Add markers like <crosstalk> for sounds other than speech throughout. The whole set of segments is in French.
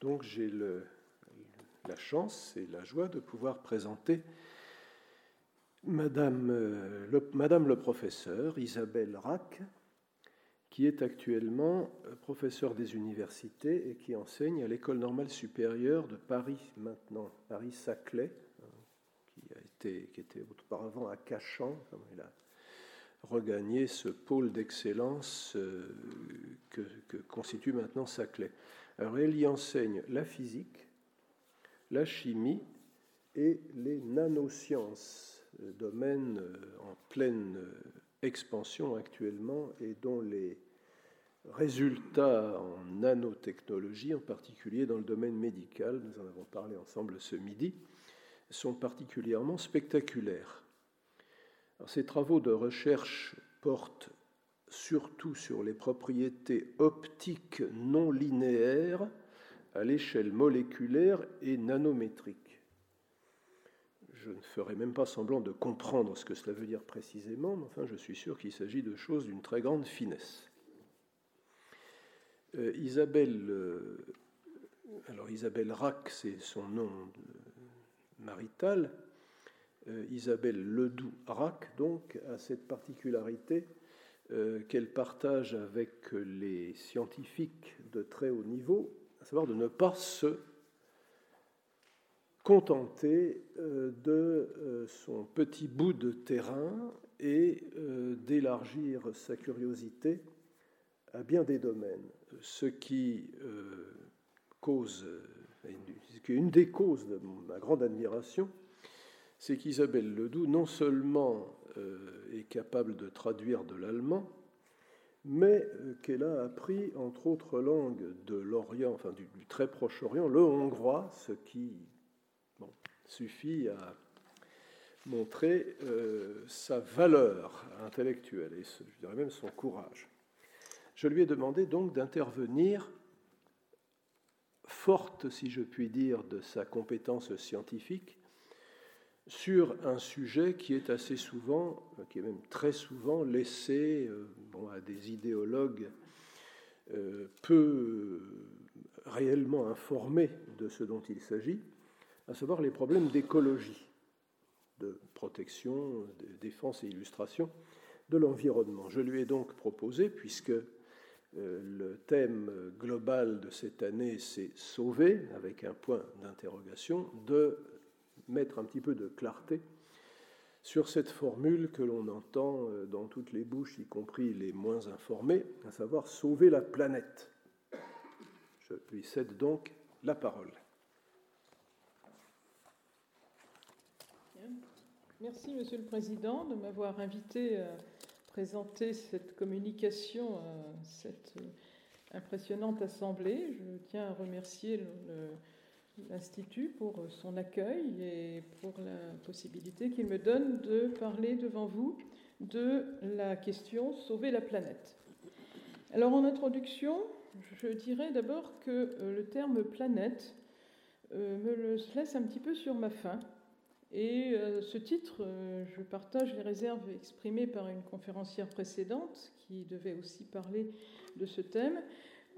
Donc j'ai la chance et la joie de pouvoir présenter Madame euh, le, professeur Isabelle Rack, qui est actuellement euh, professeur des universités et qui enseigne à l'École normale supérieure de Paris maintenant, Paris-Saclay, hein, qui, était auparavant à Cachan. Elle a regagné ce pôle d'excellence euh, que, constitue maintenant Saclay. Alors elle y enseigne la physique, la chimie et les nanosciences euh, domaine euh, en pleine euh, expansion actuellement et dont les résultats en nanotechnologie, en particulier dans le domaine médical, nous en avons parlé ensemble ce midi, sont particulièrement spectaculaires. ces travaux de recherche portent surtout sur les propriétés optiques non linéaires à l'échelle moléculaire et nanométrique. Je ne ferai même pas semblant de comprendre ce que cela veut dire précisément, mais enfin je suis sûr qu'il s'agit de choses d'une très grande finesse. Euh, Isabelle, euh, alors Isabelle Rack, c'est son nom marital. Euh, Isabelle Ledoux Rack, donc, a cette particularité qu'elle partage avec les scientifiques de très haut niveau, à savoir de ne pas se contenter euh, de euh, son petit bout de terrain et euh, d'élargir sa curiosité à bien des domaines, ce qui cause, une des causes de ma grande admiration, c'est qu'Isabelle Ledoux non seulement est capable de traduire de l'allemand, mais qu'elle a appris, entre autres langues de l'Orient, enfin du, du, très proche Orient, le hongrois, ce qui suffit à montrer euh, sa valeur intellectuelle et je dirais même son courage. Je lui ai demandé donc d'intervenir, forte, si je puis dire, de sa compétence scientifique, sur un sujet qui est assez souvent, qui est même très souvent laissé euh, à des idéologues euh, peu réellement informés de ce dont il s'agit, à savoir les problèmes d'écologie, de protection, de défense et illustration de l'environnement. Je lui ai donc proposé, puisque euh, le thème global de cette année, c'est sauver, avec un point d'interrogation, de mettre un petit peu de clarté sur cette formule que l'on entend euh, dans toutes les bouches, y compris les moins informées, à savoir sauver la planète. Je lui cède donc la parole. Merci, Monsieur le Président, de m'avoir invité à présenter cette communication à cette impressionnante assemblée. Je tiens à remercier l'Institut pour son accueil et pour la possibilité qu'il me donne de parler devant vous de la question Sauver la planète. Alors en introduction, je dirais d'abord que euh, le terme planète euh, me laisse un petit peu sur ma faim et euh, ce titre, je partage les réserves exprimées par une conférencière précédente qui devait aussi parler de ce thème,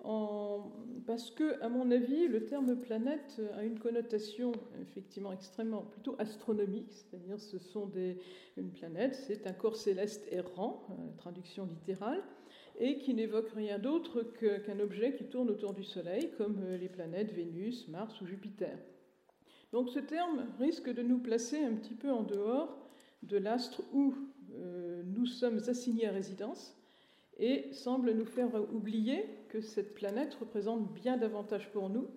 parce que, à mon avis, le terme planète a une connotation effectivement extrêmement plutôt astronomique, c'est-à-dire ce sont des, une planète, c'est un corps céleste errant, euh, traduction littérale, et qui n'évoque rien d'autre qu'un objet qui tourne autour du Soleil, comme les planètes Vénus, Mars ou Jupiter. Donc ce terme risque de nous placer un petit peu en dehors de l'astre où euh, nous sommes assignés à résidence et semble nous faire oublier que cette planète représente bien davantage pour nous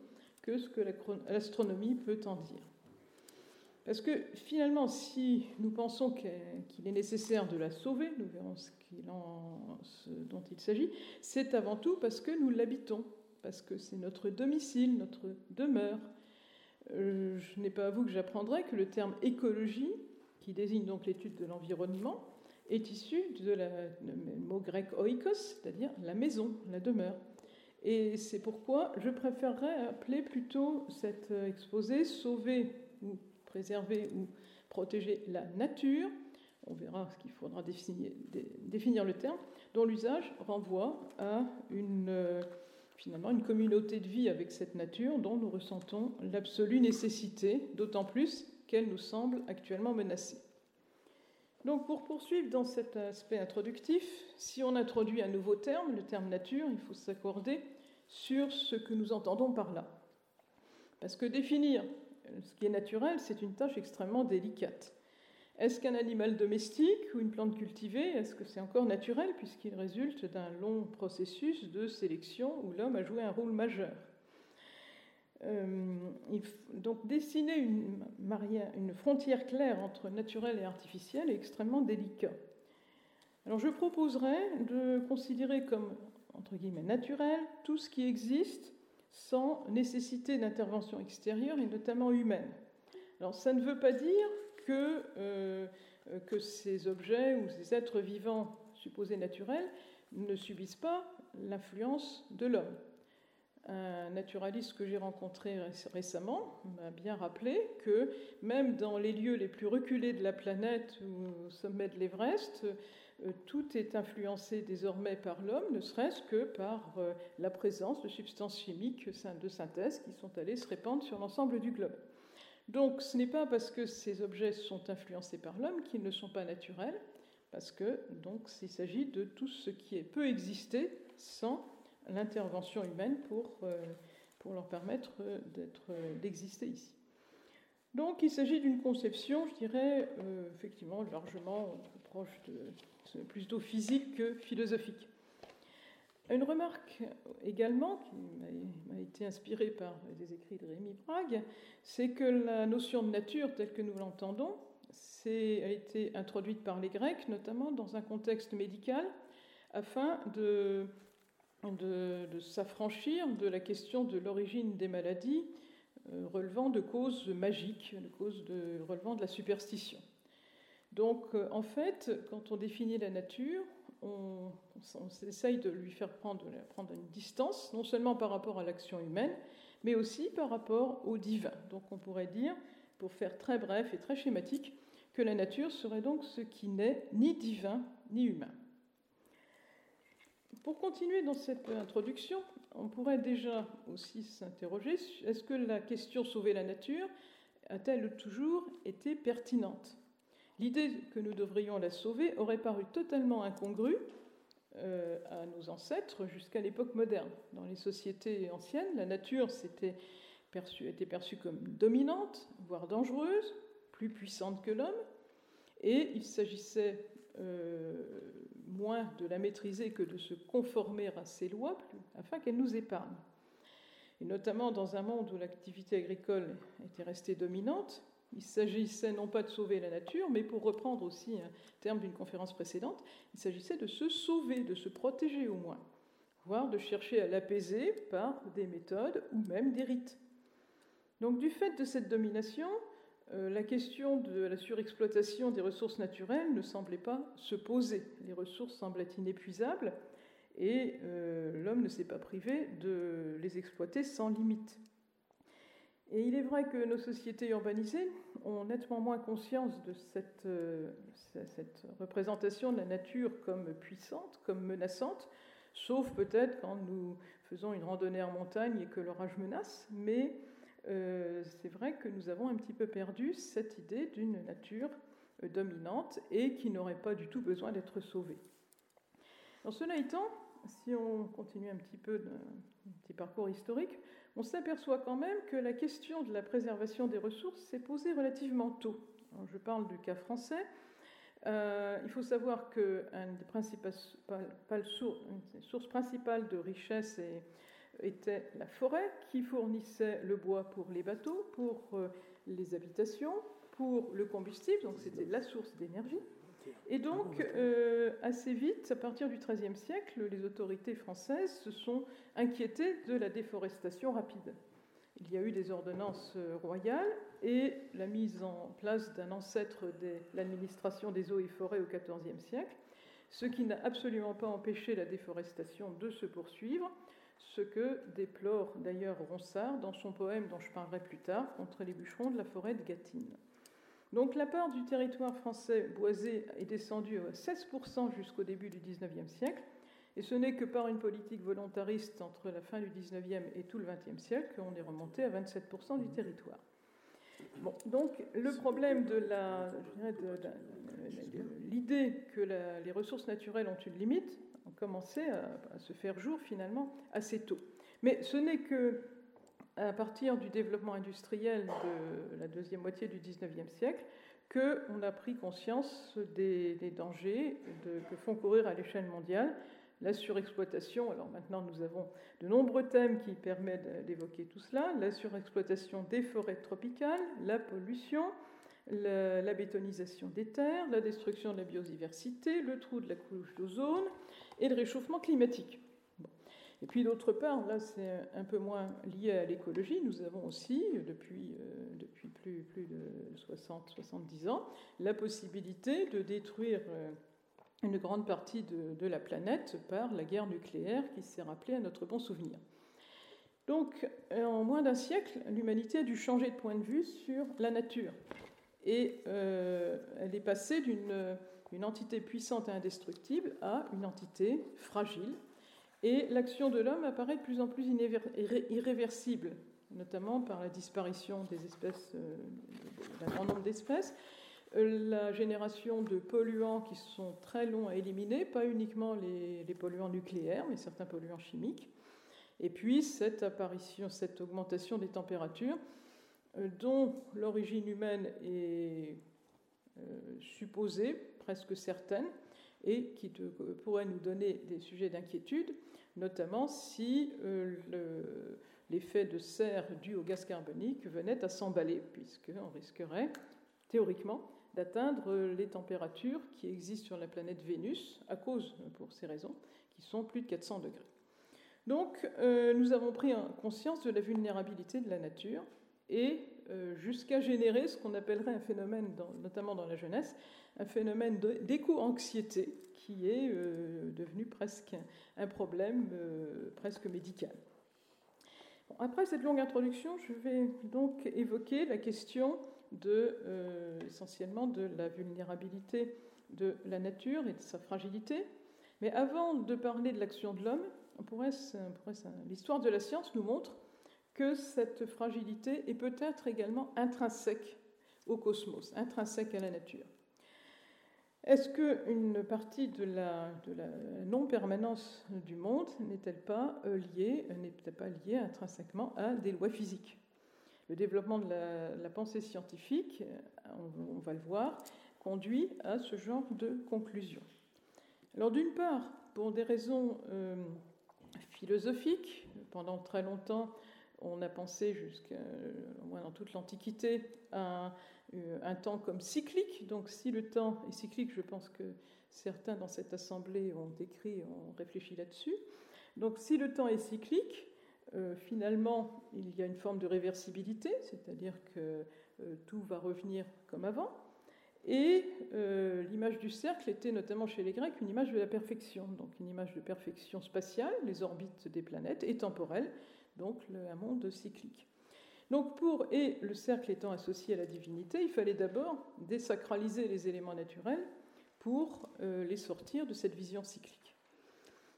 que ce que l'astronomie peut en dire. Parce que finalement, si nous pensons qu'il est nécessaire de la sauver, nous verrons ce, dont il s'agit, c'est avant tout parce que nous l'habitons, parce que c'est notre domicile, notre demeure, euh, je n'ai pas à vous que j'apprendrai que le terme écologie, qui désigne donc l'étude de l'environnement, est issu de la, du mot grec oikos, c'est-à-dire la maison, la demeure. Et c'est pourquoi je préférerais appeler plutôt cet exposé sauver ou préserver ou protéger la nature. On verra ce qu'il faudra définir, le terme, dont l'usage renvoie à finalement une communauté de vie avec cette nature dont nous ressentons l'absolue nécessité, d'autant plus qu'elle nous semble actuellement menacée. Donc pour poursuivre dans cet aspect introductif, si on introduit un nouveau terme, le terme nature, il faut s'accorder sur ce que nous entendons par là. Parce que définir ce qui est naturel, c'est une tâche extrêmement délicate. Est-ce qu'un animal domestique ou une plante cultivée, est-ce que c'est encore naturel puisqu'il résulte d'un long processus de sélection où l'homme a joué un rôle majeur? Euh, donc dessiner une, frontière claire entre naturel et artificiel est extrêmement délicat. Alors je proposerais de considérer comme entre guillemets naturel tout ce qui existe sans nécessité d'intervention extérieure et notamment humaine. Alors ça ne veut pas dire que, euh, que ces objets ou ces êtres vivants supposés naturels ne subissent pas l'influence de l'homme. Un naturaliste que j'ai rencontré récemment m'a bien rappelé que même dans les lieux les plus reculés de la planète, au sommet de l'Everest, euh, tout est influencé désormais par l'homme, ne serait-ce que par euh, la présence de substances chimiques de synthèse qui sont allées se répandre sur l'ensemble du globe. Donc ce n'est pas parce que ces objets sont influencés par l'homme qu'ils ne sont pas naturels, parce que donc il s'agit de tout ce qui peut exister sans l'intervention humaine pour, euh, pour leur permettre euh, d'exister ici. Donc il s'agit d'une conception, je dirais, euh, effectivement largement proche de plutôt physique que philosophique. Une remarque également qui m'a été inspirée par des écrits de Rémi Brague, c'est que la notion de nature telle que nous l'entendons a été introduite par les Grecs, notamment dans un contexte médical, afin de de, s'affranchir de la question de l'origine des maladies euh, relevant de causes magiques, de causes relevant de la superstition. Donc, euh, en fait, quand on définit la nature, on, essaye de lui faire prendre, une distance, non seulement par rapport à l'action humaine, mais aussi par rapport au divin. Donc, on pourrait dire, pour faire très bref et très schématique, que la nature serait donc ce qui n'est ni divin ni humain. Pour continuer dans cette introduction, on pourrait déjà aussi s'interroger est-ce que la question sauver la nature a-t-elle toujours été pertinente? L'idée que nous devrions la sauver aurait paru totalement incongrue euh, à nos ancêtres jusqu'à l'époque moderne. Dans les sociétés anciennes, la nature était perçue comme dominante, voire dangereuse, plus puissante que l'homme, et il s'agissait euh, moins de la maîtriser que de se conformer à ses lois afin qu'elle nous épargne. Et notamment dans un monde où l'activité agricole était restée dominante, il s'agissait non pas de sauver la nature, mais pour reprendre aussi un terme d'une conférence précédente, il s'agissait de se sauver, de se protéger au moins, voire de chercher à l'apaiser par des méthodes ou même des rites. Donc du fait de cette domination, la question de la surexploitation des ressources naturelles ne semblait pas se poser. Les ressources semblaient inépuisables et euh, l'homme ne s'est pas privé de les exploiter sans limite. Et il est vrai que nos sociétés urbanisées ont nettement moins conscience de cette, euh, cette représentation de la nature comme puissante, comme menaçante, sauf peut-être quand nous faisons une randonnée en montagne et que l'orage menace, mais euh, c'est vrai que nous avons un petit peu perdu cette idée d'une nature euh, dominante et qui n'aurait pas du tout besoin d'être sauvée. Dans cela étant, si on continue un petit peu d'un petit parcours historique, on s'aperçoit quand même que la question de la préservation des ressources s'est posée relativement tôt. je parle du cas français. Euh, il faut savoir qu'une des principales sources principales de richesse et était la forêt qui fournissait le bois pour les bateaux, pour euh, les habitations, pour le combustible, donc c'était la source d'énergie. Et donc, euh, assez vite, à partir du XIIIe siècle, les autorités françaises se sont inquiétées de la déforestation rapide. Il y a eu des ordonnances euh, royales et la mise en place d'un ancêtre de l'administration des eaux et forêts au XIVe siècle, ce qui n'a absolument pas empêché la déforestation de se poursuivre, ce que déplore d'ailleurs Ronsard dans son poème dont je parlerai plus tard, Contre les bûcherons de la forêt de Gâtine. Donc la part du territoire français boisé est descendue à 16% jusqu'au début du XIXe siècle, Et ce n'est que par une politique volontariste entre la fin du 19e et tout le 20e siècle qu'on est remonté à 27% du territoire. Bon, donc le problème de la, l'idée que les ressources naturelles ont une limite a commencé à, se faire jour finalement assez tôt. Mais ce n'est que à partir du développement industriel de la deuxième moitié du 19e siècle qu'on a pris conscience des, dangers que font courir à l'échelle mondiale la surexploitation. Alors maintenant, nous avons de nombreux thèmes qui permettent d'évoquer tout cela la surexploitation des forêts tropicales, la pollution, la, bétonisation des terres, la destruction de la biodiversité, le trou de la couche d'ozone et le réchauffement climatique. Et puis d'autre part, là c'est un peu moins lié à l'écologie, nous avons aussi, depuis, euh, depuis plus, plus de 60-70 ans, la possibilité de détruire euh, une grande partie de, la planète par la guerre nucléaire qui s'est rappelée à notre bon souvenir. Donc, en moins d'un siècle, l'humanité a dû changer de point de vue sur la nature. Et euh, elle est passée d'une entité puissante et indestructible à une entité fragile. Et l'action de l'homme apparaît de plus en plus irréversible, notamment par la disparition des espèces, euh, d'un grand nombre d'espèces, la génération de polluants qui sont très longs à éliminer, pas uniquement les, polluants nucléaires, mais certains polluants chimiques. Et puis cette apparition, cette augmentation des températures, euh, dont l'origine humaine est euh, supposée, presque certaine, et qui pourrait nous donner des sujets d'inquiétude, notamment si euh, l'effet de serre dû au gaz carbonique venait à s'emballer, puisqu'on risquerait, théoriquement, d'atteindre les températures qui existent sur la planète Vénus, à cause, pour ces raisons, qui sont plus de 400 degrés. Donc, euh, nous avons pris conscience de la vulnérabilité de la nature et euh, jusqu'à générer ce qu'on appellerait un phénomène, notamment dans la jeunesse, un phénomène d'éco-anxiété qui est euh, devenu presque un problème presque médical. après cette longue introduction, je vais donc évoquer la question euh, essentiellement de la vulnérabilité de la nature et de sa fragilité. Mais avant de parler de l'action de l'homme, l'histoire de la science nous montre que cette fragilité est peut-être également intrinsèque au cosmos, intrinsèque à la nature. Est-ce qu'une partie de la, non-permanence du monde n'est-elle pas euh, liée, n'est pas liée intrinsèquement à des lois physiques? Le développement de la, pensée scientifique, on, va le voir, conduit à ce genre de conclusion. Alors d'une part, pour des raisons euh, philosophiques, pendant très longtemps, on a pensé jusqu'à moins dans toute l'Antiquité à un, temps comme cyclique. Donc si le temps est cyclique, je pense que certains dans cette assemblée ont décrit, ont réfléchi là-dessus. Donc si le temps est cyclique, euh, finalement, il y a une forme de réversibilité, c'est-à-dire que euh, tout va revenir comme avant. Et euh, l'image du cercle était notamment chez les Grecs une image de la perfection, donc une image de perfection spatiale, les orbites des planètes, et temporelle, donc un monde cyclique. Donc pour, et le cercle étant associé à la divinité, il fallait d'abord désacraliser les éléments naturels pour les sortir de cette vision cyclique.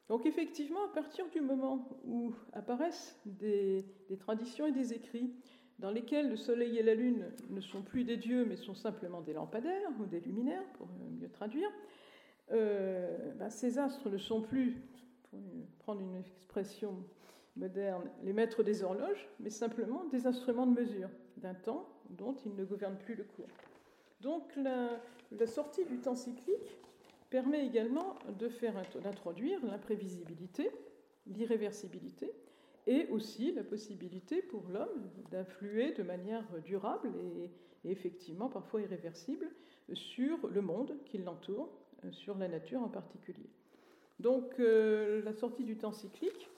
Donc effectivement, à partir du moment où apparaissent des, traditions et des écrits dans lesquels le Soleil et la Lune ne sont plus des dieux, mais sont simplement des lampadaires ou des luminaires, pour mieux traduire, euh, ben, ces astres ne sont plus, pour prendre une expression moderne, les maîtres des horloges, mais simplement des instruments de mesure d'un temps dont ils ne gouvernent plus le cours. Donc la sortie du temps cyclique permet également d'introduire l'imprévisibilité, l'irréversibilité, et aussi la possibilité pour l'homme d'influer de manière durable et, effectivement parfois irréversible sur le monde qui l'entoure, sur la nature en particulier. Donc euh, la sortie du temps cyclique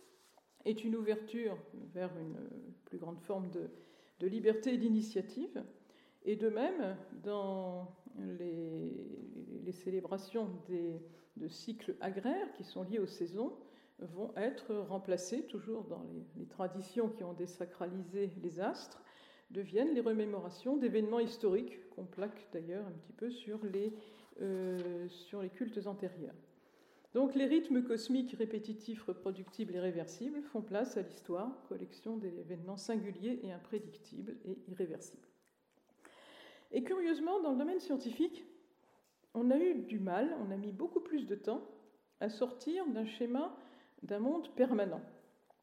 est une ouverture vers une plus grande forme de, liberté et d'initiative, et de même, dans les, célébrations de cycles agraires qui sont liés aux saisons, vont être remplacées, toujours dans les, traditions qui ont désacralisé les astres, deviennent les remémorations d'événements historiques qu'on plaque d'ailleurs un petit peu sur les, euh, sur les cultes antérieurs. Donc les rythmes cosmiques répétitifs, reproductibles et réversibles font place à l'histoire, collection d'événements singuliers et imprédictibles et irréversibles. Et curieusement, dans le domaine scientifique, on a eu du mal, on a mis beaucoup plus de temps à sortir d'un schéma d'un monde permanent.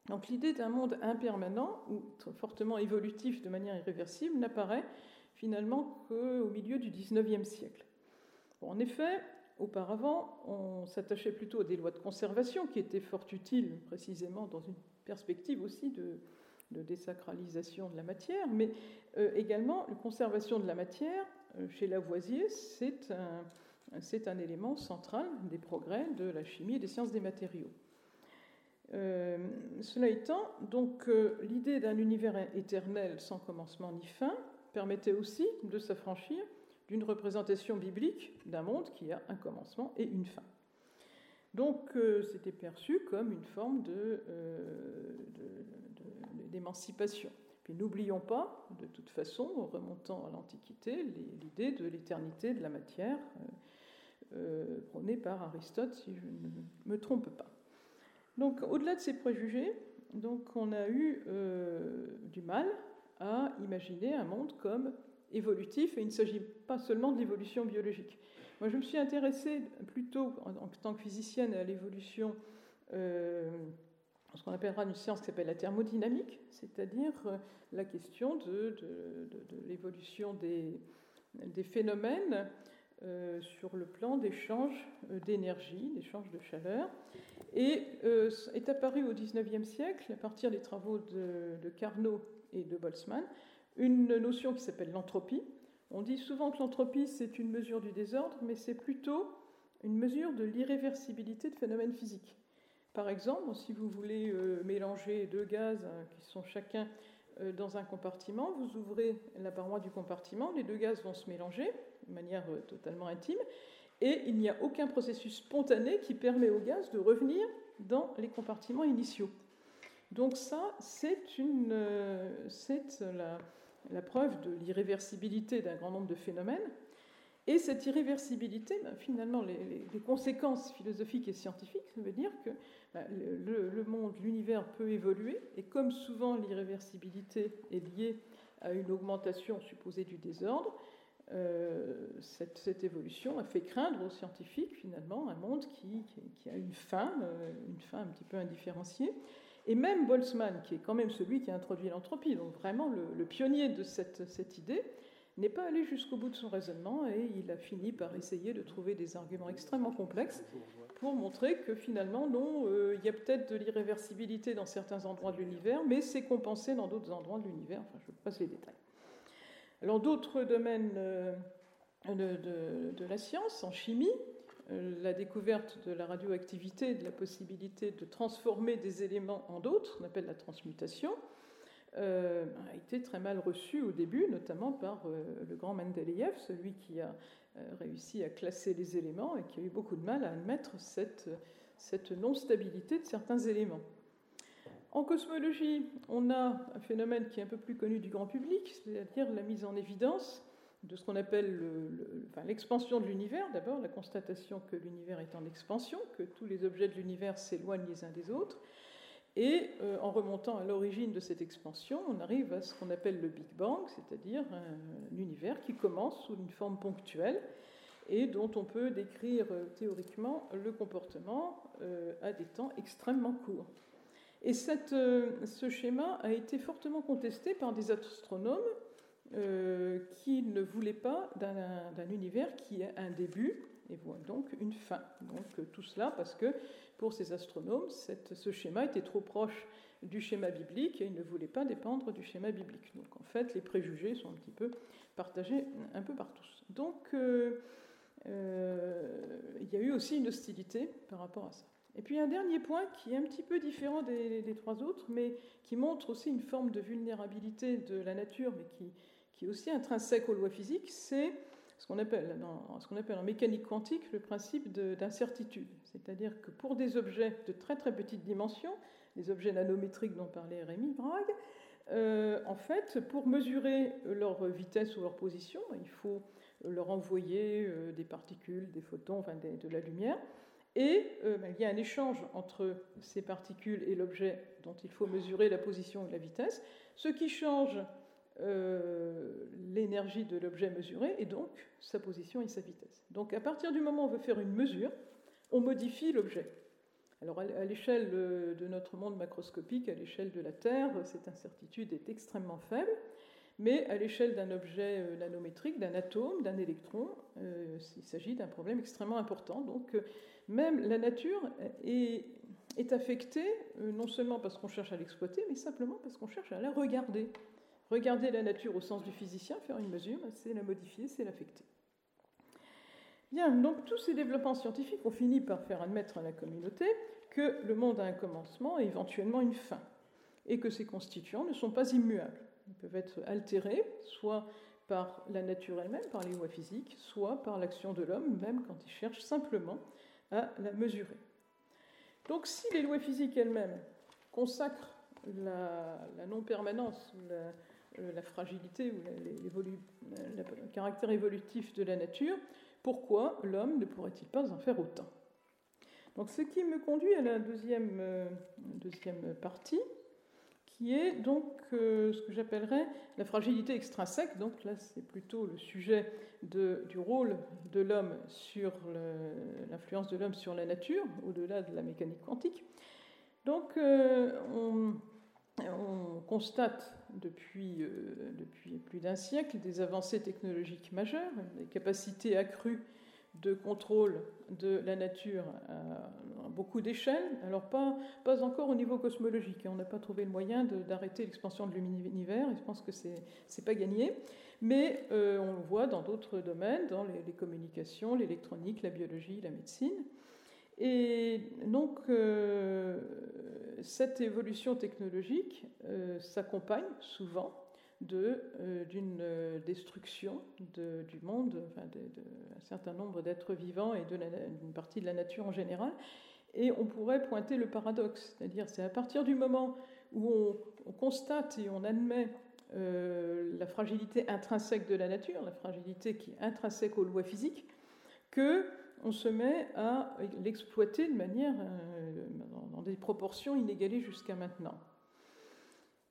Donc l'idée d'un monde impermanent ou fortement évolutif de manière irréversible n'apparaît finalement qu'au milieu du XIXe siècle. en effet, Auparavant, on s'attachait plutôt à des lois de conservation qui étaient fort utiles précisément dans une perspective aussi de, désacralisation de la matière, mais euh, également la conservation de la matière euh, chez Lavoisier, c'est un, élément central des progrès de la chimie et des sciences des matériaux. Euh, cela étant, donc l'idée d'un univers éternel sans commencement ni fin permettait aussi de s'affranchir représentation biblique d'un monde qui a un commencement et une fin. Donc euh, c'était perçu comme une forme euh, d'émancipation. Puis n'oublions pas, de toute façon, en remontant à l'Antiquité, l'idée de l'éternité de la matière euh, prônée par Aristote, si je ne me trompe pas. Donc au-delà de ces préjugés, donc, on a eu du mal à imaginer un monde comme évolutif, et il ne s'agit pas seulement de l'évolution biologique. Moi, je me suis intéressée plutôt, en, tant que physicienne, à l'évolution, euh, ce qu'on appellera une science qui s'appelle la thermodynamique, c'est-à-dire euh, la question de, l'évolution des, phénomènes euh, sur le plan d'échange d'énergie, d'échange de chaleur, et est apparu au XIXe siècle, à partir des travaux de Carnot et de Boltzmann, une notion qui s'appelle l'entropie. On dit souvent que l'entropie, c'est une mesure du désordre, mais c'est plutôt une mesure de l'irréversibilité de phénomènes physiques. Par exemple, si vous voulez euh, mélanger deux gaz hein, qui sont chacun euh, dans un compartiment, vous ouvrez la paroi du compartiment, les deux gaz vont se mélanger de manière euh, totalement intime, et il n'y a aucun processus spontané qui permet au gaz de revenir dans les compartiments initiaux. Donc ça, c'est une, c'est la, la preuve de l'irréversibilité d'un grand nombre de phénomènes. Et cette irréversibilité, ben, finalement, les, conséquences philosophiques et scientifiques, ça veut dire que ben, le, monde, l'univers peut évoluer, et comme souvent l'irréversibilité est liée à une augmentation supposée du désordre, euh, cette, évolution a fait craindre aux scientifiques, finalement, un monde qui, a une fin, euh, une fin un petit peu indifférenciée, et même Boltzmann, qui est quand même celui qui a introduit l'entropie, donc vraiment le, pionnier de cette, idée, n'est pas allé jusqu'au bout de son raisonnement et il a fini par essayer de trouver des arguments extrêmement complexes pour montrer que finalement, non, euh, il y a peut-être de l'irréversibilité dans certains endroits de l'univers, mais c'est compensé dans d'autres endroits de l'univers. Enfin, je passe les détails. Alors, d'autres domaines euh, de, la science, en chimie, la découverte de la radioactivité, de la possibilité de transformer des éléments en d'autres, qu'on appelle la transmutation, euh, a été très mal reçue au début, notamment par euh, le grand Mendeleïev, celui qui a réussi à classer les éléments et qui a eu beaucoup de mal à admettre cette non-stabilité de certains éléments. En cosmologie, on a un phénomène qui est un peu plus connu du grand public, c'est-à-dire la mise en évidence de ce qu'on appelle l'expansion de l'univers, d'abord la constatation que l'univers est en expansion, que tous les objets de l'univers s'éloignent les uns des autres, et euh, en remontant à l'origine de cette expansion, on arrive à ce qu'on appelle le Big Bang, c'est-à-dire un, univers qui commence sous une forme ponctuelle et dont on peut décrire euh, théoriquement le comportement euh, à des temps extrêmement courts. Et ce schéma a été fortement contesté par des astronomes euh, qui ne voulait pas d'un univers qui a un début et donc une fin. Donc euh, tout cela parce que pour ces astronomes, ce schéma était trop proche du schéma biblique et ils ne voulaient pas dépendre du schéma biblique. Donc en fait, les préjugés sont un petit peu partagés un peu par tous. Donc euh, il y a eu aussi une hostilité par rapport à ça. Et puis un dernier point qui est un petit peu différent des, trois autres, mais qui montre aussi une forme de vulnérabilité de la nature, mais qui, qui est aussi intrinsèque aux lois physiques, c'est ce qu'on appelle, appelle en mécanique quantique le principe d'incertitude. C'est-à-dire que pour des objets de très très petite dimension, les objets nanométriques dont parlait Rémi Brague, euh, en fait, pour mesurer leur vitesse ou leur position, il faut leur envoyer euh, des particules, des photons, enfin de la lumière. Et euh, ben, il y a un échange entre ces particules et l'objet dont il faut mesurer la position et la vitesse, ce qui change euh, l'énergie de l'objet mesuré et donc sa position et sa vitesse. Donc à partir du moment où on veut faire une mesure, on modifie l'objet. Alors à l'échelle de notre monde macroscopique, à l'échelle de la Terre, cette incertitude est extrêmement faible, mais à l'échelle d'un objet euh, nanométrique, d'un atome, d'un électron, il s'agit d'un problème extrêmement important. Donc même la nature est, affectée, euh, non seulement parce qu'on cherche à l'exploiter, mais simplement parce qu'on cherche à la regarder. Regarder la nature au sens du physicien, faire une mesure, c'est la modifier, c'est l'affecter. Bien, donc tous ces développements scientifiques ont fini par faire admettre à la communauté que le monde a un commencement et éventuellement une fin, et que ces constituants ne sont pas immuables. Ils peuvent être altérés, soit par la nature elle-même, par les lois physiques, soit par l'action de l'homme, même quand il cherche simplement à la mesurer. Donc si les lois physiques elles-mêmes consacrent la, non-permanence, la, la, fragilité ou le caractère évolutif de la nature, pourquoi l'homme ne pourrait-il pas en faire autant? Donc ce qui me conduit à la deuxième, euh, deuxième partie, qui est donc euh, ce que j'appellerais la fragilité extrinsèque. Donc là, c'est plutôt le sujet du rôle de l'homme sur l'influence de l'homme sur la nature, au-delà de la mécanique quantique. Donc euh, on, constate depuis, euh, depuis plus d'un siècle des avancées technologiques majeures, des capacités accrues de contrôle de la nature à beaucoup d'échelles. Alors pas, encore au niveau cosmologique, hein. on n'a pas trouvé le moyen d'arrêter l'expansion de l'univers, et je pense que ce n'est pas gagné, mais euh, on le voit dans d'autres domaines, dans les, communications, l'électronique, la biologie, la médecine. Et donc euh, cette évolution technologique euh, s'accompagne souvent euh, d'une euh, destruction du monde, enfin d'un certain nombre d'êtres vivants et d'une partie de la nature en général. Et on pourrait pointer le paradoxe, c'est-à-dire c'est à partir du moment où on, constate et on admet la fragilité intrinsèque de la nature, la fragilité qui est intrinsèque aux lois physiques, que on se met à l'exploiter de manière dans des proportions inégalées jusqu'à maintenant.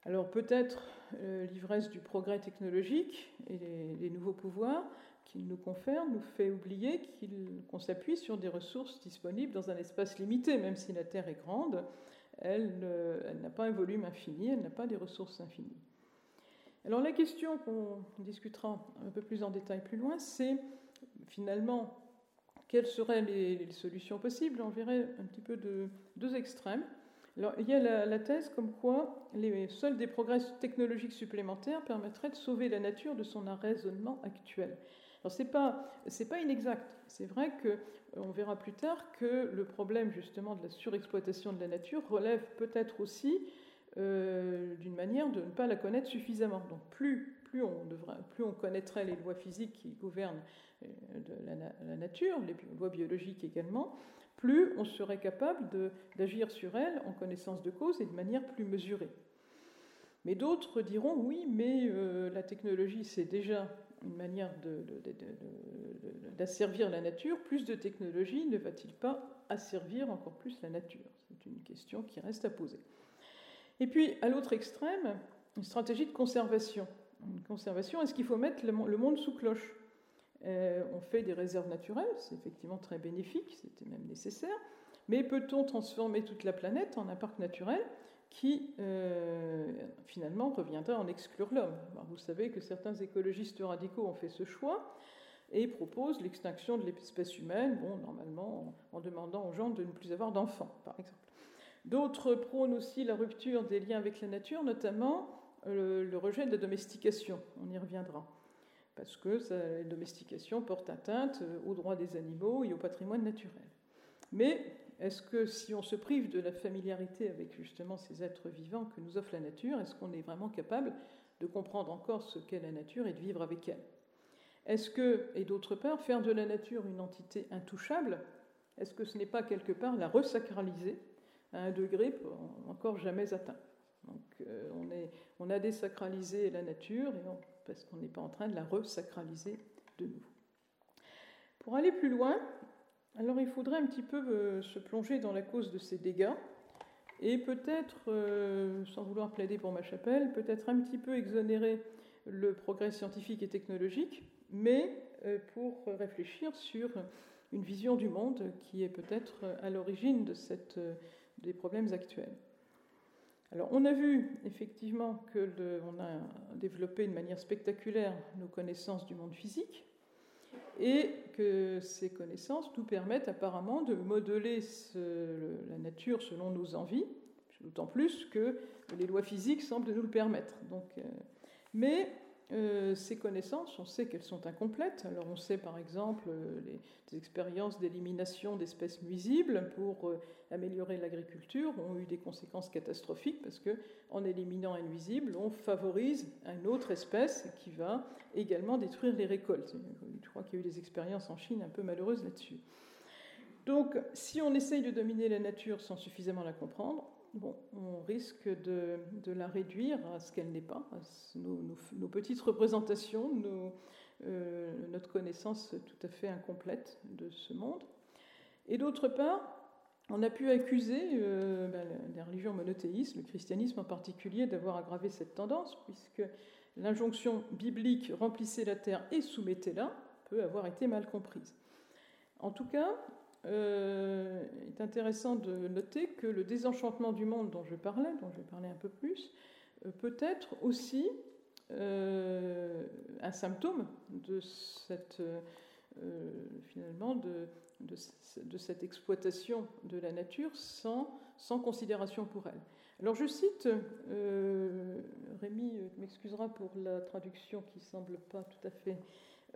Alors peut-être euh, l'ivresse du progrès technologique et les, nouveaux pouvoirs qu'il nous confère nous fait oublier qu'on s'appuie sur des ressources disponibles dans un espace limité, même si la Terre est grande, elle, n'a pas un volume infini, elle n'a pas des ressources infinies. Alors la question qu'on discutera un peu plus en détail plus loin, c'est finalement quelles seraient les, solutions possibles. On verrait un petit peu de deux extrêmes il y a la, thèse comme quoi les, seuls des progrès technologiques supplémentaires permettraient de sauver la nature de son arraisonnement actuel. Alors ce n'est pas, pas inexact. C'est vrai qu'on euh, verra plus tard que le problème justement de la surexploitation de la nature relève peut-être aussi euh, d'une manière de ne pas la connaître suffisamment. Donc plus, plus, on connaîtrait les lois physiques qui gouvernent euh, la, nature, les lois biologiques également, plus on serait capable d'agir sur elle en connaissance de cause et de manière plus mesurée. Mais d'autres diront oui, mais euh, la technologie, c'est déjà une manière d'asservir la nature. Plus de technologie ne va-t-il pas asservir encore plus la nature? C'est une question qui reste à poser. Et puis, à l'autre extrême, une stratégie de conservation. Une conservation, est-ce qu'il faut mettre le monde sous cloche? Euh, on fait des réserves naturelles, c'est effectivement très bénéfique, c'était même nécessaire, mais peut-on transformer toute la planète en un parc naturel qui euh, finalement reviendrait en exclure l'homme? Vous savez que certains écologistes radicaux ont fait ce choix et proposent l'extinction de l'espèce humaine, bon, normalement en, demandant aux gens de ne plus avoir d'enfants, par exemple. D'autres prônent aussi la rupture des liens avec la nature, notamment le rejet de la domestication, on y reviendra. Parce que la domestication porte atteinte euh, aux droits des animaux et au patrimoine naturel. Mais est-ce que si on se prive de la familiarité avec justement ces êtres vivants que nous offre la nature, est-ce qu'on est vraiment capable de comprendre encore ce qu'est la nature et de vivre avec elle? Est-ce que, et d'autre part, faire de la nature une entité intouchable, est-ce que ce n'est pas quelque part la resacraliser à un degré encore jamais atteint? Euh, on, a désacralisé la nature parce qu'on n'est pas en train de la resacraliser de nouveau. Pour aller plus loin, Alors il faudrait un petit peu se plonger dans la cause de ces dégâts et peut-être, sans vouloir plaider pour ma chapelle, peut-être un petit peu exonérer le progrès scientifique et technologique, mais pour réfléchir sur une vision du monde qui est peut-être à l'origine des problèmes actuels. Alors, on a vu effectivement que on a développé de manière spectaculaire nos connaissances du monde physique et que ces connaissances nous permettent apparemment de modeler la nature selon nos envies, d'autant plus que les lois physiques semblent nous le permettre. Euh, euh, ces connaissances, on sait qu'elles sont incomplètes. Alors on sait par exemple euh, les, expériences d'élimination d'espèces nuisibles pour euh, améliorer l'agriculture ont eu des conséquences catastrophiques parce que en éliminant un nuisible, on favorise une autre espèce qui va également détruire les récoltes. Je crois qu'il y a eu des expériences en Chine un peu malheureuses là-dessus. Donc si on essaye de dominer la nature sans suffisamment la comprendre, bon, on risque de, la réduire à ce qu'elle n'est pas, nos, petites représentations, euh, notre connaissance tout à fait incomplète de ce monde. Et d'autre part, on a pu accuser euh, ben, les religions monothéistes, le christianisme en particulier, d'avoir aggravé cette tendance, puisque l'injonction biblique remplissez la terre et soumettez-la peut avoir été mal comprise. En tout cas, euh, il est intéressant de noter que le désenchantement du monde dont je parlais, dont je vais parler un peu plus, euh, peut être aussi euh, un symptôme de cette, finalement, de, cette exploitation de la nature sans, sans considération pour elle. Alors je cite, Rémi m'excusera pour la traduction qui semble pas tout à fait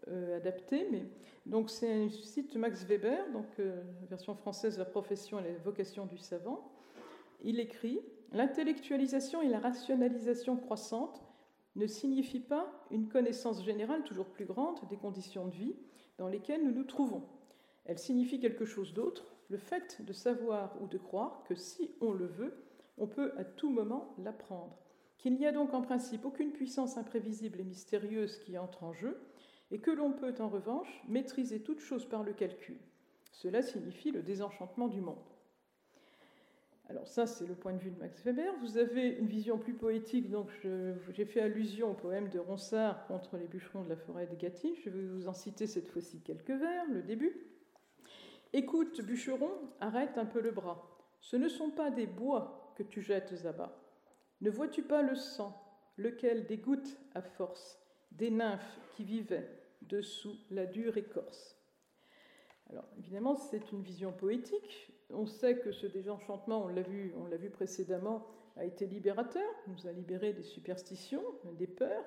euh, adapté. Mais, donc c'est un site Max Weber, donc euh, version française La profession et la vocation du savant. Il écrit L'intellectualisation et la rationalisation croissante ne signifient pas une connaissance générale toujours plus grande des conditions de vie dans lesquelles nous nous trouvons. Elle signifie quelque chose d'autre, le fait de savoir ou de croire que si on le veut, on peut à tout moment l'apprendre. Qu'il n'y a donc en principe aucune puissance imprévisible et mystérieuse qui entre en jeu, et que l'on peut en revanche maîtriser toute chose par le calcul. Cela signifie le désenchantement du monde. Alors ça, c'est le point de vue de Max Weber. Vous avez une vision plus poétique, donc j'ai fait allusion au poème de Ronsard contre les bûcherons de la forêt de Gatti. Je vais vous en citer cette fois-ci quelques vers, le début. Écoute, bûcheron, arrête un peu le bras. Ce ne sont pas des bois que tu jettes à bas. Ne vois-tu pas le sang, lequel dégoûte à force des nymphes qui vivaient dessous la dure écorce. Alors évidemment, c'est une vision poétique. On sait que ce désenchantement, on l'a vu, on l'a vu précédemment, a été libérateur, nous a libéré des superstitions, des peurs.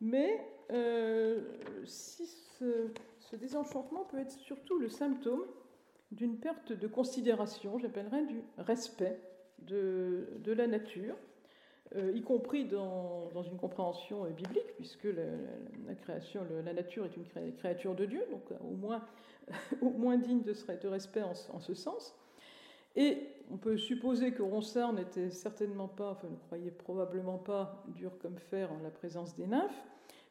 Mais euh, si ce, désenchantement peut être surtout le symptôme d'une perte de considération, j'appellerais du respect de la nature, euh, y compris dans, une compréhension euh, biblique, puisque la, création, la nature est une créature de Dieu, donc euh, au moins, <laughs> moins digne de respect en, ce sens. Et on peut supposer que Ronsard n'était certainement pas, enfin ne croyait probablement pas dur comme fer en la présence des nymphes,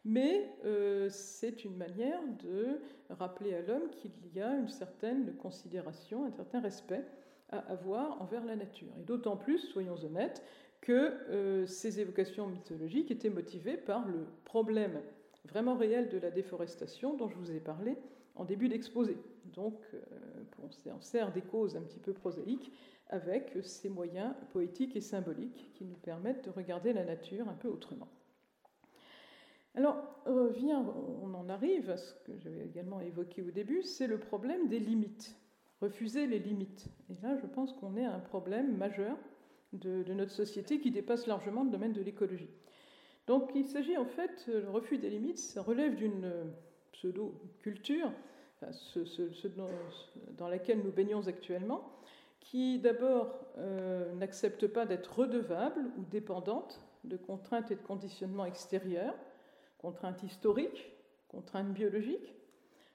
mais c'est une manière de rappeler à l'homme qu'il y a une certaine considération, un certain respect à avoir envers la nature. Et d'autant plus, soyons honnêtes, que euh, ces évocations mythologiques étaient motivées par le problème vraiment réel de la déforestation dont je vous ai parlé en début d'exposé. Donc, euh, on sert des causes un petit peu prosaïques avec ces moyens poétiques et symboliques qui nous permettent de regarder la nature un peu autrement. Alors, vient, on en arrive à ce que j'avais également évoqué au début, c'est le problème des limites. Refuser les limites. Et là, je pense qu'on est à un problème majeur de, notre société qui dépasse largement le domaine de l'écologie. Donc il s'agit en fait, le refus des limites, ça relève d'une pseudo-culture, dans, laquelle nous baignons actuellement, qui d'abord euh, n'accepte pas d'être redevable ou dépendante de contraintes et de conditionnements extérieurs, contraintes historiques, contraintes biologiques.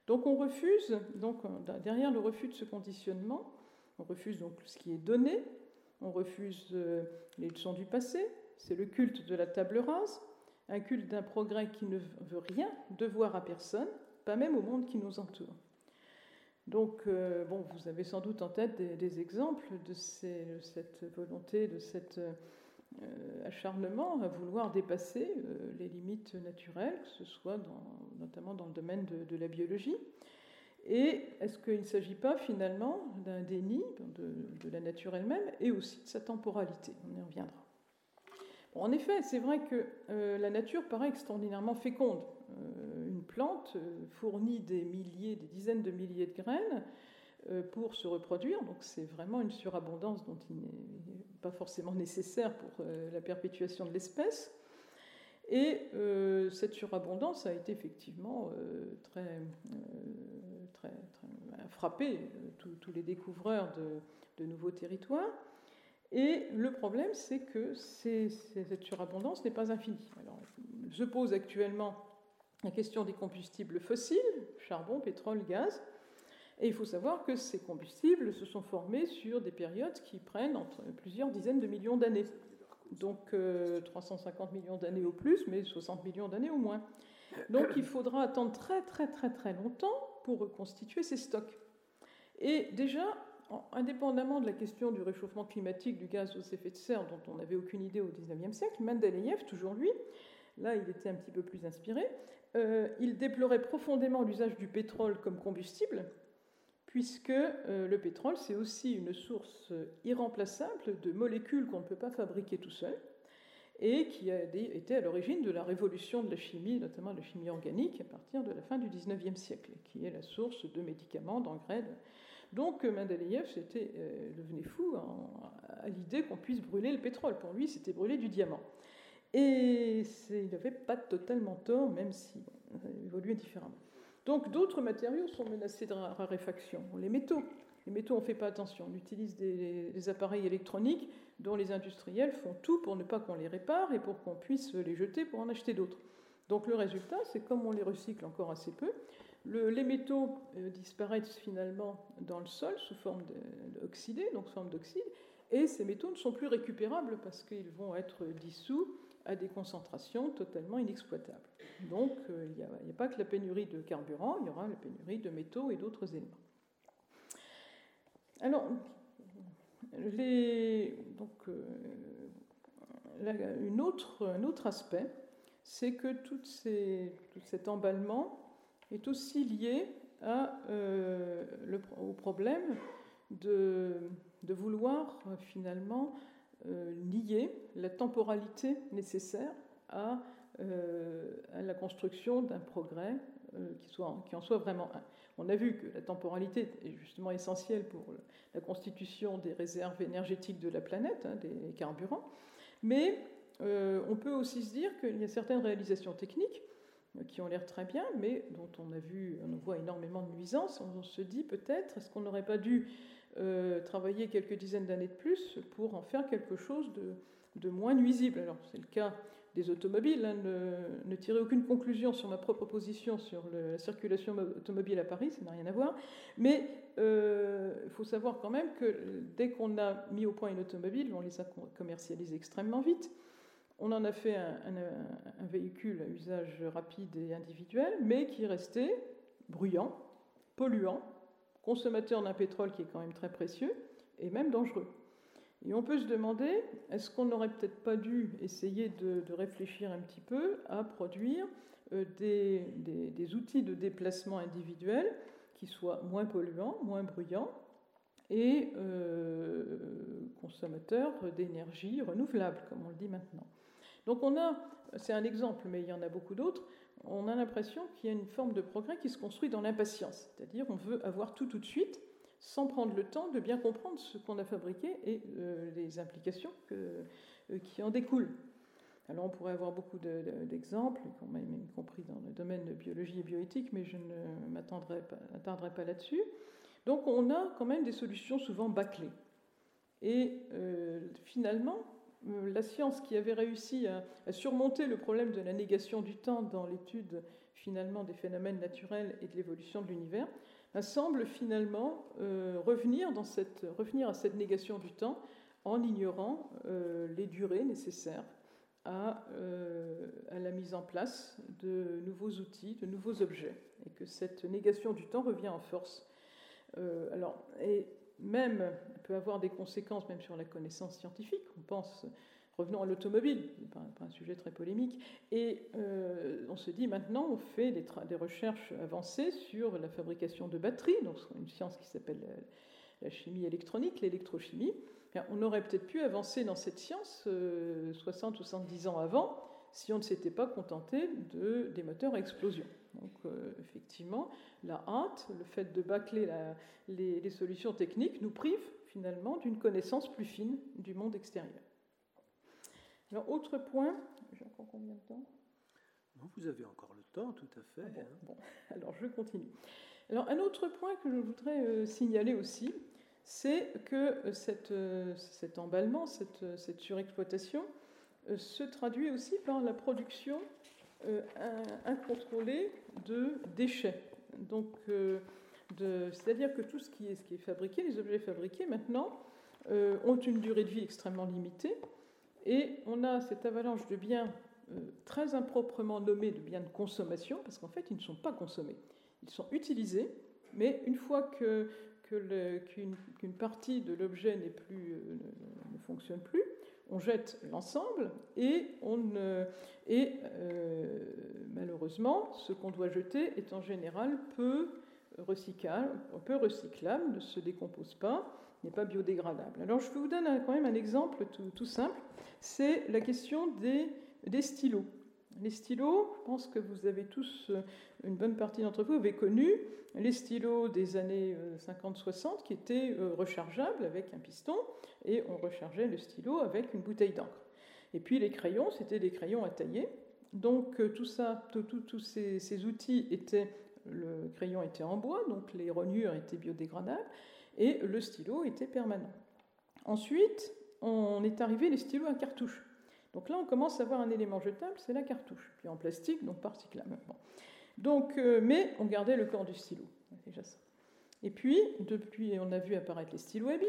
Donc on refuse, donc derrière le refus de ce conditionnement, on refuse donc ce qui est donné, on refuse euh, les leçons du passé, c'est le culte de la table rase, un culte d'un progrès qui ne veut rien devoir à personne, pas même au monde qui nous entoure. Donc, euh, bon, vous avez sans doute en tête des, exemples de, cette volonté, de cet euh, acharnement à vouloir dépasser les limites naturelles, que ce soit notamment dans le domaine de, la biologie. Et est-ce qu'il ne s'agit pas finalement d'un déni de, la nature elle-même et aussi de sa temporalité? On y reviendra. en effet, c'est vrai que la nature paraît extraordinairement féconde. Euh, une plante euh, fournit des milliers, des dizaines de milliers de graines euh, pour se reproduire. Donc c'est vraiment une surabondance dont il n'est pas forcément nécessaire pour la perpétuation de l'espèce. Et cette surabondance a été effectivement très, très, frappé tous les découvreurs de, nouveaux territoires. Et le problème, c'est que cette surabondance n'est pas infinie. Alors, se pose actuellement la question des combustibles fossiles, charbon, pétrole, gaz. Et il faut savoir que ces combustibles se sont formés sur des périodes qui prennent plusieurs dizaines de millions d'années. Donc 350 euh, millions d'années au plus, mais 60 millions d'années au moins. Donc il faudra attendre très très très très longtemps pour reconstituer ces stocks. Et déjà, indépendamment de la question du réchauffement climatique du gaz aux effets de serre dont on n'avait aucune idée au XIXe siècle, Mendeleïev, toujours lui, là il était un petit peu plus inspiré, euh, il déplorait profondément l'usage du pétrole comme combustible, puisque euh, le pétrole, c'est aussi une source irremplaçable de molécules qu'on ne peut pas fabriquer tout seul, et qui a été à l'origine de la révolution de la chimie, notamment de la chimie organique, à partir de la fin du XIXe siècle, qui est la source de médicaments, d'engrais. Donc Mendeleïev c'était, euh, devenait fou à l'idée qu'on puisse brûler le pétrole. Pour lui, c'était brûler du diamant. Et il n'avait pas totalement tort, même si ça évoluait différemment. Donc d'autres matériaux sont menacés de raréfaction. Les métaux. Les métaux, on ne fait pas attention. On utilise des, appareils électroniques dont les industriels font tout pour ne pas qu'on les répare et pour qu'on puisse les jeter pour en acheter d'autres. Donc le résultat, c'est comme on les recycle encore assez peu, les métaux euh, disparaissent finalement dans le sol sous forme d'oxydés, donc forme d'oxyde, et ces métaux ne sont plus récupérables parce qu'ils vont être dissous à des concentrations totalement inexploitables. Donc euh, il n'y a, pas que la pénurie de carburant, il y aura la pénurie de métaux et d'autres éléments. Alors, donc, euh, un autre aspect, c'est que tout, cet emballement est aussi lié euh, au problème de, vouloir finalement euh, lier la temporalité nécessaire à, euh, la construction d'un progrès euh, qui, en soit vraiment. On a vu que la temporalité est justement essentielle pour la constitution des réserves énergétiques de la planète, hein, des carburants, mais on peut aussi se dire qu'il y a certaines réalisations techniques qui ont l'air très bien, mais dont on a vu, on voit énormément de nuisances. On se dit peut-être, est-ce qu'on n'aurait pas dû euh, travailler quelques dizaines d'années de plus pour en faire quelque chose de, moins nuisible? Alors c'est le cas des automobiles, hein, ne, tirez aucune conclusion sur ma propre position sur la circulation automobile à Paris, ça n'a rien à voir, mais euh, il faut savoir quand même que dès qu'on a mis au point une automobile, on les a commercialisées extrêmement vite. On en a fait un véhicule à usage rapide et individuel, mais qui restait bruyant, polluant, consommateur d'un pétrole qui est quand même très précieux et même dangereux. Et on peut se demander, est-ce qu'on n'aurait peut-être pas dû essayer de, réfléchir un petit peu à produire euh, des, outils de déplacement individuel qui soient moins polluants, moins bruyants et euh, consommateurs d'énergie renouvelable, comme on le dit maintenant. Donc on a, c'est un exemple, mais il y en a beaucoup d'autres, on a l'impression qu'il y a une forme de progrès qui se construit dans l'impatience, c'est-à-dire on veut avoir tout tout de suite sans prendre le temps de bien comprendre ce qu'on a fabriqué et euh, les implications euh, qui en découlent. Alors on pourrait avoir beaucoup d'exemples, y compris dans le domaine de biologie et bioéthique, mais je ne m'attendrai pas, là-dessus. Donc on a quand même des solutions souvent bâclées. Et euh, finalement, la science qui avait réussi à, surmonter le problème de la négation du temps dans l'étude finalement des phénomènes naturels et de l'évolution de l'univers, semble finalement euh, revenir, dans cette, revenir à cette négation du temps en ignorant euh, les durées nécessaires à, à, la mise en place de nouveaux outils, de nouveaux objets, et que cette négation du temps revient en force alors, et même peut avoir des conséquences même sur la connaissance scientifique. On pense, revenons à l'automobile, pas, un sujet très polémique, et on se dit maintenant on fait des, recherches avancées sur la fabrication de batteries, donc une science qui s'appelle la chimie électronique, l'électrochimie. On aurait peut-être pu avancer dans cette science 60 ou 70 ans avant si on ne s'était pas contenté de, des moteurs à explosion. Donc euh, effectivement, la hâte, le fait de bâcler les, solutions techniques nous prive finalement d'une connaissance plus fine du monde extérieur. Alors autre point, j'ai encore combien de temps? Vous avez encore le temps, tout à fait. Ah bon, hein. <laughs> alors je continue. Alors un autre point que je voudrais euh, signaler aussi, c'est que euh, cette, cet emballement, cette, cette surexploitation, euh, se traduit aussi par la production euh, incontrôlée de déchets. Donc, euh, c'est-à-dire que tout ce qui, est, ce qui est fabriqué, les objets fabriqués maintenant, ont une durée de vie extrêmement limitée et on a cette avalanche de biens très improprement nommés de biens de consommation, parce qu'en fait, ils ne sont pas consommés. Ils sont utilisés, mais une fois que, qu'une, partie de l'objet n'est plus, ne fonctionne plus, on jette l'ensemble et, on, et euh, malheureusement, ce qu'on doit jeter est en général peu recyclable, peu recyclable, ne se décompose pas, n'est pas biodégradable. Alors je vous donne quand même un exemple tout, simple, c'est la question des, stylos. Les stylos, je pense que vous avez tous, une bonne partie d'entre vous avez connu les stylos des années 50-60 euh, qui étaient euh, rechargeables avec un piston et on rechargeait le stylo avec une bouteille d'encre. Et puis les crayons, c'était des crayons à tailler. Donc euh, tout ça, tous ces, outils étaient, le crayon était en bois, donc les rognures étaient biodégradables, et le stylo était permanent. Ensuite, on est arrivé les stylos à cartouche. Donc là, on commence à avoir un élément jetable, c'est la cartouche, puis en plastique, donc pas recyclable. Donc, euh, mais on gardait le corps du stylo. Et puis, depuis, on a vu apparaître les stylos à billes,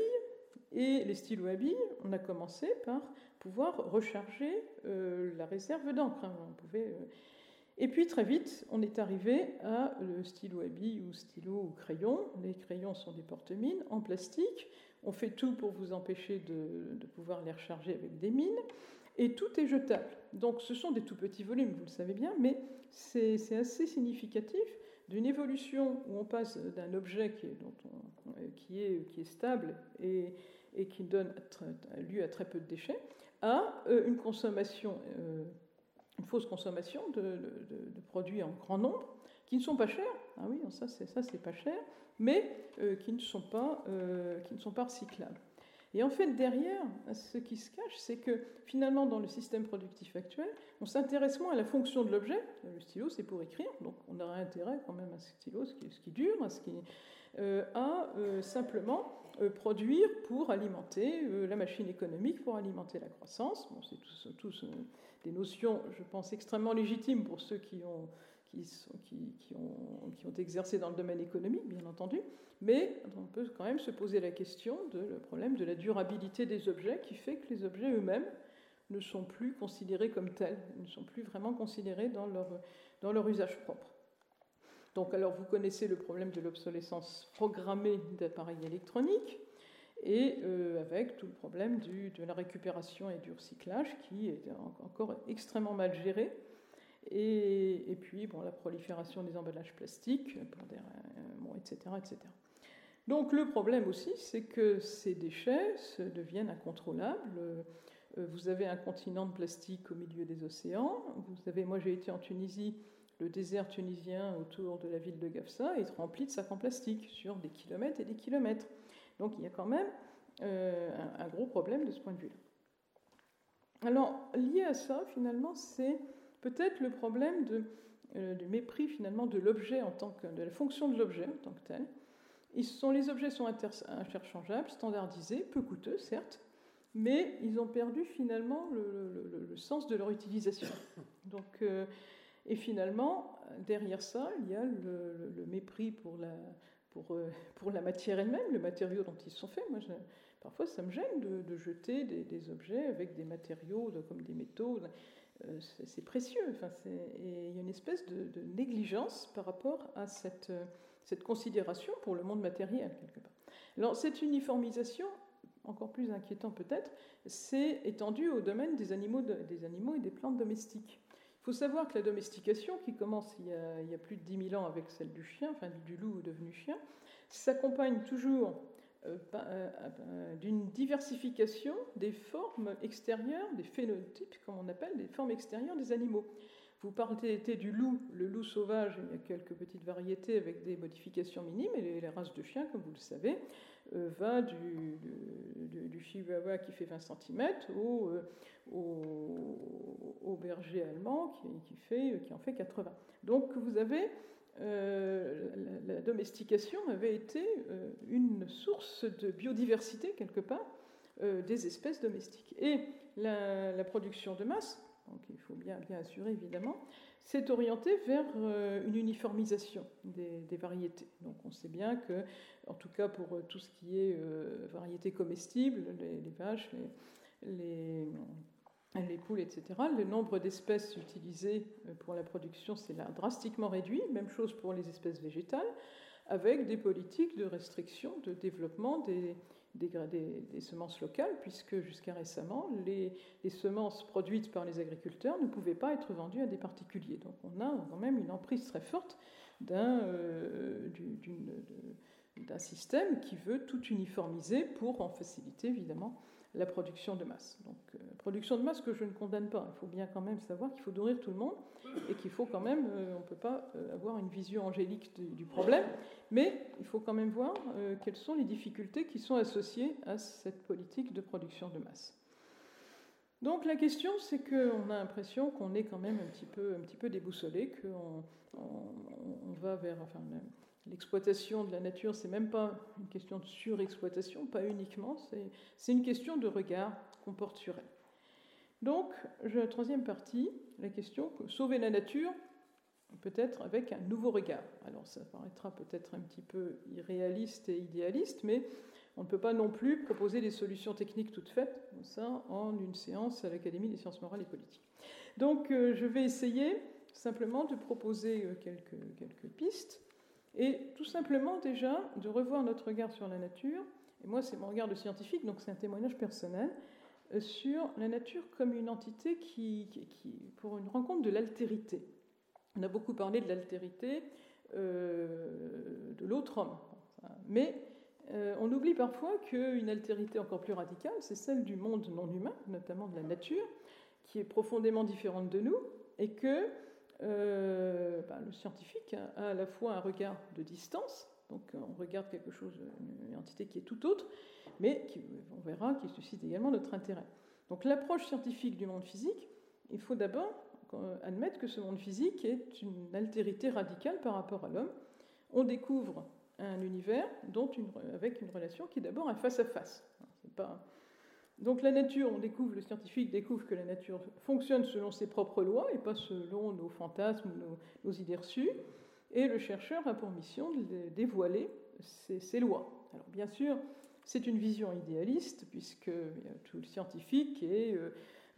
et les stylos à billes, on a commencé par pouvoir recharger euh, la réserve d'encre. Hein. pouvait, euh, Et puis très vite, on est arrivé à le stylo à billes ou stylo ou crayon. Les crayons sont des porte-mines en plastique. On fait tout pour vous empêcher de, pouvoir les recharger avec des mines. Et tout est jetable. Donc ce sont des tout petits volumes, vous le savez bien, mais c'est assez significatif d'une évolution où on passe d'un objet qui est, est stable et et qui donne lieu à très peu de déchets, à euh, une consommation, euh, une fausse consommation de, produits en grand nombre qui ne sont pas chers. Ah oui, ça c'est pas cher, mais euh, qui ne sont pas qui ne sont pas recyclables. Et en fait, derrière, ce qui se cache, c'est que finalement, dans le système productif actuel, on s'intéresse moins à la fonction de l'objet. Le stylo, c'est pour écrire, donc on aurait intérêt quand même à ce stylo, ce qui, dure, à, à simplement euh, produire pour alimenter euh, la machine économique, pour alimenter la croissance. Bon, c'est tous, euh, des notions, je pense, extrêmement légitimes pour ceux qui ont, qui, qui, ont, qui ont exercé dans le domaine économique, bien entendu, mais on peut quand même se poser la question de le problème de la durabilité des objets qui fait que les objets eux-mêmes ne sont plus considérés comme tels, ne sont plus vraiment considérés dans leur, dans leur usage propre. Donc, alors, vous connaissez le problème de l'obsolescence programmée d'appareils électroniques, et euh, avec tout le problème de la récupération et du recyclage qui est encore extrêmement mal géré. Et, puis, bon, la prolifération des emballages plastiques, bon, etc., etc. Donc, le problème aussi, c'est que ces déchets deviennent incontrôlables. Euh, vous avez un continent de plastique au milieu des océans. Vous avez, moi, j'ai été en Tunisie le désert tunisien autour de la ville de Gafsa est rempli de sacs en plastique sur des kilomètres et des kilomètres. Donc il y a quand même euh, un, gros problème de ce point de vue-là. Alors, lié à ça, finalement, c'est peut-être le problème euh, du mépris finalement de l'objet en tant que de la fonction de l'objet en tant que tel. Ils sont, les objets sont interchangeables, standardisés, peu coûteux, certes, mais ils ont perdu finalement le, sens de leur utilisation. Donc, euh, et finalement, derrière ça, il y a le, mépris pour la, pour, euh, pour la matière elle-même, le matériau dont ils sont faits. Moi, parfois, ça me gêne de, jeter des, objets avec des matériaux comme des métaux. Euh, c'est précieux. Enfin, il y a une espèce de, négligence par rapport à cette, considération pour le monde matériel, quelque part. Cette uniformisation, encore plus inquiétant peut-être, c'est étendu au domaine des animaux et des plantes domestiques. Faut savoir que la domestication, qui commence il y, a, plus de 10 000 ans avec celle du chien, du loup devenu chien, s'accompagne toujours euh, euh, euh, d'une diversification des formes extérieures, des phénotypes, comme on appelle, des formes extérieures des animaux. Vous parlez du loup, le loup sauvage, il y a quelques petites variétés avec des modifications minimes, et les, races de chiens, comme vous le savez, va du, du, chihuahua qui fait 20 cm au, au, berger allemand qui, en fait 80. Donc vous avez euh, la, domestication avait été euh, une source de biodiversité, quelque part, euh, des espèces domestiques. Et la, production de masse, donc il faut bien, bien assurer évidemment, s'est orientée vers une uniformisation des, variétés. Donc on sait bien que, en tout cas pour tout ce qui est variétés comestibles, les, vaches, les les poules, etc., le nombre d'espèces utilisées euh, pour la production s'est là drastiquement réduit. Même chose pour les espèces végétales, avec des politiques de restriction de développement des, des, semences locales, puisque jusqu'à récemment, les, semences produites par les agriculteurs ne pouvaient pas être vendues à des particuliers. Donc on a quand même une emprise très forte d'un euh, système qui veut tout uniformiser pour en faciliter évidemment la production de masse. Donc, euh, production de masse que je ne condamne pas. Il faut bien quand même savoir qu'il faut nourrir tout le monde et qu'il faut quand même, euh, on ne peut pas euh, avoir une vision angélique du, problème, mais il faut quand même voir quelles sont les difficultés qui sont associées à cette politique de production de masse. Donc la question, c'est qu'on a l'impression qu'on est quand même un petit peu, un petit peu déboussolé, qu'on on, va vers, L'exploitation de la nature, c'est même pas une question de surexploitation, pas uniquement, c'est une question de regard qu'on porte sur elle. Donc, la troisième partie, la question que sauver la nature, peut-être avec un nouveau regard. Alors, ça paraîtra peut-être un petit peu irréaliste et idéaliste, mais on ne peut pas non plus proposer des solutions techniques toutes faites, ça, en une séance à l'Académie des sciences morales et politiques. Donc, euh, je vais essayer simplement de proposer euh, quelques pistes et tout simplement déjà de revoir notre regard sur la nature, et moi c'est mon regard de scientifique, donc c'est un témoignage personnel, euh, sur la nature comme une entité qui, pour une rencontre de l'altérité. On a beaucoup parlé de l'altérité euh, de l'autre homme, mais euh, on oublie parfois qu'une altérité encore plus radicale, c'est celle du monde non humain, notamment de la nature, qui est profondément différente de nous, et que euh, ben, le scientifique a à la fois un regard de distance, donc on regarde quelque chose, une entité qui est tout autre, mais qui, on verra qui suscite également notre intérêt. Donc l'approche scientifique du monde physique, il faut d'abord admettre que ce monde physique est une altérité radicale par rapport à l'homme. On découvre un univers dont avec une relation qui est d'abord un face-à-face. Donc la nature, on découvre, le scientifique découvre que la nature fonctionne selon ses propres lois et pas selon nos fantasmes nos, idées reçues. Et le chercheur a pour mission de dévoiler ces, lois. Alors bien sûr, c'est une vision idéaliste puisque tout le scientifique est, euh,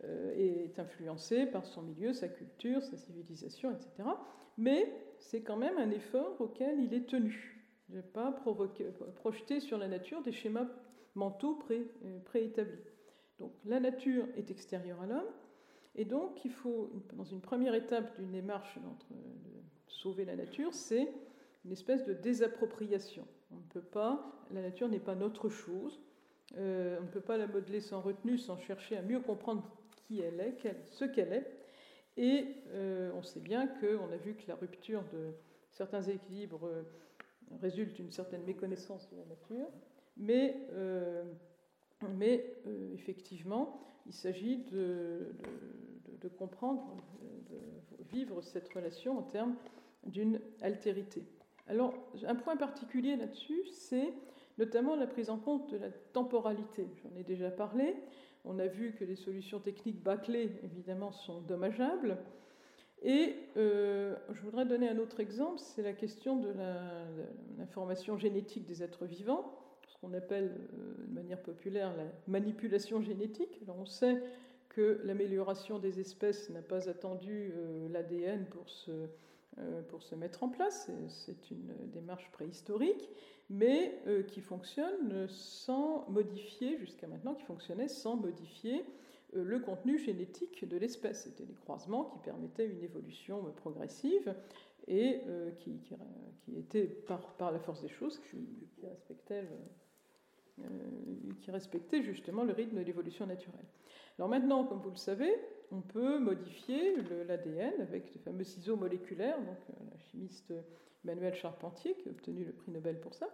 euh, est influencé par son milieu, sa culture, sa civilisation, etc. Mais c'est quand même un effort auquel il est tenu. Je ne pas projeter sur la nature des schémas mentaux euh, préétablis. Donc la nature est extérieure à l'homme, et donc il faut, dans une première étape d'une démarche de sauver la nature, c'est une espèce de désappropriation. On ne peut pas, la nature n'est pas notre chose, euh, on ne peut pas la modeler sans retenue, sans chercher à mieux comprendre qui elle est, ce qu'elle est. Et euh, on sait bien qu'on a vu que la rupture de certains équilibres euh, résulte d'une certaine méconnaissance de la nature, mais mais euh, effectivement, il s'agit de, comprendre, de vivre cette relation en termes d'une altérité. Alors, un point particulier là-dessus, c'est notamment la prise en compte de la temporalité. J'en ai déjà parlé. On a vu que les solutions techniques bâclées, évidemment, sont dommageables. Et euh, je voudrais donner un autre exemple, c'est la question de l'information génétique des êtres vivants qu'on appelle euh, de manière populaire la manipulation génétique. Alors on sait que l'amélioration des espèces n'a pas attendu euh, l'ADN pour se, pour se mettre en place. C'est une démarche préhistorique, mais qui fonctionne sans modifier, jusqu'à maintenant, qui fonctionnait sans modifier le contenu génétique de l'espèce. C'était des croisements qui permettaient une évolution progressive et qui, qui, était, par, par, la force des choses, qui, qui respectait qui respectait justement le rythme de l'évolution naturelle. Alors maintenant, comme vous le savez, on peut modifier l'ADN avec de fameux ciseaux moléculaires, donc euh, la chimiste Emmanuel Charpentier qui a obtenu le prix Nobel pour ça,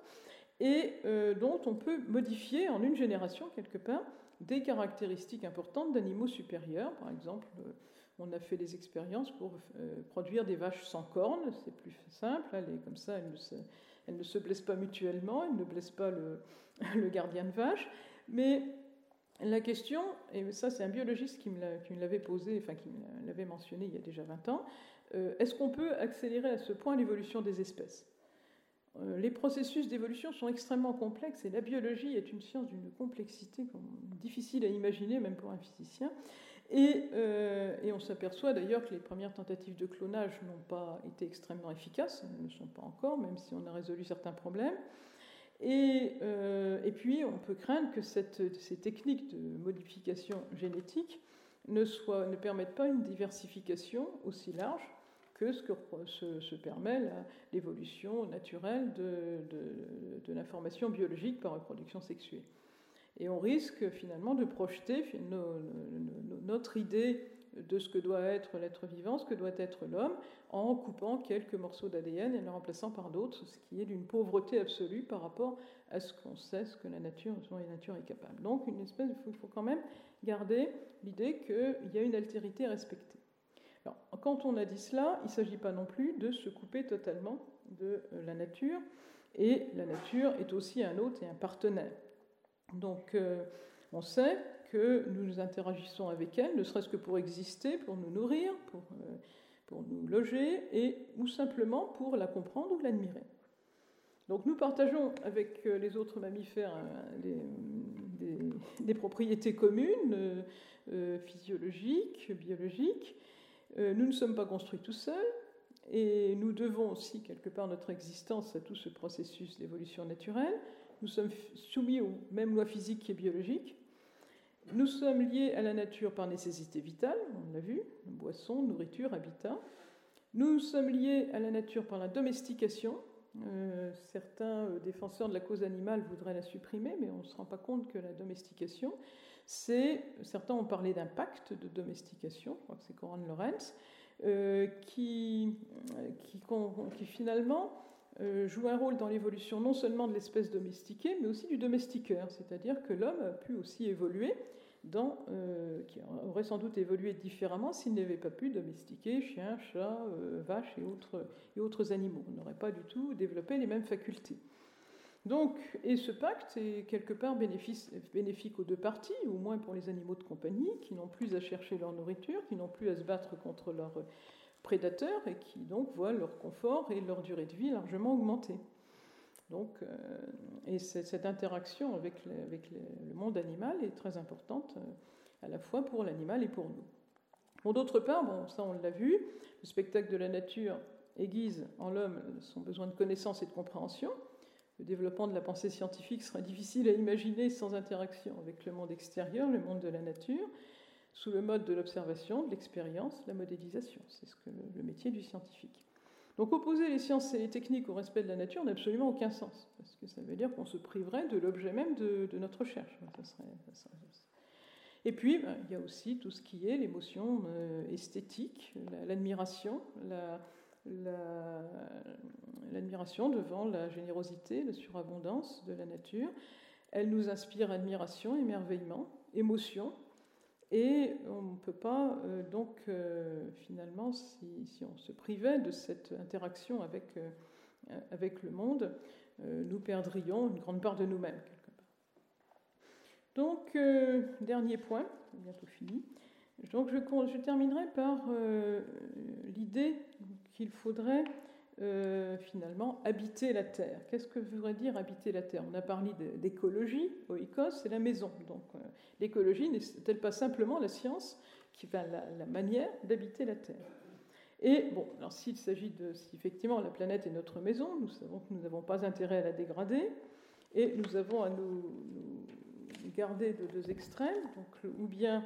et euh, dont on peut modifier en une génération quelque part des caractéristiques importantes d'animaux supérieurs. Par exemple, euh, on a fait des expériences pour produire des vaches sans cornes, c'est plus simple, comme ça, elles ne se blessent pas mutuellement, elles ne blessent pas le, <laughs> le gardien de vache, mais la question, et ça c'est un biologiste qui me l'avait posé, enfin qui me l'avait mentionné il y a déjà 20 ans, euh, est-ce qu'on peut accélérer à ce point l'évolution des espèces? Euh, Les processus d'évolution sont extrêmement complexes et la biologie est une science d'une complexité difficile à imaginer même pour un physicien. Et, euh, et on s'aperçoit d'ailleurs que les premières tentatives de clonage n'ont pas été extrêmement efficaces, elles ne le sont pas encore, même si on a résolu certains problèmes. Euh, et, puis, on peut craindre que ces techniques de modification génétique ne, soient, ne, permettent pas une diversification aussi large que ce que se, permet l'évolution naturelle de, de l'information biologique par reproduction sexuée. Et on risque finalement de projeter notre idée de ce que doit être l'être vivant, ce que doit être l'homme, en coupant quelques morceaux d'ADN et les remplaçant par d'autres, ce qui est d'une pauvreté absolue par rapport à ce qu'on sait, ce que la nature, dont la nature est capable. Donc, une espèce, il faut quand même garder l'idée qu'il y a une altérité respectée. Alors, quand on a dit cela, il ne s'agit pas non plus de se couper totalement de euh, la nature, et la nature est aussi un hôte et un partenaire. Donc, euh, on sait que nous interagissons avec elle, ne serait-ce que pour exister, pour nous nourrir, pour, euh, pour nous loger, et, ou simplement pour la comprendre ou l'admirer. Donc nous partageons avec euh, les autres mammifères euh, des, propriétés communes, physiologiques, biologiques. nous ne sommes pas construits tout seuls, et nous devons aussi quelque part notre existence à tout ce processus d'évolution naturelle. Nous sommes soumis aux mêmes lois physiques et biologiques. Nous sommes liés à la nature par nécessité vitale, on l'a vu, boisson, nourriture, habitat. Nous sommes liés à la nature par la domestication. Euh, certains euh, défenseurs de la cause animale voudraient la supprimer, mais on ne se rend pas compte que la domestication, c'est, certains ont parlé d'un pacte de domestication, je crois que c'est Coran Lorenz, euh, qui, qui, finalement joue un rôle dans l'évolution non seulement de l'espèce domestiquée, mais aussi du domestiqueur, c'est-à-dire que l'homme a pu aussi évoluer euh, qui aurait sans doute évolué différemment s'il n'avait pas pu domestiquer chiens, chats, euh, vaches et autres, et autres animaux. On n'aurait pas du tout développé les mêmes facultés. Donc, et ce pacte est quelque part bénéfique aux deux parties, au moins pour les animaux de compagnie, qui n'ont plus à chercher leur nourriture, qui n'ont plus à se battre contre leur prédateurs et qui donc voient leur confort et leur durée de vie largement augmenter. Donc, euh, et cette interaction avec, le monde animal est très importante euh, à la fois pour l'animal et pour nous. Bon, d'autre part, bon, ça on l'a vu, le spectacle de la nature aiguise en l'homme son besoin de connaissance et de compréhension. Le développement de la pensée scientifique sera difficile à imaginer sans interaction avec le monde extérieur, le monde de la nature sous le mode de l'observation, de l'expérience, la modélisation. C'est ce que le, métier du scientifique. Donc opposer les sciences et les techniques au respect de la nature n'a absolument aucun sens, parce que ça veut dire qu'on se priverait de l'objet même de, notre recherche. Et puis, ben, il y a aussi tout ce qui est l'émotion euh, esthétique, l'admiration, l'admiration devant la générosité, la surabondance de la nature. Elle nous inspire admiration, émerveillement, émotion, et on ne peut pas, euh, donc, euh, finalement, si, on se privait de cette interaction avec, euh, avec le monde, nous perdrions une grande part de nous-mêmes, quelque part. Donc, dernier point, bientôt fini. Donc, je, je terminerai par l'idée qu'il faudrait euh, finalement habiter la Terre. Qu'est-ce que voudrait dire habiter la Terre? On a parlé d'écologie, oikos, c'est la maison. Donc euh, l'écologie n'est-elle pas simplement la science qui va la, manière d'habiter la Terre? Et bon, alors s'il s'agit de, si effectivement la planète est notre maison, nous savons que nous n'avons pas intérêt à la dégrader, et nous avons à nous, garder de deux extrêmes, donc ou bien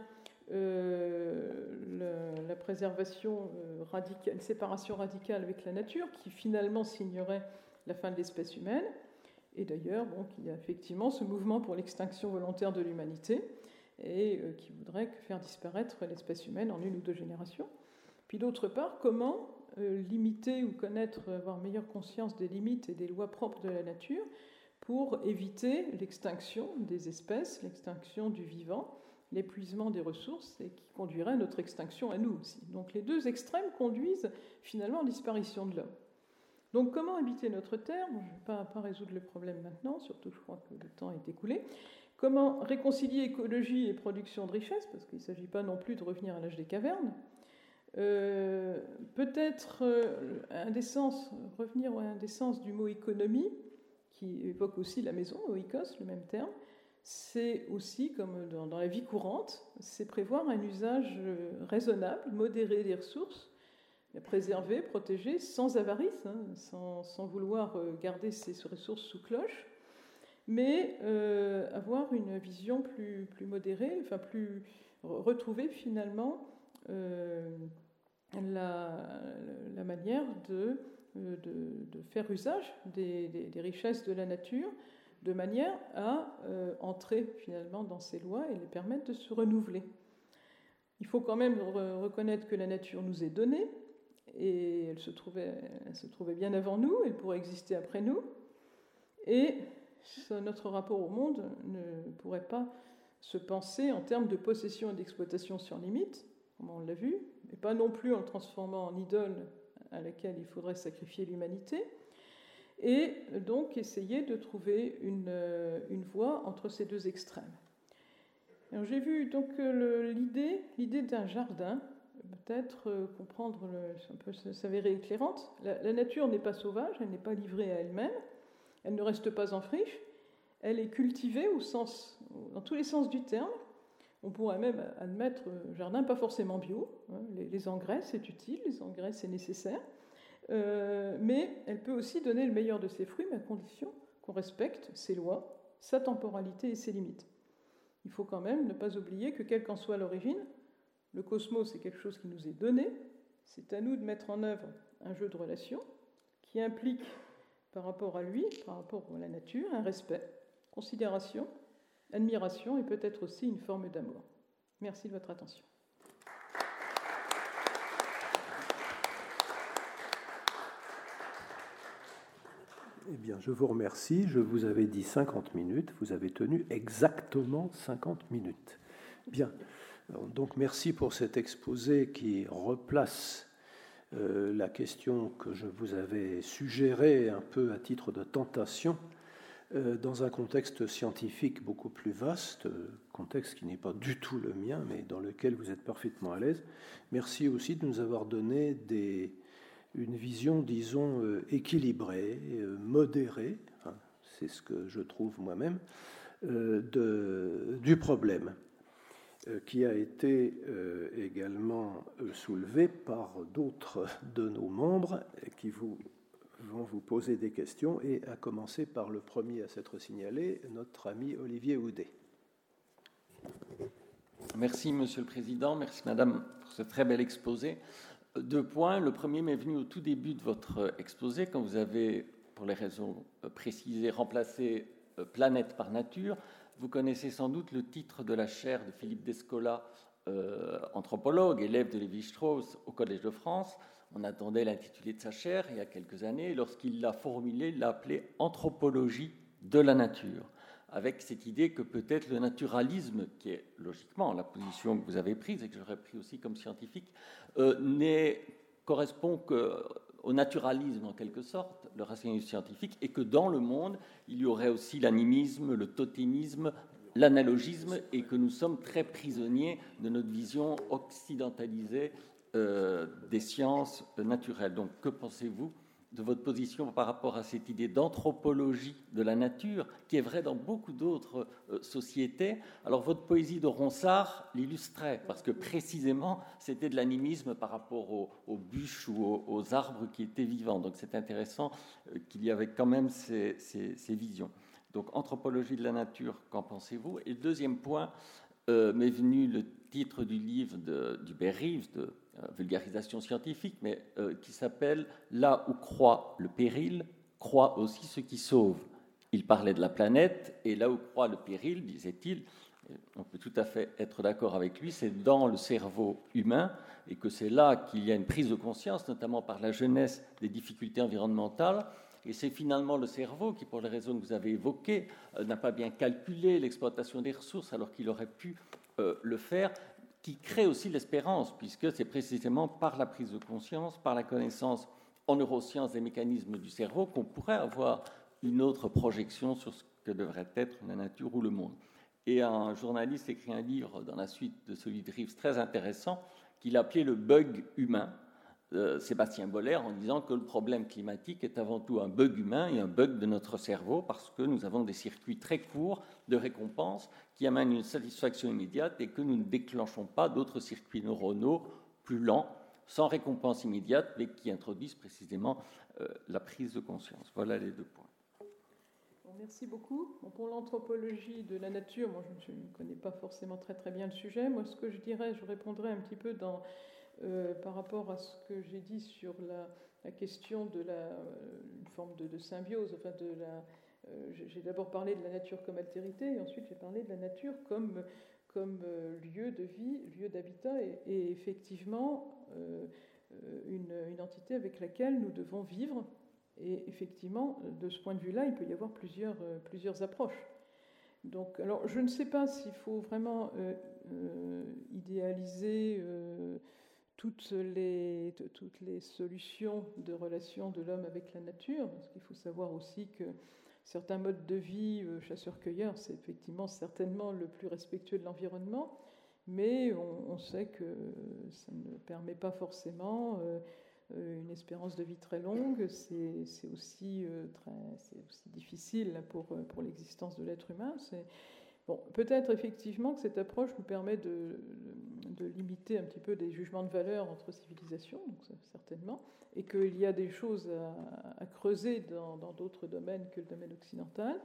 euh, la, préservation euh, radicale, une séparation radicale avec la nature, qui finalement signerait la fin de l'espèce humaine. Et d'ailleurs, bon, il y a effectivement ce mouvement pour l'extinction volontaire de l'humanité, et euh, qui voudrait faire disparaître l'espèce humaine en une ou deux générations. Puis d'autre part, comment limiter ou connaître, avoir meilleure conscience des limites et des lois propres de la nature pour éviter l'extinction des espèces, l'extinction du vivant, l'épuisement des ressources et qui conduirait à notre extinction à nous aussi. Donc les deux extrêmes conduisent finalement à la disparition de l'homme. Donc comment habiter notre Terre? Je ne vais pas, résoudre le problème maintenant, surtout je crois que le temps est écoulé. Comment réconcilier écologie et production de richesse Parce qu'il ne s'agit pas non plus de revenir à l'âge des cavernes. Euh, peut-être euh, sens, revenir à sens du mot économie, qui évoque aussi la maison, oikos, le même terme, c'est aussi, comme dans, la vie courante, c'est prévoir un usage euh, raisonnable, modéré des ressources, préserver, protéger, sans avarice, hein, sans, vouloir garder ces ressources sous cloche, mais avoir une vision plus, modérée, enfin plus retrouver finalement euh, la, manière euh, de, faire usage des, richesses de la nature de manière à euh, entrer finalement dans ces lois et les permettre de se renouveler. Il faut quand même reconnaître que la nature nous est donnée et elle se, trouvait, bien avant nous, elle pourrait exister après nous, et notre rapport au monde ne pourrait pas se penser en termes de possession et d'exploitation sur limite, comme on l'a vu, mais pas non plus en le transformant en idole à laquelle il faudrait sacrifier l'humanité, et donc essayer de trouver une, euh, une voie entre ces deux extrêmes. J'ai vu donc l'idée, l'idée d'un jardin, peut-être euh, comprendre, un peu s'avérer éclairante. La, nature n'est pas sauvage, elle n'est pas livrée à elle-même, elle ne reste pas en friche, elle est cultivée au sens, dans tous les sens du terme, on pourrait même admettre euh, jardin pas forcément bio. Hein, les, engrais, c'est utile, les engrais, c'est nécessaire. Euh, mais elle peut aussi donner le meilleur de ses fruits, mais à condition qu'on respecte ses lois, sa temporalité et ses limites. Il faut quand même ne pas oublier que, quelle qu'en soit l'origine, le cosmos est quelque chose qui nous est donné. C'est à nous de mettre en œuvre un jeu de relations qui implique, par rapport à lui, par rapport à la nature, un respect, considération admiration et peut-être aussi une forme d'amour. Merci de votre attention. Eh bien, je vous remercie. Je vous avais dit 50 minutes. Vous avez tenu exactement 50 minutes. Bien. Donc, merci pour cet exposé qui replace euh, la question que je vous avais suggérée un peu à titre de tentation euh, dans un contexte scientifique beaucoup plus vaste, euh, contexte qui n'est pas du tout le mien, mais dans lequel vous êtes parfaitement à l'aise. Merci aussi de nous avoir donné des, une vision, disons, euh, équilibrée, modérée, c'est ce que je trouve moi-même, du problème qui a été également soulevé par d'autres de nos membres qui vont vous poser des questions, et à commencer par le premier à s'être signalé, notre ami Olivier Houdet. Merci, Monsieur le Président. Merci, Madame, pour ce très bel exposé. Deux points. Le premier m'est venu au tout début de votre exposé, quand vous avez, pour les raisons précisées, remplacé euh, planète par nature. Vous connaissez sans doute le titre de la chaire de Philippe Descola, euh, anthropologue, élève de Lévi-Strauss au Collège de France. On attendait l'intitulé de sa chaire il y a quelques années. Lorsqu'il l'a formulé, il l'a appelé Anthropologie de la nature, avec cette idée que peut-être le naturalisme, qui est logiquement la position que vous avez prise et que j'aurais pris aussi comme scientifique, euh, correspond qu'au naturalisme en quelque sorte, le rationalisme scientifique, et que dans le monde, il y aurait aussi l'animisme, le totémisme, l'analogisme, et que nous sommes très prisonniers de notre vision occidentalisée euh, des sciences naturelles. Donc, que pensez-vous de votre position par rapport à cette idée d'anthropologie de la nature, qui est vraie dans beaucoup d'autres euh, sociétés. Alors votre poésie de Ronsard l'illustrait, parce que précisément, c'était de l'animisme par rapport aux, bûches ou aux, arbres qui étaient vivants. Donc c'est intéressant euh, qu'il y avait quand même ces, visions. Donc anthropologie de la nature, qu'en pensez-vous? Et deuxième point, euh, m'est venu le titre du livre de, du de euh, vulgarisation scientifique, mais euh, qui s'appelle Là où croit le péril, croit aussi ce qui sauve. Il parlait de la planète, et là où croit le péril, disait-il, on peut tout à fait être d'accord avec lui, c'est dans le cerveau humain, et que c'est là qu'il y a une prise de conscience, notamment par la jeunesse, des difficultés environnementales. Et c'est finalement le cerveau qui, pour les raisons que vous avez évoquées, euh, n'a pas bien calculé l'exploitation des ressources alors qu'il aurait pu le faire qui crée aussi l'espérance, puisque c'est précisément par la prise de conscience, par la connaissance en neurosciences des mécanismes du cerveau qu'on pourrait avoir une autre projection sur ce que devrait être la nature ou le monde. Et un journaliste écrit un livre dans la suite de celui de Reeves très intéressant qu'il appelait le bug humain, euh, Sébastien Boller en disant que le problème climatique est avant tout un bug humain et un bug de notre cerveau parce que nous avons des circuits très courts de récompense qui amènent une satisfaction immédiate et que nous ne déclenchons pas d'autres circuits neuronaux plus lents, sans récompense immédiate, mais qui introduisent précisément euh, la prise de conscience. Voilà les deux points. merci beaucoup. pour l'anthropologie de la nature, moi je ne connais pas forcément très très bien le sujet. Moi ce que je dirais, je répondrais un petit peu dans euh, par rapport à ce que j'ai dit sur la, question de la euh, forme de, symbiose, enfin de la. Euh, j'ai d'abord parlé de la nature comme altérité, et ensuite j'ai parlé de la nature comme, comme lieu de vie, lieu d'habitat, et, effectivement une, une, entité avec laquelle nous devons vivre. Et effectivement, de ce point de vue-là, il peut y avoir plusieurs, plusieurs approches. Donc, alors, je ne sais pas s'il faut vraiment idéaliser toutes les, toutes les solutions de relation de l'homme avec la nature, parce qu'il faut savoir aussi que certains modes de vie, euh, chasseurs-cueilleurs, c'est effectivement certainement le plus respectueux de l'environnement, mais on, sait que ça ne permet pas forcément euh, une espérance de vie très longue, c'est aussi, euh, aussi difficile pour, pour l'existence de l'être humain. Bon, peut-être effectivement que cette approche nous permet de, de, limiter un petit peu des jugements de valeur entre civilisations, certainement, et qu'il y a des choses à, creuser dans d'autres domaines que le domaine occidental.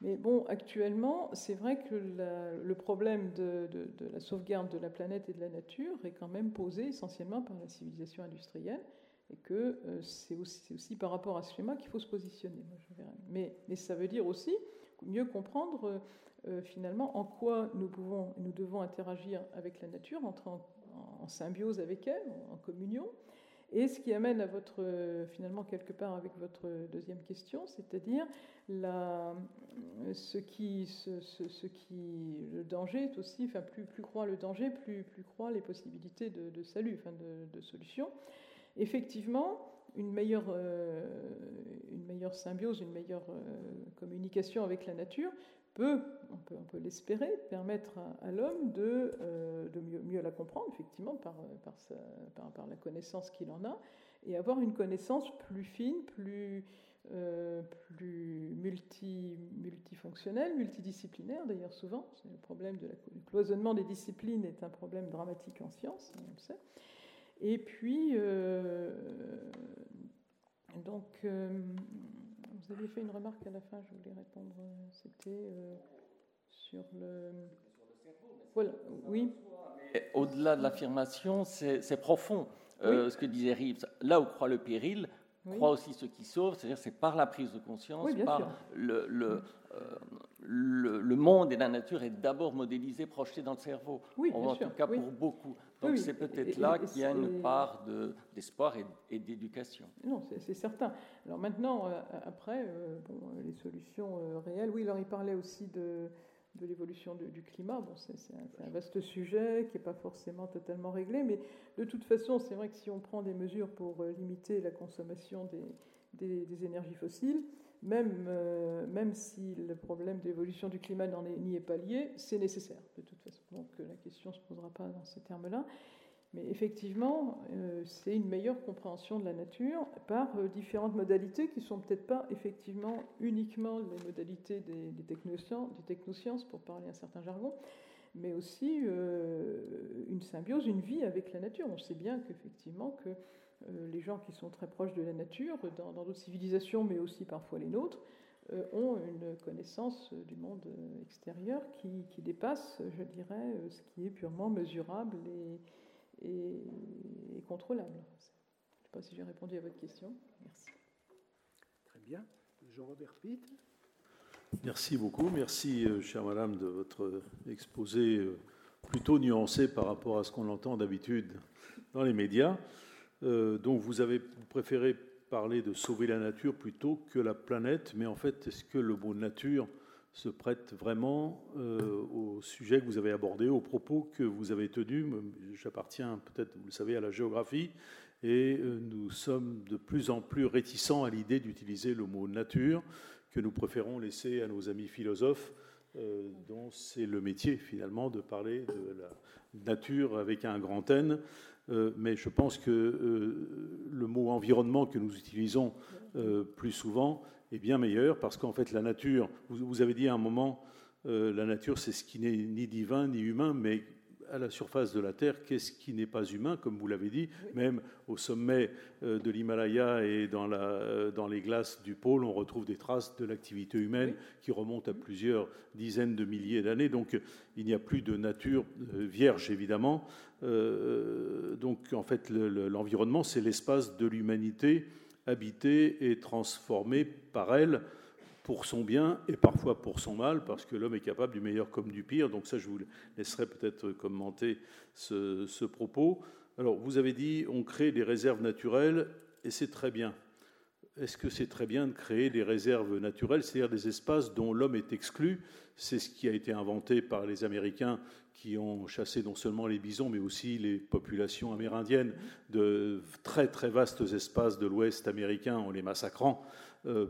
Mais bon, actuellement, c'est vrai que le problème de, la sauvegarde de la planète et de la nature est quand même posé essentiellement par la civilisation industrielle, et que euh, c'est aussi, par rapport à ce schéma qu'il faut se positionner. mais, mais, ça veut dire aussi mieux comprendre euh, finalement en quoi nous pouvons nous devons interagir avec la nature, entrer en, symbiose avec elle, en, communion? Et ce qui amène à votre, finalement, quelque part avec votre deuxième question, c'est-à-dire ce, qui, le danger est aussi, enfin, plus, plus croît le danger, plus, plus croît les possibilités de, salut, enfin, de, de solution. Effectivement, une meilleure, euh, une meilleure symbiose, une meilleure euh, communication avec la nature on peut, l'espérer, permettre à, l'homme de, euh, mieux, la comprendre, effectivement, par, par, la connaissance qu'il en a, et avoir une connaissance plus fine, plus, euh, multifonctionnelle, multidisciplinaire d'ailleurs souvent. Le problème de la, du cloisonnement des disciplines est un problème dramatique en science, on le sait. Et puis, euh, donc, vous aviez fait une remarque à la fin, je voulais répondre. C'était euh, sur le. Voilà, oui. Au-delà de l'affirmation, c'est profond. Euh, ce que disait Reeves, là où croit le péril, croit aussi ce qui sauve, c'est-à-dire c'est par la prise de conscience, par le, le, euh, le, le, monde et la nature est d'abord modélisé, projeté dans le cerveau. Oui, en tout cas pour beaucoup. Donc c'est peut-être là qu'il y a une part d'espoir et, d'éducation. Non, c'est certain. Alors maintenant, euh, après, euh, les solutions réelles, oui, alors il parlait aussi de, de l'évolution du climat. Bon, c'est un, un, vaste sujet qui n'est pas forcément totalement réglé, mais de toute façon, c'est vrai que si on prend des mesures pour limiter la consommation des, des, des énergies fossiles, même, euh, même si le problème d'évolution du climat n'y est, pas lié, c'est nécessaire de toute façon. Donc euh, la question ne se posera pas dans ces termes-là. Mais effectivement, euh, c'est une meilleure compréhension de la nature par différentes modalités qui ne sont peut-être pas effectivement uniquement les modalités des, technosciences, pour parler un certain jargon, mais aussi une symbiose, une vie avec la nature. On sait bien qu'effectivement que les gens qui sont très proches de la nature, dans d'autres civilisations, mais aussi parfois les nôtres, ont une connaissance du monde extérieur qui, qui, dépasse, je dirais, ce qui est purement mesurable et et, contrôlable. Je ne sais pas si j'ai répondu à votre question. Merci. Très bien. Jean-Robert Pitt. Merci beaucoup. Merci, euh, chère madame, de votre exposé euh, plutôt nuancé par rapport à ce qu'on entend d'habitude dans les médias. Euh, donc, vous avez préféré parler de sauver la nature plutôt que la planète, mais en fait, est-ce que le mot nature se prête vraiment euh, au sujet que vous avez abordé, aux propos que vous avez tenus? J'appartiens peut-être, vous le savez, à la géographie et euh, nous sommes de plus en plus réticents à l'idée d'utiliser le mot nature que nous préférons laisser à nos amis philosophes dont c'est le métier finalement de parler de la nature avec un grand N. mais je pense que le mot environnement que nous utilisons plus souvent est bien meilleur parce qu'en fait, la nature, vous, avez dit à un moment, euh, la nature, c'est ce qui n'est ni divin ni humain, mais à la surface de la Terre, qu'est-ce qui n'est pas humain, comme vous l'avez dit, même au sommet euh, de l'Himalaya et dans, la, euh, dans, les glaces du pôle, on retrouve des traces de l'activité humaine qui remontent à plusieurs dizaines de milliers d'années. Donc il n'y a plus de nature vierge, évidemment. donc en fait, l'environnement, c'est l'espace de l'humanité habité et transformé par elle pour son bien et parfois pour son mal, parce que l'homme est capable du meilleur comme du pire. Donc ça, je vous laisserai peut-être commenter ce, propos. Alors, vous avez dit, on crée des réserves naturelles, et c'est très bien. Est-ce que c'est très bien de créer des réserves naturelles, c'est-à-dire des espaces dont l'homme est exclu? C'est ce qui a été inventé par les Américains qui ont chassé non seulement les bisons, mais aussi les populations amérindiennes de très très vastes espaces de l'Ouest américain en les massacrant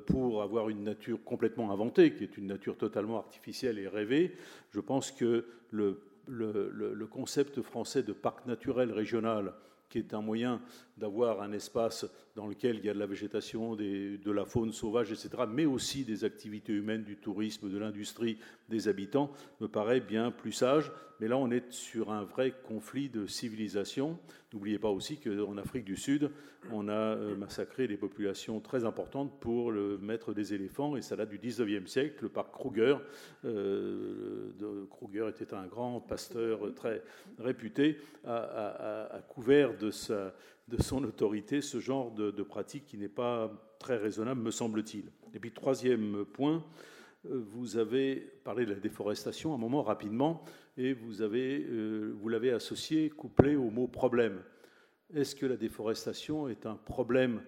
pour avoir une nature complètement inventée, qui est une nature totalement artificielle et rêvée. Je pense que le concept français de parc naturel régional qui est un moyen d'avoir un espace dans lequel il y a de la végétation, de la faune sauvage, etc., mais aussi des activités humaines, du tourisme, de l'industrie, des habitants, me paraît bien plus sage. Mais là, on est sur un vrai conflit de civilisation. N'oubliez pas aussi qu'en Afrique du Sud, on a euh, massacré des populations très importantes pour le mettre des éléphants, et ça date du 19e siècle. Le parc Kruger, euh, Kruger était un grand pasteur très réputé, a, couvert de, sa, de, son autorité ce genre de, pratique qui n'est pas très raisonnable, me semble-t-il. Et puis, troisième point, euh, vous avez parlé de la déforestation un moment rapidement et vous, avez, euh, vous l'avez associé, couplé au mot problème. Est-ce que la déforestation est un problème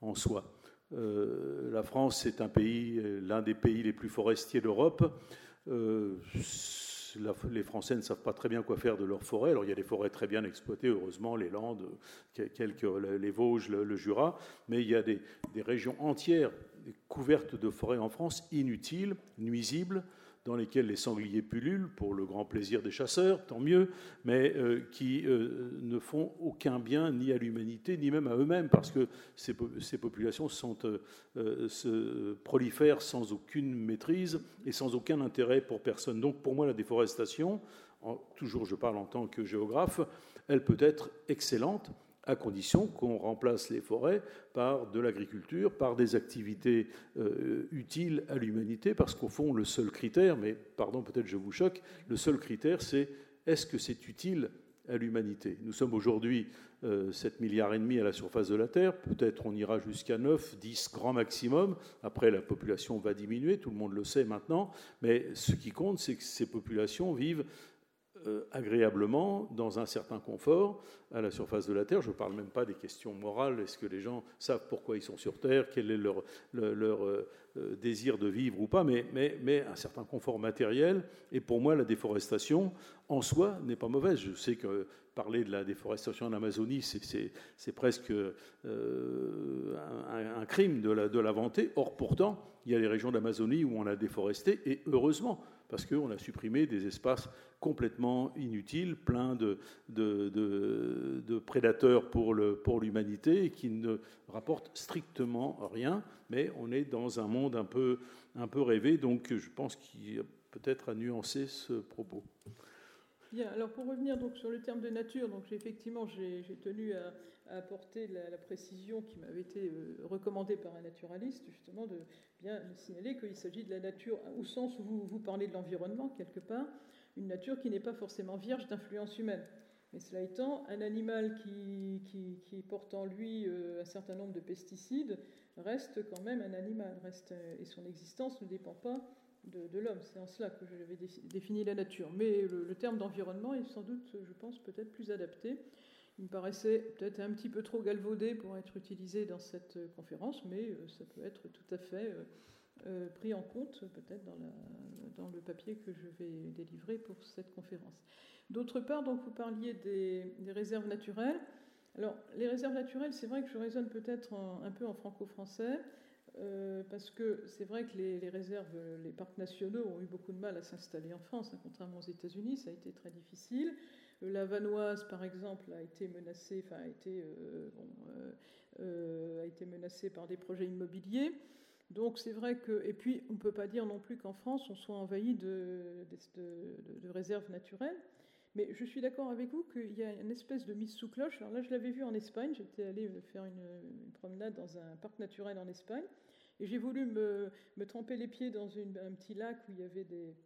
en soi? Euh, La France est un pays, l'un des pays les plus forestiers d'Europe. Les Français ne savent pas très bien quoi faire de leurs forêts. Alors il y a des forêts très bien exploitées, heureusement, les Landes, quelques, les Vosges, le, Jura, mais il y a des, des régions entières couvertes de forêts en France inutiles, nuisibles, dans lesquelles les sangliers pullulent pour le grand plaisir des chasseurs, tant mieux, mais euh, qui euh, ne font aucun bien ni à l'humanité, ni même à eux-mêmes, parce que ces, populations sont, euh, prolifèrent sans aucune maîtrise et sans aucun intérêt pour personne. Donc pour moi, la déforestation, toujours je parle en tant que géographe, elle peut être excellente à condition qu'on remplace les forêts par de l'agriculture, par des activités euh, utiles à l'humanité, parce qu'au fond, le seul critère, mais pardon, peut-être je vous choque, le seul critère, c'est est-ce que c'est utile à l'humanité? Nous sommes aujourd'hui 7 euh, milliards et demi à la surface de la Terre, peut-être on ira jusqu'à 9, 10 grand maximum, après la population va diminuer, tout le monde le sait maintenant, mais ce qui compte, c'est que ces populations vivent euh, agréablement, dans un certain confort, à la surface de la Terre. Je ne parle même pas des questions morales. Est-ce que les gens savent pourquoi ils sont sur Terre? Quel est leur, euh, euh, désir de vivre ou pas? Mais, un certain confort matériel. Et pour moi, la déforestation, en soi, n'est pas mauvaise. Je sais que parler de la déforestation en Amazonie, c'est presque un, crime de la, de la vanter. Or, pourtant, il y a les régions d'Amazonie où on a déforesté, et heureusement, parce qu'on a supprimé des espaces complètement inutiles, pleins de, de, de, prédateurs pour l'humanité pour et qui ne rapportent strictement rien. Mais on est dans un monde un peu, un peu rêvé, donc je pense qu'il y a peut-être à nuancer ce propos. Bien, alors pour revenir donc sur le terme de nature, donc effectivement j'ai tenu à, apporter la, précision qui m'avait été euh, recommandée par un naturaliste, justement de bien signaler qu'il s'agit de la nature au sens où vous, vous parlez de l'environnement quelque part, une nature qui n'est pas forcément vierge d'influence humaine. Mais cela étant, un animal qui, qui, porte en lui euh, un certain nombre de pesticides reste quand même un animal, reste, et son existence ne dépend pas de, l'homme. C'est en cela que j'avais défini la nature. Mais le, terme d'environnement est sans doute, je pense, peut-être plus adapté. Il me paraissait peut-être un petit peu trop galvaudé pour être utilisé dans cette conférence, mais euh, ça peut être tout à fait euh, pris en compte peut-être dans, le papier que je vais délivrer pour cette conférence. D'autre part, donc, vous parliez des, réserves naturelles. Alors, les réserves naturelles, c'est vrai que je raisonne peut-être un peu en franco-français. Euh, parce que c'est vrai que les, réserves, les parcs nationaux ont eu beaucoup de mal à s'installer en France, hein, contrairement aux États-Unis, ça a été très difficile. Euh, la Vanoise, par exemple, a été menacée, enfin, a été, euh, a été menacée par des projets immobiliers. Donc c'est vrai que, et puis on ne peut pas dire non plus qu'en France on soit envahi de, réserves naturelles. Mais je suis d'accord avec vous qu'il y a une espèce de mise sous cloche. Alors là, je l'avais vu en Espagne. J'étais allé faire une, promenade dans un parc naturel en Espagne. Et j'ai voulu me, tremper les pieds dans un petit lac où il y avait des,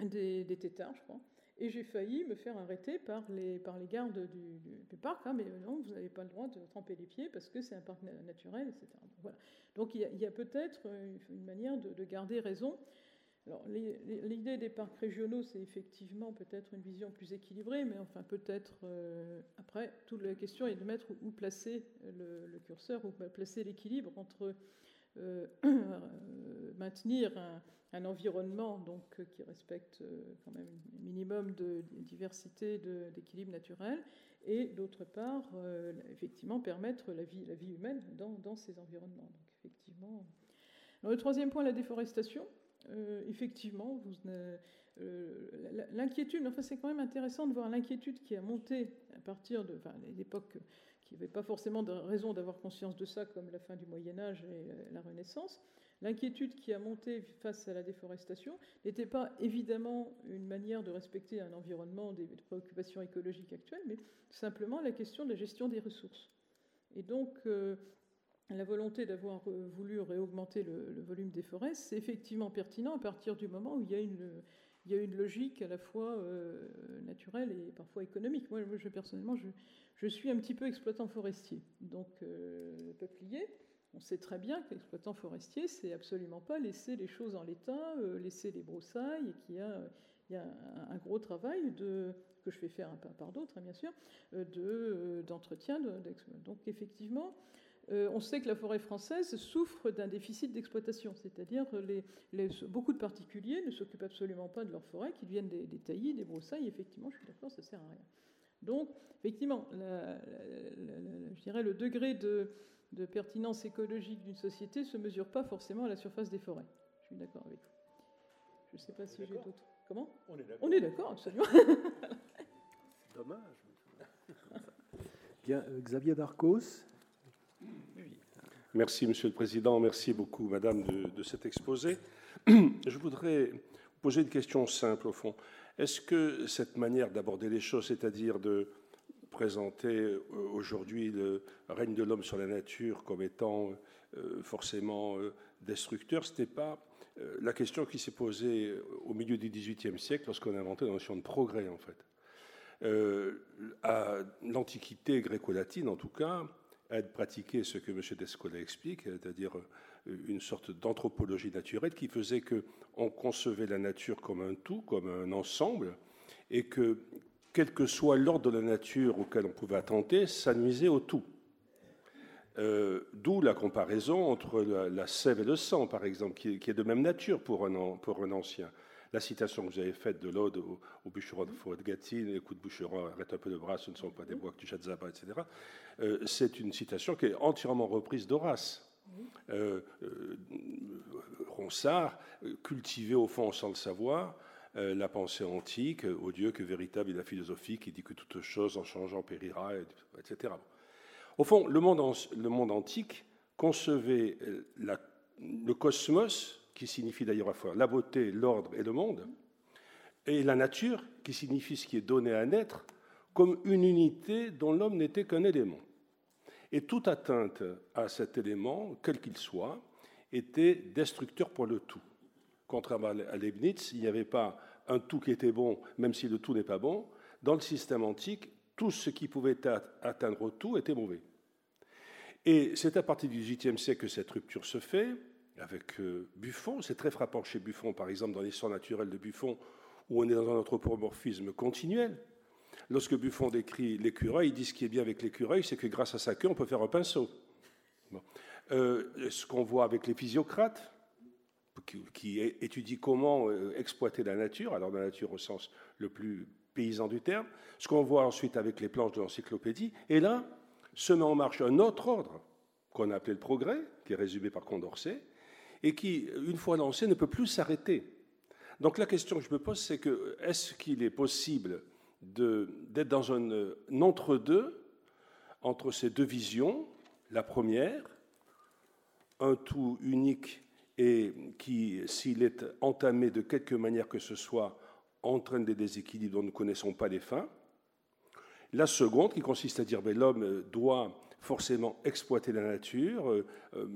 des, des têtards, je crois. Et j'ai failli me faire arrêter par les, par les gardes du, parc. Hein, mais non, vous n'avez pas le droit de tremper les pieds parce que c'est un parc naturel, etc. Donc, voilà. Donc il y a, peut-être une manière de, garder raison. Alors, l'idée des parcs régionaux, c'est effectivement peut-être une vision plus équilibrée, mais enfin peut-être euh, après, toute la question est de mettre où, placer le, le, curseur, où placer l'équilibre entre <clears throat> euh, maintenir un, environnement donc, qui respecte euh, quand même un minimum de diversité, d'équilibre naturel, et d'autre part, euh, effectivement, permettre la vie, la vie humaine dans, ces environnements. Donc, effectivement. le troisième point, la déforestation. effectivement, l'inquiétude, enfin, c'est quand même intéressant de voir l'inquiétude qui a monté à partir de l'époque n'y avait pas forcément de raison d'avoir conscience de ça, comme la fin du Moyen Âge et la Renaissance. L'inquiétude qui a monté face à la déforestation n'était pas évidemment une manière de respecter un environnement des préoccupations écologiques actuelles, mais simplement la question de la gestion des ressources. Et donc, euh, la volonté d'avoir euh, voulu réaugmenter le, volume des forêts, c'est effectivement pertinent à partir du moment où il y a une, logique à la fois euh, naturelle et parfois économique. Moi, personnellement, je, je suis un petit peu exploitant forestier. Donc, euh, peuplier, on sait très bien qu'exploitant forestier, c'est absolument pas laisser les choses en l'état, euh, laisser les broussailles, et qu'il y a, il y a un, gros travail de, que je fais faire un peu par d'autres, hein, bien sûr, euh, de, d'entretien. donc, effectivement, on sait que la forêt française souffre d'un déficit d'exploitation, c'est-à-dire les, beaucoup de particuliers ne s'occupent absolument pas de leur forêt, qu'ils viennent des, des taillis, des broussailles. Effectivement, je suis d'accord, ça sert à rien. Donc, effectivement, je dirais le degré de, pertinence écologique d'une société ne se mesure pas forcément à la surface des forêts. Je suis d'accord avec vous. Je ne sais pas si j'ai d'autres. Comment? On est d'accord. On est d'accord, absolument. <laughs> Dommage. Bien, euh, Xavier Darcos. Merci, Monsieur le Président. Merci beaucoup, Madame, de, de cet exposé. <clears throat> Je voudrais poser une question simple, au fond. Est-ce que cette manière d'aborder les choses, c'est-à-dire de présenter euh, aujourd'hui le règne de l'homme sur la nature comme étant euh, forcément euh, destructeur, ce n'était pas la question qui s'est posée au milieu du XVIIIe siècle lorsqu'on a inventé la notion de progrès, en fait. à l'Antiquité gréco-latine, en tout cas, a pratiqué ce que M. Descola explique, c'est-à-dire une sorte d'anthropologie naturelle qui faisait que on concevait la nature comme un tout, comme un ensemble, et que quel que soit l'ordre de la nature auquel on pouvait attenter, ça nuisait au tout. Euh, d'où la comparaison entre la, sève et le sang, par exemple, qui, est de même nature pour un, pour un ancien. La citation que vous avez faite de l'Ode au, bûcheron de Gatine, écoute bûcheron, arrête un peu de bras, ce ne sont pas des bois que tu jettes etc. Euh, c'est une citation qui est entièrement reprise d'Horace. Ronsard cultivait au fond, sans le savoir, la pensée antique, au Dieu que véritable est la philosophie qui dit que toute chose en changeant périra, etc. Au fond, le monde, le monde antique concevait le cosmos, qui signifie d'ailleurs à la fois la beauté, l'ordre et le monde, et la nature, qui signifie ce qui est donné à naître, comme une unité dont l'homme n'était qu'un élément. Et toute atteinte à cet élément, quel qu'il soit, était destructeur pour le tout. Contrairement à Leibniz, il n'y avait pas un tout qui était bon, même si le tout n'est pas bon. Dans le système antique, tout ce qui pouvait atteindre tout était mauvais. Et c'est à partir du XVIIIe siècle que cette rupture se fait, avec euh, Buffon. C'est très frappant chez Buffon, par exemple, dans l'histoire naturelle de Buffon, où on est dans un anthropomorphisme continuel. Lorsque Buffon décrit l'écureuil, il dit ce qui est bien avec l'écureuil, c'est que grâce à sa queue, on peut faire un pinceau. Euh, ce qu'on voit avec les physiocrates, qui, étudient comment euh, exploiter la nature, alors la nature au sens le plus paysan du terme, ce qu'on voit ensuite avec les planches de l'encyclopédie, et là se met en marche un autre ordre qu'on a appelé le progrès, qui est résumé par Condorcet, et qui, une fois lancé, ne peut plus s'arrêter. Donc la question que je me pose, c'est que est-ce qu'il est possible d'être dans un, entre-deux entre ces deux visions La première, un tout unique et qui, s'il est entamé de quelque manière que ce soit, entraîne des déséquilibres dont nous ne connaissons pas les fins. La seconde, qui consiste à dire que ben, l'homme doit forcément exploiter la nature, euh, euh,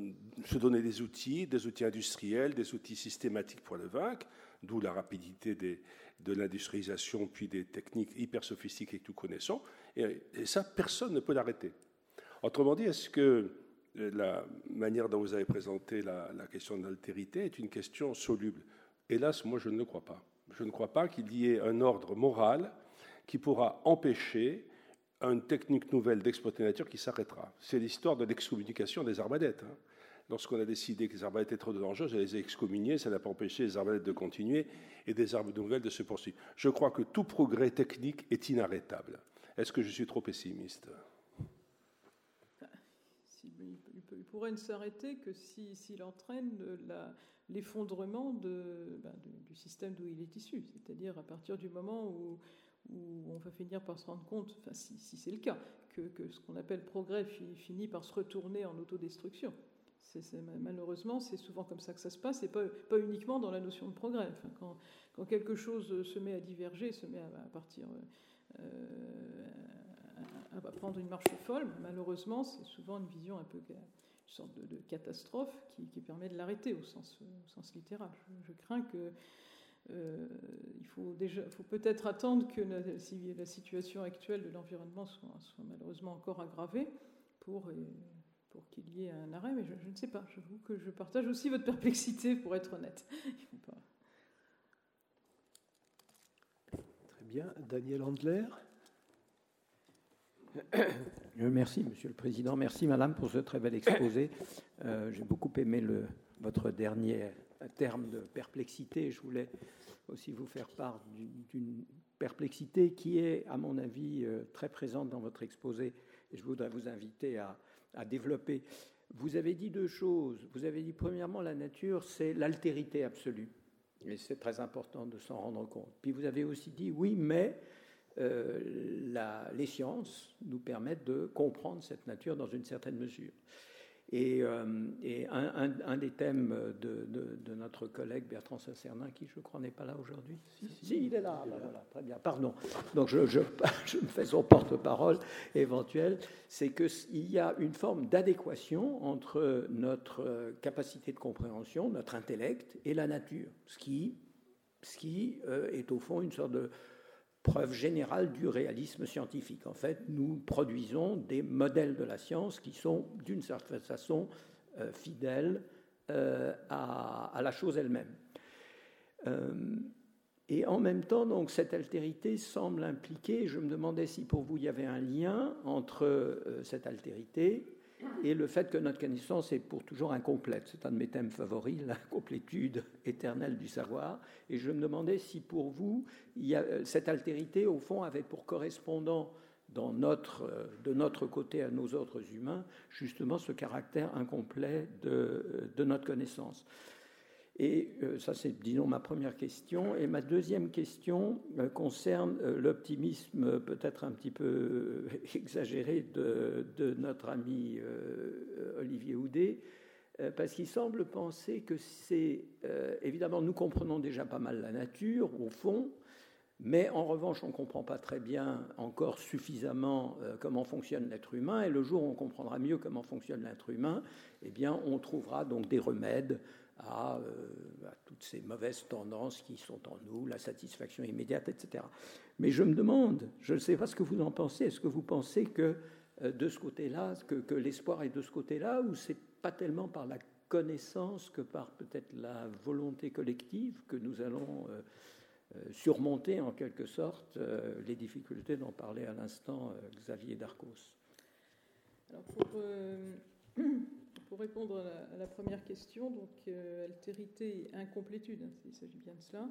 se donner des outils, des outils industriels, des outils systématiques pour le vaincre, d'où la rapidité de l'industrialisation, puis des techniques hyper sophistiquées que nous connaissons. Et, ça, personne ne peut l'arrêter. Autrement dit, est-ce que euh, la manière dont vous avez présenté la, question de l'altérité est une question soluble? Hélas, moi, je ne le crois pas. Je ne crois pas qu'il y ait un ordre moral qui pourra empêcher une technique nouvelle d'exploiter la nature qui s'arrêtera. C'est l'histoire de l'excommunication des arbadettes. Hein. Lorsqu'on a décidé que les arbadettes étaient trop dangereuses, on les a excommuniées, ça n'a pas empêché les arbadettes de continuer et des arbres nouvelles de se poursuivre. Je crois que tout progrès technique est inarrêtable. Est-ce que je suis trop pessimiste? Il pourrait ne s'arrêter que s'il entraîne l'effondrement ben, du système d'où il est issu, c'est-à-dire à partir du moment où où on va finir par se rendre compte, enfin, si, c'est le cas, que, ce qu'on appelle progrès finit par se retourner en autodestruction. Malheureusement, c'est souvent comme ça que ça se passe, et pas, uniquement dans la notion de progrès. quand, quelque chose se met à diverger, se met à, partir, euh, prendre une marche folle, malheureusement, c'est souvent une vision un peu une sorte de, catastrophe qui, permet de l'arrêter au sens, sens littéral. je crains que euh, il faut, peut-être attendre que la, situation actuelle de l'environnement soit, malheureusement encore aggravée pour, euh, pour qu'il y ait un arrêt, mais je, ne sais pas. J'avoue que je partage aussi votre perplexité, pour être honnête. <laughs> Très bien. Daniel Handler Merci, Monsieur le Président. Merci, Madame, pour ce très bel exposé. Euh, j'ai beaucoup aimé le, votre dernier terme de perplexité. Je voulais aussi vous faire part d'une perplexité qui est, à mon avis, euh, très présente dans votre exposé. Et je voudrais vous inviter à, développer. Vous avez dit deux choses. Vous avez dit, premièrement, la nature, c'est l'altérité absolue. Et c'est très important de s'en rendre compte. Puis vous avez aussi dit, oui, mais euh, les sciences nous permettent de comprendre cette nature dans une certaine mesure. Et, euh, un, des thèmes de, notre collègue Bertrand Sacernin, qui je crois n'est pas là aujourd'hui. Si, il est là. voilà, très bien. Pardon. Donc je, je, <laughs> me fais son porte-parole éventuel. C'est qu'il y a une forme d'adéquation entre notre capacité de compréhension, notre intellect et la nature, ce qui, ce qui euh, est au fond une sorte de preuve générale du réalisme scientifique. En fait, nous produisons des modèles de la science qui sont d'une certaine façon euh, fidèles euh, à, la chose elle-même. Euh, et en même temps, cette altérité semble impliquer, je me demandais si pour vous il y avait un lien entre cette altérité et le fait que notre connaissance est pour toujours incomplète. C'est un de mes thèmes favoris, la complétude éternelle du savoir. Et je me demandais si pour vous, a, cette altérité, au fond, avait pour correspondant dans notre, de notre côté à nos autres humains, justement ce caractère incomplet de, de notre connaissance. Et euh, ça, c'est, disons, ma première question. Et ma deuxième question euh, concerne euh, l'optimisme peut-être un petit peu <laughs> exagéré de, notre ami Olivier Houdet, parce qu'il semble penser que c'est... évidemment, nous comprenons déjà pas mal la nature, au fond, mais en revanche, on ne comprend pas très bien encore suffisamment comment fonctionne l'être humain. Et le jour où on comprendra mieux comment fonctionne l'être humain, eh bien, on trouvera donc des remèdes euh, à, toutes ces mauvaises tendances qui sont en nous, la satisfaction immédiate, etc. Mais je me demande, je ne sais pas ce que vous en pensez, est-ce que vous pensez que euh, de ce côté-là, que, l'espoir est de ce côté-là, ou c'est pas tellement par la connaissance que par peut-être la volonté collective que nous allons euh, surmonter en quelque sorte les difficultés dont parlait à l'instant Xavier Darcos? Alors pour, pour répondre à la, première question, donc euh, altérité et incomplétude, hein, s'il s'agit bien de cela,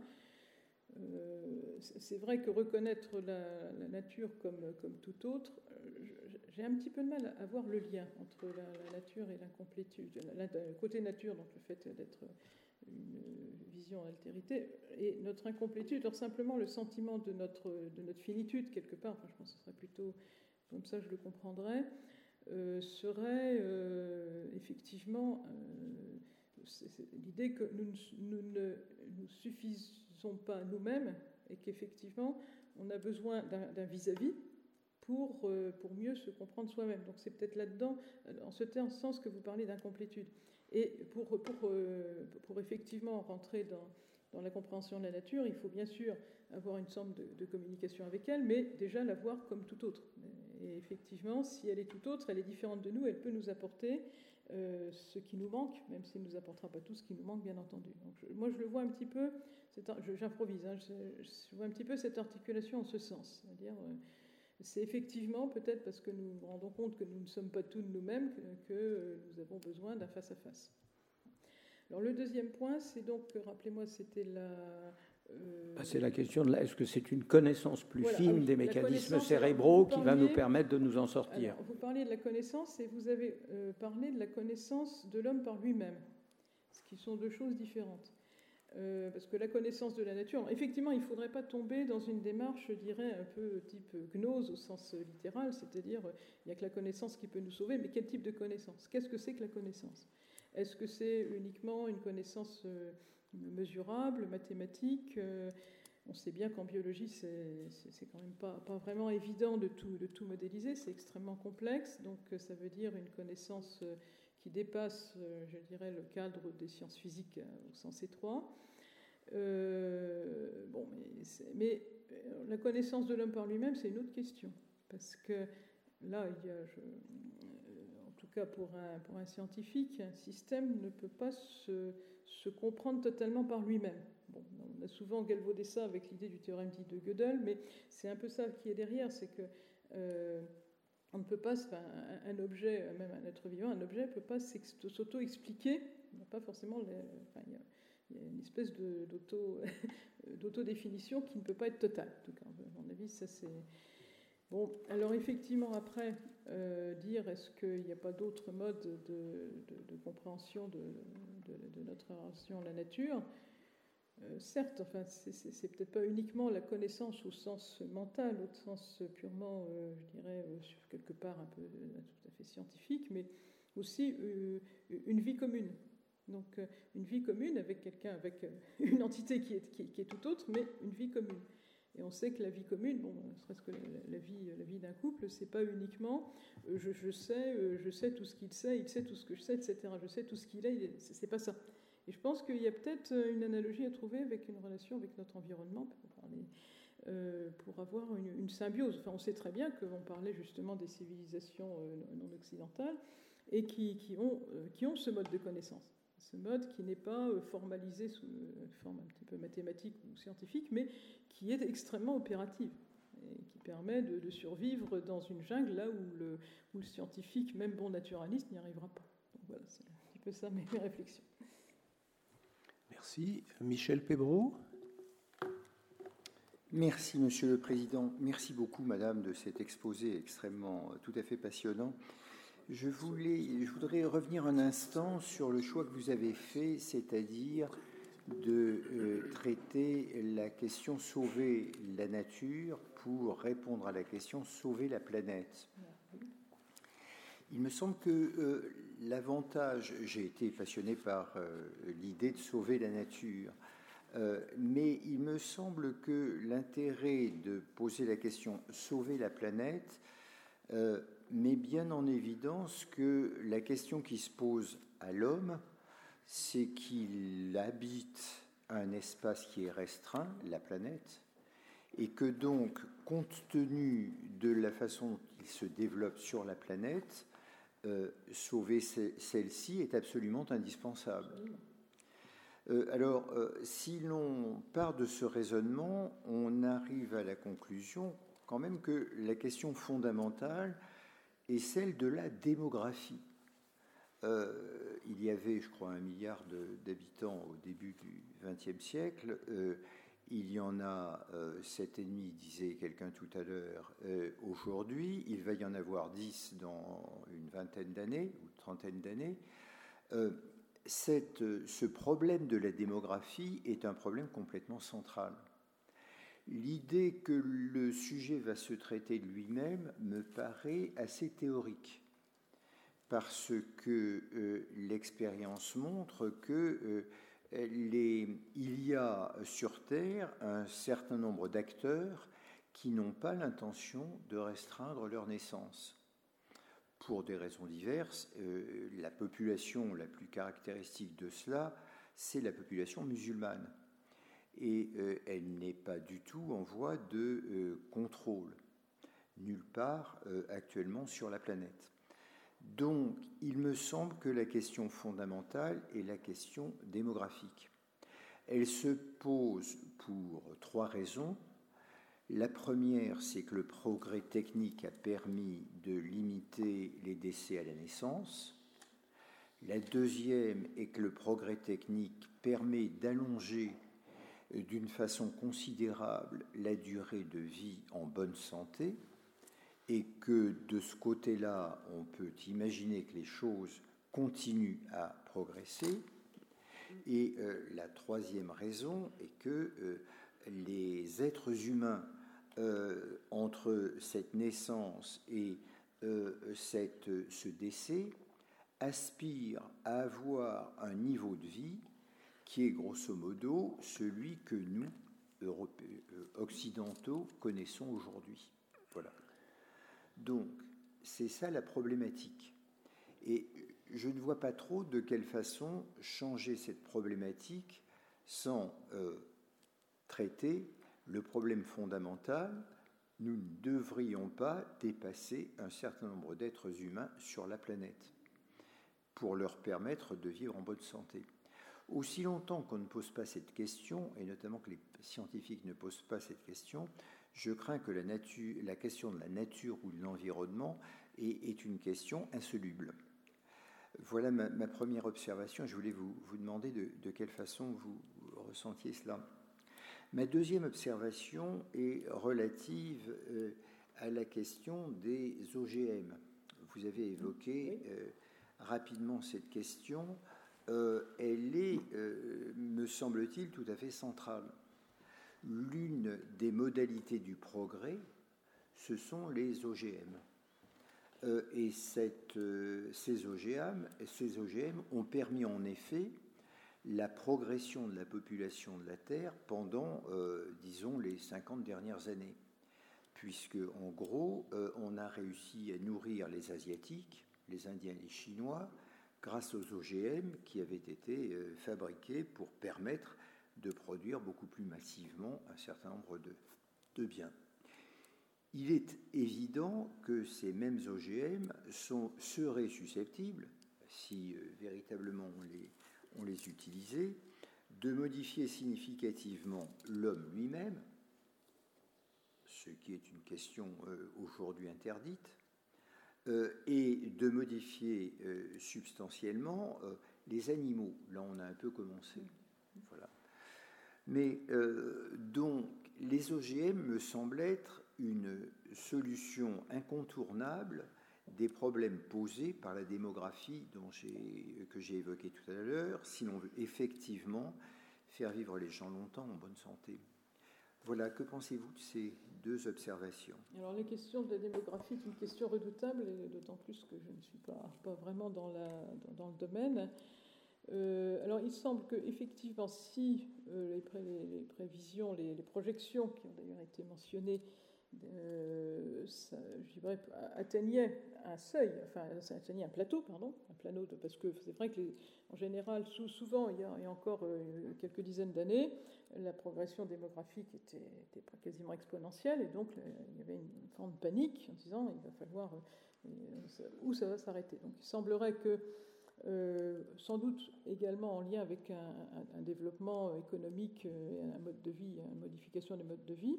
euh, c'est vrai que reconnaître la, nature comme, tout autre, j'ai un petit peu de mal à voir le lien entre la, nature et l'incomplétude. Le côté nature, donc le fait d'être une vision altérité, et notre incomplétude, alors simplement le sentiment de notre, de notre finitude, quelque part, enfin, je pense que ce serait plutôt comme ça je le comprendrais, euh, serait euh, effectivement euh, l'idée que nous, ne nous suffisons pas nous-mêmes et qu'effectivement on a besoin d'un vis-à-vis pour, pour mieux se comprendre soi-même. Donc c'est peut-être là-dedans, en ce sens que vous parlez d'incomplétude. Et pour, pour, pour, effectivement rentrer dans, dans, la compréhension de la nature, il faut bien sûr avoir une sorte de, de communication avec elle, mais déjà la voir comme tout autre. Et effectivement, si elle est tout autre, elle est différente de nous, elle peut nous apporter euh, ce qui nous manque, même s'il ne nous apportera pas tout ce qui nous manque, bien entendu. Moi, je le vois un petit peu, j'improvise, hein, je, vois un petit peu cette articulation en ce sens. C'est-à-dire, euh, c'est effectivement peut-être parce que nous nous rendons compte que nous ne sommes pas tous nous-mêmes que, euh, nous avons besoin d'un face-à-face. Alors le deuxième point, c'est donc, rappelez-moi, c'était la, bah, c'est la question de est-ce que c'est une connaissance plus fine ah des mécanismes cérébraux qui va nous permettre de nous en sortir Vous parlez de la connaissance et vous avez euh, parlé de la connaissance de l'homme par lui-même, ce qui sont deux choses différentes. Euh, parce que la connaissance de la nature, effectivement, il ne faudrait pas tomber dans une démarche, je dirais, un peu type gnose au sens littéral, c'est-à-dire il n'y a que la connaissance qui peut nous sauver, mais quel type de connaissance? Qu'est-ce que c'est que la connaissance? Est-ce que c'est uniquement une connaissance euh, mesurable, mathématiques. Euh, on sait bien qu'en biologie, c'est quand même pas, pas, vraiment évident de tout, de tout modéliser, c'est extrêmement complexe, donc euh, ça veut dire une connaissance euh, qui dépasse, je dirais, le cadre des sciences physiques au sens étroit. bon, mais, mais, la connaissance de l'homme par lui-même, c'est une autre question, parce que là, il y a, en tout cas pour un, pour un scientifique, un système ne peut pas se se comprendre totalement par lui-même. Bon, on a souvent galvaudé ça avec l'idée du théorème dit de Gödel, mais c'est un peu ça qui est derrière, c'est que euh, on ne peut pas, un, objet, même un être vivant, un objet ne peut pas s'auto-expliquer. Pas forcément, il, y a, une espèce <laughs> d'auto-définition qui ne peut pas être totale. En tout cas, à mon avis, ça c'est Bon, alors effectivement, après, euh, dire est-ce qu'il n'y a pas d'autres modes de, compréhension de, notre relation à la nature? Euh, Certes, enfin, c'est peut-être pas uniquement la connaissance au sens mental, au sens purement, euh, je dirais, quelque part un peu tout à fait scientifique, mais aussi une vie commune. Donc, une vie commune avec quelqu'un, avec <laughs> une entité qui est tout autre, mais une vie commune. Et on sait que la vie commune, bon, serait-ce que la, vie, la vie d'un couple, c'est pas uniquement euh, je, sais, euh, je sais tout ce qu'il sait, il sait tout ce que je sais, etc. Je sais tout ce qu'il est, c'est pas ça. Et je pense qu'il y a peut-être euh, une analogie à trouver avec une relation avec notre environnement pour, pour avoir une, symbiose. Enfin, on sait très bien qu'on parlait justement des civilisations non occidentales et qui, ont, qui ont ce mode de connaissance ce mode qui n'est pas formalisé sous une forme un petit peu mathématique ou scientifique, mais qui est extrêmement opérative et qui permet de, survivre dans une jungle là où le, où le scientifique, même bon naturaliste, n'y arrivera pas. Donc voilà, c'est un petit peu ça mes, réflexions. Merci. Michel Pébreau Merci, Monsieur le Président. Merci beaucoup, Madame, de cet exposé extrêmement, tout à fait passionnant. Je, voudrais revenir un instant sur le choix que vous avez fait, c'est-à-dire de euh, traiter la question sauver la nature pour répondre à la question sauver la planète. Il me semble que euh, l'avantage, j'ai été passionné par euh, l'idée de sauver la nature, mais il me semble que l'intérêt de poser la question sauver la planète met bien en évidence que la question qui se pose à l'homme, c'est qu'il habite un espace qui est restreint, la planète, et que donc, compte tenu de la façon dont il se développe sur la planète, euh, sauver celle-ci est absolument indispensable. Euh, alors, euh, si l'on part de ce raisonnement, on arrive à la conclusion quand même que la question fondamentale est celle de la démographie. Euh, il y avait, je crois, un milliard d'habitants au début du XXe siècle. Euh, il y en a euh, sept et demi, disait quelqu'un tout à l'heure, aujourd'hui. Il va y en avoir dix dans une vingtaine d'années ou trentaine d'années. ce problème de la démographie est un problème complètement central. L'idée que le sujet va se traiter de lui-même me paraît assez théorique parce que euh, l'expérience montre que euh, il y a sur Terre un certain nombre d'acteurs qui n'ont pas l'intention de restreindre leur naissance. Pour des raisons diverses, euh, la population la plus caractéristique de cela, c'est la population musulmane. Et elle n'est pas du tout en voie de contrôle, nulle part actuellement sur la planète. Donc, il me semble que la question fondamentale est la question démographique. Elle se pose pour trois raisons. La première, c'est que le progrès technique a permis de limiter les décès à la naissance. La deuxième est que le progrès technique permet d'allonger d'une façon considérable la durée de vie en bonne santé et que de ce côté-là, on peut imaginer que les choses continuent à progresser. Et euh, la troisième raison est que euh, les êtres humains, euh, entre cette naissance et ce décès, aspirent à avoir un niveau de vie qui est grosso modo celui que nous, Européens, occidentaux, connaissons aujourd'hui. Voilà. Donc, c'est ça la problématique. Et je ne vois pas trop de quelle façon changer cette problématique sans euh, traiter le problème fondamental. Nous ne devrions pas dépasser un certain nombre d'êtres humains sur la planète pour leur permettre de vivre en bonne santé. Aussi longtemps qu'on ne pose pas cette question, et notamment que les scientifiques ne posent pas cette question, je crains que la, nature, la question de la nature ou de l'environnement est, une question insoluble. Voilà ma, première observation. Je voulais vous, vous demander de, quelle façon vous ressentiez cela. Ma deuxième observation est relative euh, à la question des OGM. Vous avez évoqué euh, rapidement cette question. Euh, elle est, me semble-t-il, tout à fait centrale l'une des modalités du progrès, ce sont les OGM. Euh, et euh, ces, OGM, ont permis en effet la progression de la population de la Terre pendant, euh, disons, les 50 dernières années. Puisque, en gros, on a réussi à nourrir les Asiatiques, les Indiens les Chinois, grâce aux OGM qui avaient été fabriqués pour permettre de produire beaucoup plus massivement un certain nombre de, biens. Il est évident que ces mêmes OGM sont, seraient susceptibles, si euh, véritablement on les, utilisait, de modifier significativement l'homme lui-même, ce qui est une question euh, aujourd'hui interdite, euh, et de modifier substantiellement les animaux. Là, on a un peu commencé. Voilà. Mais donc, les OGM me semblent être une solution incontournable des problèmes posés par la démographie dont que j'ai évoqué tout à l'heure, si l'on veut effectivement faire vivre les gens longtemps en bonne santé. Voilà, que pensez-vous de ces deux observations? Alors, les questions de la démographie, c'est une question redoutable, d'autant plus que je ne suis pas, vraiment dans, la, le domaine. Euh, alors, il semble qu'effectivement, si euh, les, prévisions, les, projections qui ont d'ailleurs été mentionnées euh, ça, atteignait un seuil, enfin, ça atteignait un plateau, pardon, un plateau, parce que c'est vrai que, en général, souvent, il y, a, encore euh, quelques dizaines d'années, la progression démographique était, quasiment exponentielle, et donc il y avait une forme de panique en disant il va falloir euh, où ça va s'arrêter. Donc, il semblerait que sans doute également en lien avec un, un développement économique, un mode de vie, une modification des modes de vie,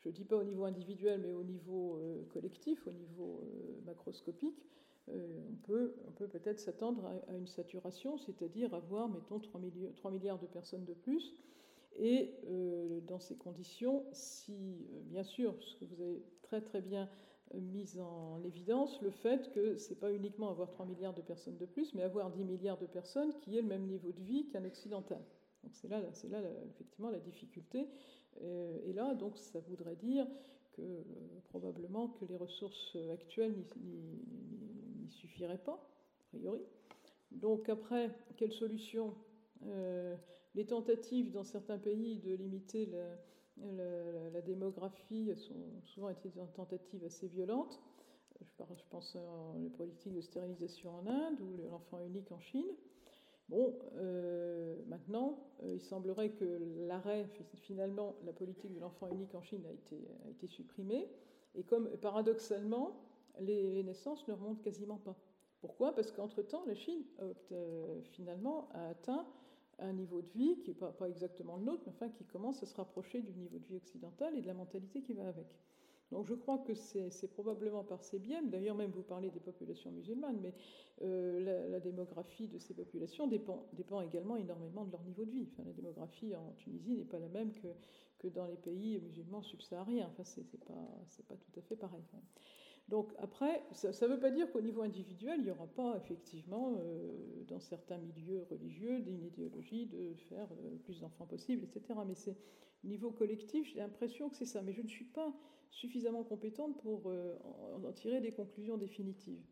je ne dis pas au niveau individuel, mais au niveau euh, collectif, au niveau euh, macroscopique, euh, on peut peut-être s'attendre à, une saturation, c'est-à-dire avoir, mettons, 3, 3, milliards de personnes de plus. Et dans ces conditions, si, bien sûr, ce que vous avez très très bien mis en évidence, le fait que ce n'est pas uniquement avoir 3 milliards de personnes de plus, mais avoir 10 milliards de personnes qui aient le même niveau de vie qu'un occidental. Donc c'est là, là effectivement la difficulté. Euh, et là, donc, ça voudrait dire que euh, probablement que les ressources actuelles n'y suffiraient pas, a priori. Donc après, quelle solution euh, Les tentatives dans certains pays de limiter la, démographie sont souvent été des tentatives assez violentes. Je pense aux politiques de stérilisation en Inde ou l'enfant unique en Chine. Bon, euh, maintenant, euh, il semblerait que l'arrêt, finalement, la politique de l'enfant unique en Chine a été, a été supprimée, et comme paradoxalement, les, naissances ne remontent quasiment pas. Pourquoi? Parce qu'entre-temps, la Chine, euh, finalement, a atteint un niveau de vie qui n'est pas, pas, exactement le nôtre, mais enfin qui commence à se rapprocher du niveau de vie occidental et de la mentalité qui va avec. Donc je crois que c'est probablement par ces biais, d'ailleurs même vous parlez des populations musulmanes, mais euh, la, démographie de ces populations dépend, également énormément de leur niveau de vie. La démographie en Tunisie n'est pas la même que, dans les pays musulmans subsahariens. Enfin, c'est pas, tout à fait pareil. Donc après, ça ne veut pas dire qu'au niveau individuel, il n'y aura pas effectivement, euh, dans certains milieux religieux, une idéologie de faire le plus d'enfants possible, etc. Mais c'est niveau collectif, j'ai l'impression que c'est ça. Mais je ne suis pas suffisamment compétente pour euh, en, tirer des conclusions définitives.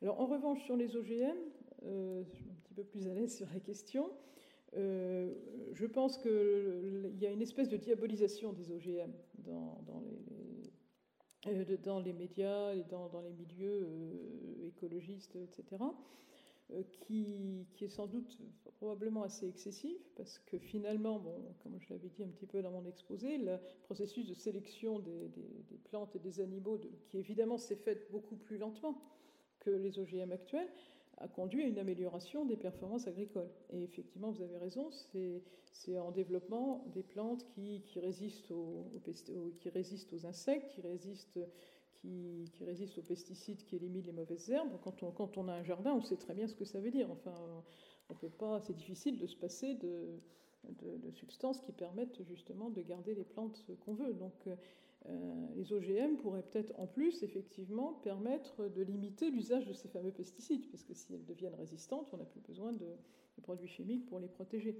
Alors en revanche, sur les OGM, euh, je suis un petit peu plus à l'aise sur la question. je pense qu'il y a une espèce de diabolisation des OGM dans, les euh, médias et dans, les milieux euh, écologistes, etc., euh, qui, qui, est sans doute probablement assez excessif, parce que finalement, bon, comme je l'avais dit un petit peu dans mon exposé, le processus de sélection des, plantes et des animaux, qui évidemment s'est fait beaucoup plus lentement que les OGM actuels, a conduit à une amélioration des performances agricoles. Et effectivement, vous avez raison, c'est en développement des plantes qui, qui résistent aux insectes, qui résistent, qui, résistent aux pesticides, qui éliminent les mauvaises herbes. Quand on, a un jardin, on sait très bien ce que ça veut dire. Enfin, on peut pas, c'est difficile de se passer de, de, substances qui permettent justement de garder les plantes qu'on veut. Donc, euh, les OGM pourraient peut-être en plus effectivement permettre de limiter l'usage de ces fameux pesticides, parce que si elles deviennent résistantes, on n'a plus besoin de, produits chimiques pour les protéger.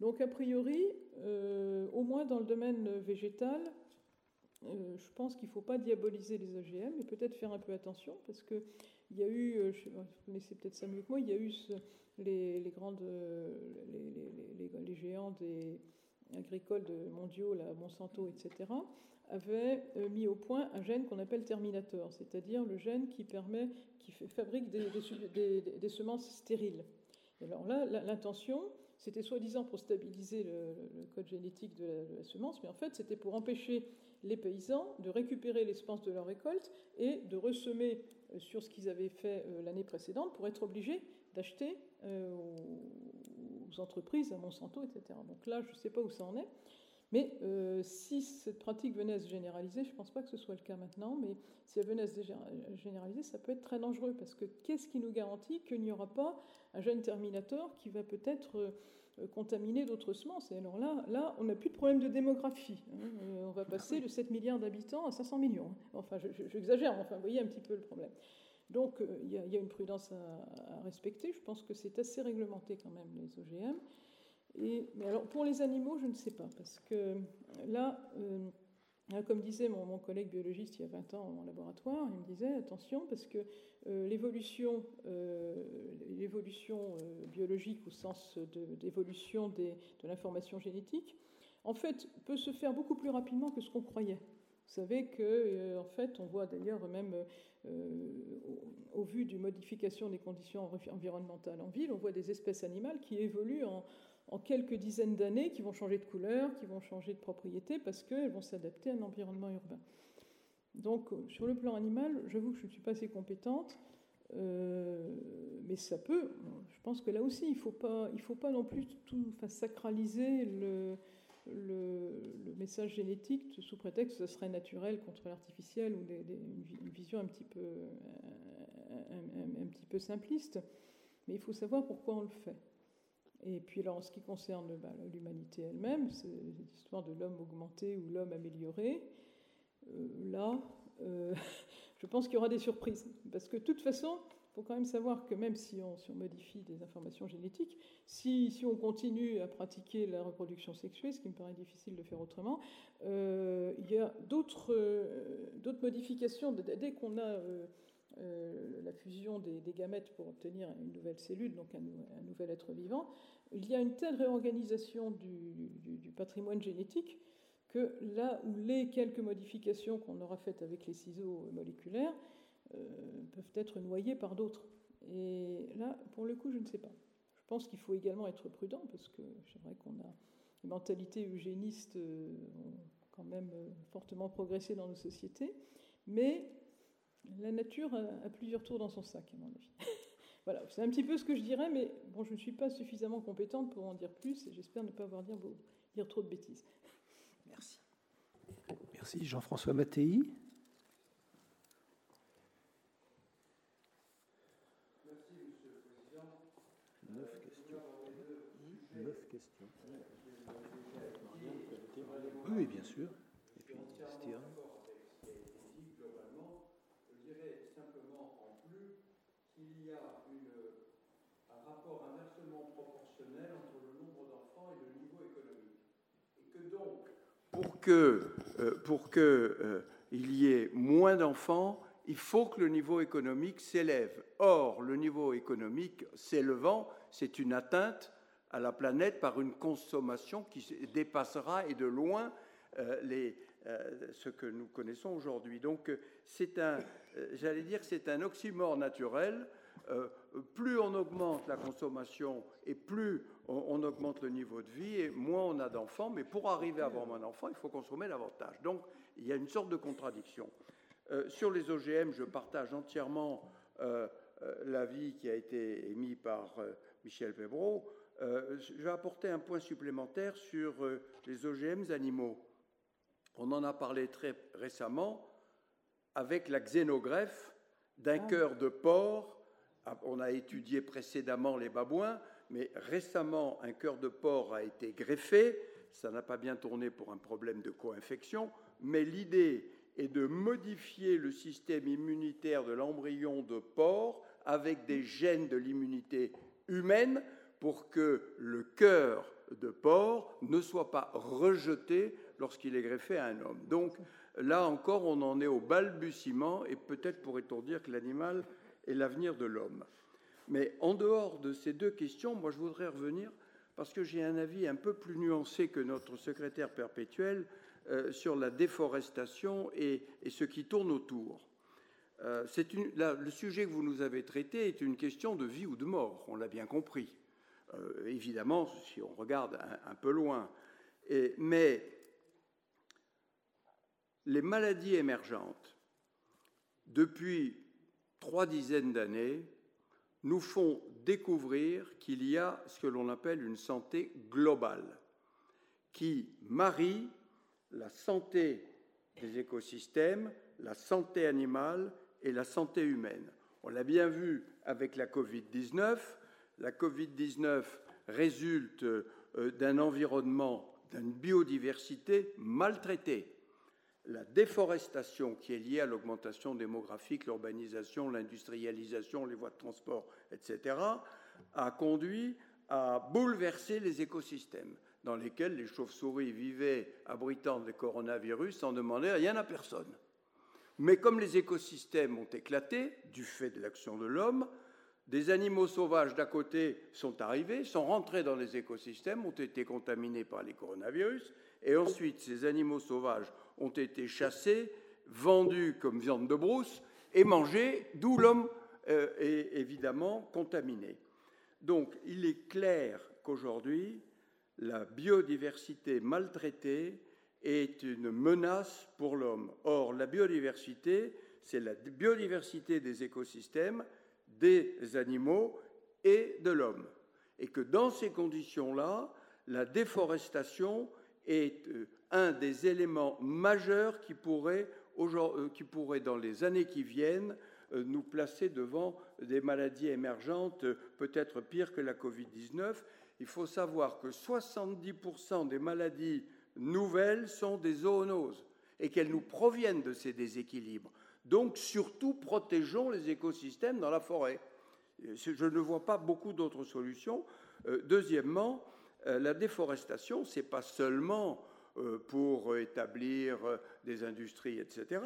Donc a priori, euh, au moins dans le domaine végétal, euh, je pense qu'il ne faut pas diaboliser les OGM, mais peut-être faire un peu attention, parce qu'il y a eu, je, vous connaissez peut-être ça mieux que moi, il y a eu les, grandes, les, les, géants des agricoles mondiaux, la Monsanto, etc., avait euh, mis au point un gène qu'on appelle Terminator, c'est-à-dire le gène qui permet, qui fabrique des, semences stériles. alors là, l'intention, c'était soi-disant pour stabiliser le, code génétique de la, semence, mais en fait, c'était pour empêcher les paysans de récupérer les semences de leur récolte et de ressemer euh, sur ce qu'ils avaient fait euh, l'année précédente pour être obligés d'acheter aux entreprises, à Monsanto, etc. Donc là, je ne sais pas où ça en est. Mais euh, si cette pratique venait à se généraliser, je ne pense pas que ce soit le cas maintenant, mais si elle venait à se généraliser, ça peut être très dangereux, parce que qu'est-ce qui nous garantit qu'il n'y aura pas un jeune terminator qui va peut-être euh, contaminer d'autres semences Et alors là, là on n'a plus de problème de démographie. Hein. Euh, on va passer de 7 milliards d'habitants à 500 millions. Hein. Enfin, j'exagère, enfin, vous voyez un petit peu le problème. Donc, il y, a une prudence à, respecter. Je pense que c'est assez réglementé quand même, les OGM mais alors pour les animaux, je ne sais pas, parce que là, euh, comme disait mon, collègue biologiste il y a 20 ans en laboratoire, il me disait attention, parce que euh, l'évolution, euh, l'évolution biologique au sens d'évolution de, l'information génétique, en fait, peut se faire beaucoup plus rapidement que ce qu'on croyait. Vous savez que, en fait, on voit d'ailleurs même au, vu d'une modification des conditions environnementales en ville, on voit des espèces animales qui évoluent en, en quelques dizaines d'années qui vont changer de couleur, qui vont changer de propriété parce qu'elles vont s'adapter à un environnement urbain. Donc, euh, sur le plan animal, j'avoue que je ne suis pas assez compétente, euh, mais ça peut. Je pense que là aussi, il ne faut, pas, faut pas non plus tout, enfin, sacraliser le, message génétique sous prétexte que ce serait naturel contre l'artificiel ou une, vision un petit peu simpliste. Mais il faut savoir pourquoi on le fait. Et puis alors, en ce qui concerne bah, l'humanité elle-même, c'est l'histoire de l'homme augmenté ou l'homme amélioré. Euh, là, euh, <laughs> je pense qu'il y aura des surprises. Parce que de toute façon, il faut quand même savoir que même si on, modifie des informations génétiques, si, on continue à pratiquer la reproduction sexuelle, ce qui me paraît difficile de faire autrement, euh, il y a d'autres modifications. Dès qu'on a euh, la fusion des, gamètes pour obtenir une nouvelle cellule, donc un, nouvel être vivant, il y a une telle réorganisation du, patrimoine génétique que là où les quelques modifications qu'on aura faites avec les ciseaux moléculaires euh, peuvent être noyées par d'autres. Et là, pour le coup, je ne sais pas. Je pense qu'il faut également être prudent parce que c'est vrai qu'on a les mentalités eugénistes euh, quand même fortement progressé dans nos sociétés, mais la nature a, plusieurs tours dans son sac, à mon avis. <laughs> voilà, c'est un petit peu ce que je dirais, mais bon, je ne suis pas suffisamment compétente pour en dire plus et j'espère ne pas avoir dire, dire trop de bêtises. Merci. Merci. Jean-François Mattei. Merci, Monsieur le Président. Neuf questions. Neuf questions. Oui, bien sûr. Et puis, il y a un rapport inversement proportionnel entre le nombre d'enfants et le niveau économique. Et que donc, pour que, euh, pour que euh, il y ait moins d'enfants, il faut que le niveau économique s'élève. Or, le niveau économique s'élevant, c'est une atteinte à la planète par une consommation qui dépassera et de loin euh, les, ce que nous connaissons aujourd'hui. Donc, c'est un, j'allais dire, c'est un oxymore naturel euh, plus on augmente la consommation et plus on, augmente le niveau de vie et moins on a d'enfants. Mais pour arriver à avoir moins d'enfants, il faut consommer davantage. Donc il y a une sorte de contradiction. Euh, sur les OGM, je partage entièrement euh, l'avis qui a été émis par Michel Pebro. je vais apporter un point supplémentaire sur les OGM animaux. On en a parlé très récemment avec la xénogreffe d'un ah. cœur de porc on a étudié précédemment les babouins, mais récemment, un cœur de porc a été greffé. Ça n'a pas bien tourné pour un problème de co-infection, mais l'idée est de modifier le système immunitaire de l'embryon de porc avec des gènes de l'immunité humaine pour que le cœur de porc ne soit pas rejeté lorsqu'il est greffé à un homme. Donc là encore, on en est au balbutiement et peut-être pourrait-on dire que l'animal et l'avenir de l'homme. Mais en dehors de ces deux questions, moi je voudrais revenir, parce que j'ai un avis un peu plus nuancé que notre secrétaire perpétuel euh, sur la déforestation et, ce qui tourne autour. Euh, le sujet que vous nous avez traité est une question de vie ou de mort, on l'a bien compris. Euh, évidemment, si on regarde un, peu loin. mais les maladies émergentes, depuis trois dizaines d'années, nous font découvrir qu'il y a ce que l'on appelle une santé globale, qui marie la santé des écosystèmes, la santé animale et la santé humaine. On l'a bien vu avec la Covid-19. La Covid-19 résulte euh, d'un environnement, d'une biodiversité maltraitée. La déforestation qui est liée à l'augmentation démographique, l'urbanisation, l'industrialisation, les voies de transport, etc., a conduit à bouleverser les écosystèmes dans lesquels les chauves-souris vivaient abritant des coronavirus sans demander rien à personne. Mais comme les écosystèmes ont éclaté du fait de l'action de l'homme, des animaux sauvages d'à côté sont arrivés, sont rentrés dans les écosystèmes, ont été contaminés par les coronavirus, et ensuite ces animaux sauvages ont été chassés, vendus comme viande de brousse et mangés, d'où l'homme euh, est évidemment contaminé. Donc il est clair qu'aujourd'hui, la biodiversité maltraitée est une menace pour l'homme. Or, la biodiversité, c'est la biodiversité des écosystèmes, des animaux et de l'homme. Et que dans ces conditions-là, la déforestation est euh, un des éléments majeurs qui pourrait, euh, qui pourrait dans les années qui viennent, euh, nous placer devant des maladies émergentes, peut-être pires que la Covid-19. Il faut savoir que 70% des maladies nouvelles sont des zoonoses et qu'elles nous proviennent de ces déséquilibres. Donc surtout, protégeons les écosystèmes dans la forêt. Je ne vois pas beaucoup d'autres solutions. Euh, deuxièmement, euh, la déforestation, ce n'est pas seulement euh, pour établir des industries, etc.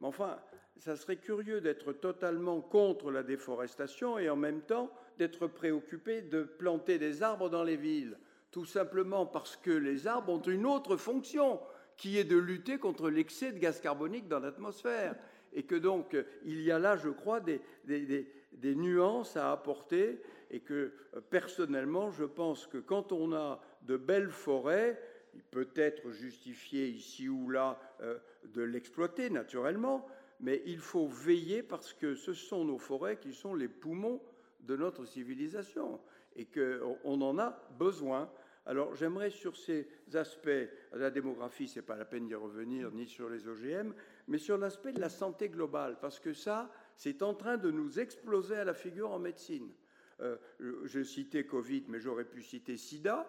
Mais enfin, ça serait curieux d'être totalement contre la déforestation et en même temps d'être préoccupé de planter des arbres dans les villes tout simplement parce que les arbres ont une autre fonction, qui est de lutter contre l'excès de gaz carbonique dans l'atmosphère. Et que donc, il y a là, je crois, des, des, nuances à apporter, et que personnellement, je pense que quand on a de belles forêts, il peut être justifié ici ou là euh, de l'exploiter naturellement, mais il faut veiller parce que ce sont nos forêts qui sont les poumons de notre civilisation et qu'on en a besoin. Alors j'aimerais sur ces aspects, la démographie, ce n'est pas la peine d'y revenir, ni sur les OGM, mais sur l'aspect de la santé globale, parce que ça, c'est en train de nous exploser à la figure en médecine. Euh, je citais Covid, mais j'aurais pu citer SIDA,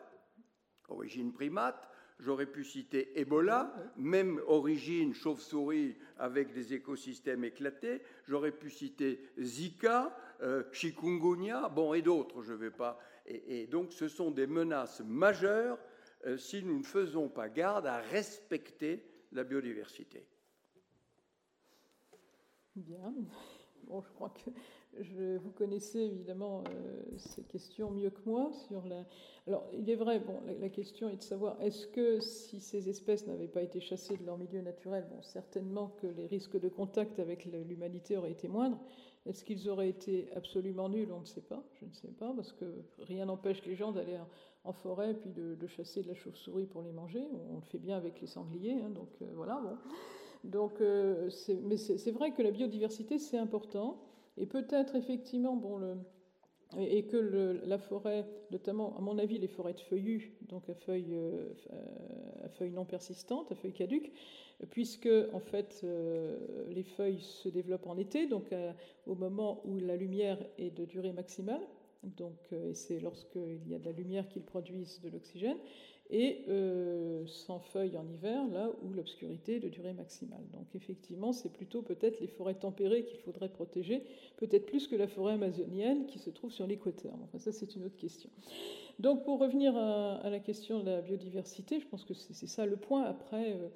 origine primate, j'aurais pu citer Ebola, même origine chauve-souris avec des écosystèmes éclatés, j'aurais pu citer Zika, euh, chikungunya, bon, et d'autres, je ne vais pas et, donc ce sont des menaces majeures euh, si nous ne faisons pas garde à respecter la biodiversité. Bien. Bon, je crois que vous connaissez évidemment euh, ces questions mieux que moi. Alors, il est vrai, bon, la, question est de savoir est-ce que si ces espèces n'avaient pas été chassées de leur milieu naturel, bon, certainement que les risques de contact avec l'humanité auraient été moindres. Est-ce qu'ils auraient été absolument nuls? On ne sait pas. Je ne sais pas, parce que rien n'empêche les gens d'aller en forêt puis de, chasser de la chauve-souris pour les manger. On le fait bien avec les sangliers, hein, donc euh, voilà. Donc, euh, mais c'est vrai que la biodiversité, c'est important. Et peut-être effectivement, bon, le, et que la forêt, notamment à mon avis les forêts de feuillus, donc à feuilles, euh, non persistantes, à feuilles caduques, puisque en fait euh, les feuilles se développent en été, donc au moment où la lumière est de durée maximale, donc euh, et c'est lorsqu'il y a de la lumière qu'ils produisent de l'oxygène, et euh, sans feuilles en hiver, là où l'obscurité est de durée maximale. Donc effectivement, c'est plutôt peut-être les forêts tempérées qu'il faudrait protéger, peut-être plus que la forêt amazonienne qui se trouve sur l'équateur. Enfin, ça, c'est une autre question. Donc pour revenir à, la question de la biodiversité, je pense que c'est ça le point. Après, euh,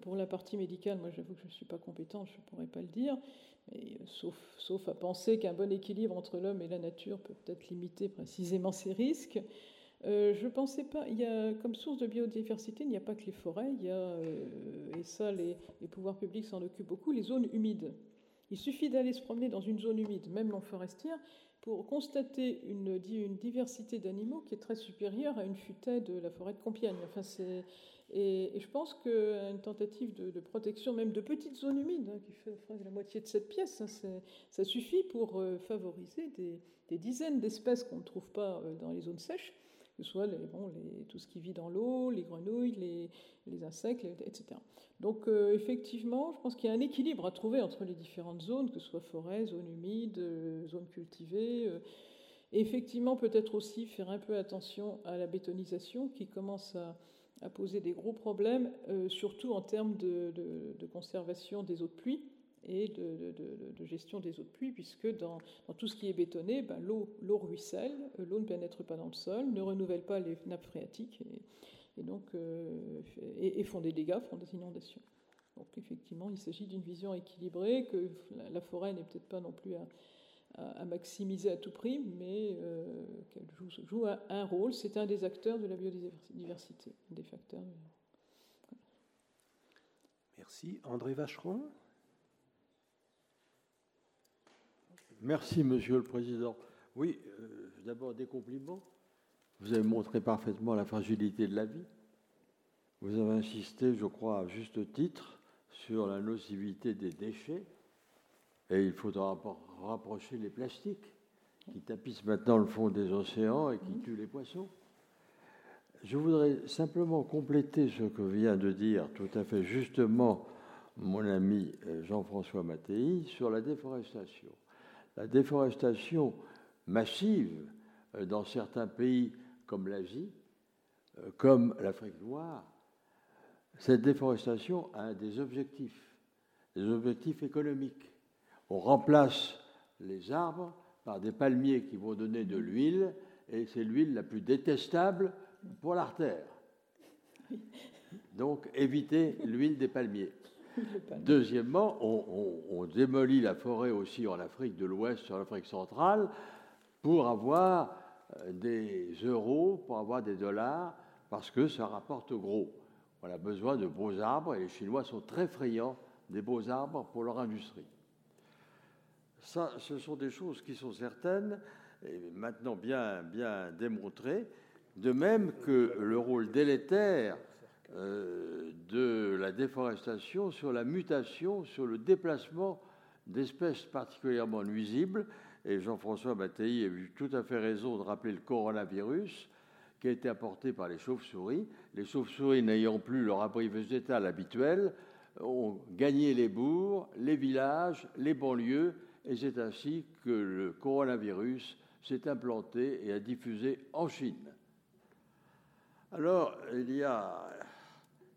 pour la partie médicale, moi j'avoue que je ne suis pas compétente, je ne pourrais pas le dire, mais, euh, sauf, sauf à penser qu'un bon équilibre entre l'homme et la nature peut peut-être limiter précisément ces risques. Euh, je pensais pas. Il y a, comme source de biodiversité, il n'y a pas que les forêts, il y a, euh, et ça, les, pouvoirs publics s'en occupent beaucoup, les zones humides. Il suffit d'aller se promener dans une zone humide, même non forestière, pour constater une, diversité d'animaux qui est très supérieure à une futaie de la forêt de Compiègne. Enfin, c'est, et, je pense qu'une tentative de, protection, même de petites zones humides, hein, qui fait la moitié de cette pièce, hein, ça suffit pour euh, favoriser des dizaines d'espèces qu'on ne trouve pas dans les zones sèches que ce soit les, tout ce qui vit dans l'eau, les grenouilles, les, insectes, etc. Donc euh, effectivement, je pense qu'il y a un équilibre à trouver entre les différentes zones, que ce soit forêt, zone humide, euh, zone cultivée. Euh, et effectivement, peut-être aussi faire un peu attention à la bétonisation qui commence à, poser des gros problèmes, surtout en termes de conservation des eaux de pluie et de, gestion des eaux de pluie, puisque dans, tout ce qui est bétonné, ben, l'eau ruisselle, euh, l'eau ne pénètre pas dans le sol, ne renouvelle pas les nappes phréatiques, et, donc euh, et, font des dégâts, font des inondations. Donc effectivement, il s'agit d'une vision équilibrée, que la, forêt n'est peut-être pas non plus à, maximiser à tout prix, mais euh, qu'elle joue, un, rôle. C'est un des acteurs de la biodiversité, des facteurs. Merci. André Vacheron? Merci, Monsieur le Président. Oui, euh, d'abord des compliments. Vous avez montré parfaitement la fragilité de la vie. Vous avez insisté, je crois, à juste titre, sur la nocivité des déchets. Et il faudra rapprocher les plastiques qui tapissent maintenant le fond des océans et qui tuent les poissons. Je voudrais simplement compléter ce que vient de dire tout à fait justement mon ami euh, Jean-François Mattei sur la déforestation la déforestation massive euh, dans certains pays comme l'Asie, euh, comme l'Afrique noire, cette déforestation a des objectifs, des objectifs économiques. On remplace les arbres par des palmiers qui vont donner de l'huile, et c'est l'huile la plus détestable pour l'artère. Donc évitez l'huile des palmiers. Deuxièmement, on, démolit la forêt aussi en Afrique de l'Ouest, sur l'Afrique centrale, pour avoir euh, des euros, pour avoir des dollars, parce que ça rapporte gros. On a besoin de beaux arbres et les Chinois sont très friands des beaux arbres pour leur industrie. Ça, ce sont des choses qui sont certaines et maintenant bien, bien démontrées, de même que le rôle délétère euh, de la déforestation sur la mutation, sur le déplacement d'espèces particulièrement nuisibles. Et Jean-François Mattei a eu tout à fait raison de rappeler le coronavirus qui a été apporté par les chauves-souris. Les chauves-souris n'ayant plus leur abri végétal habituel ont gagné les bourgs, les villages, les banlieues, et c'est ainsi que le coronavirus s'est implanté et a diffusé en Chine. Alors, il y a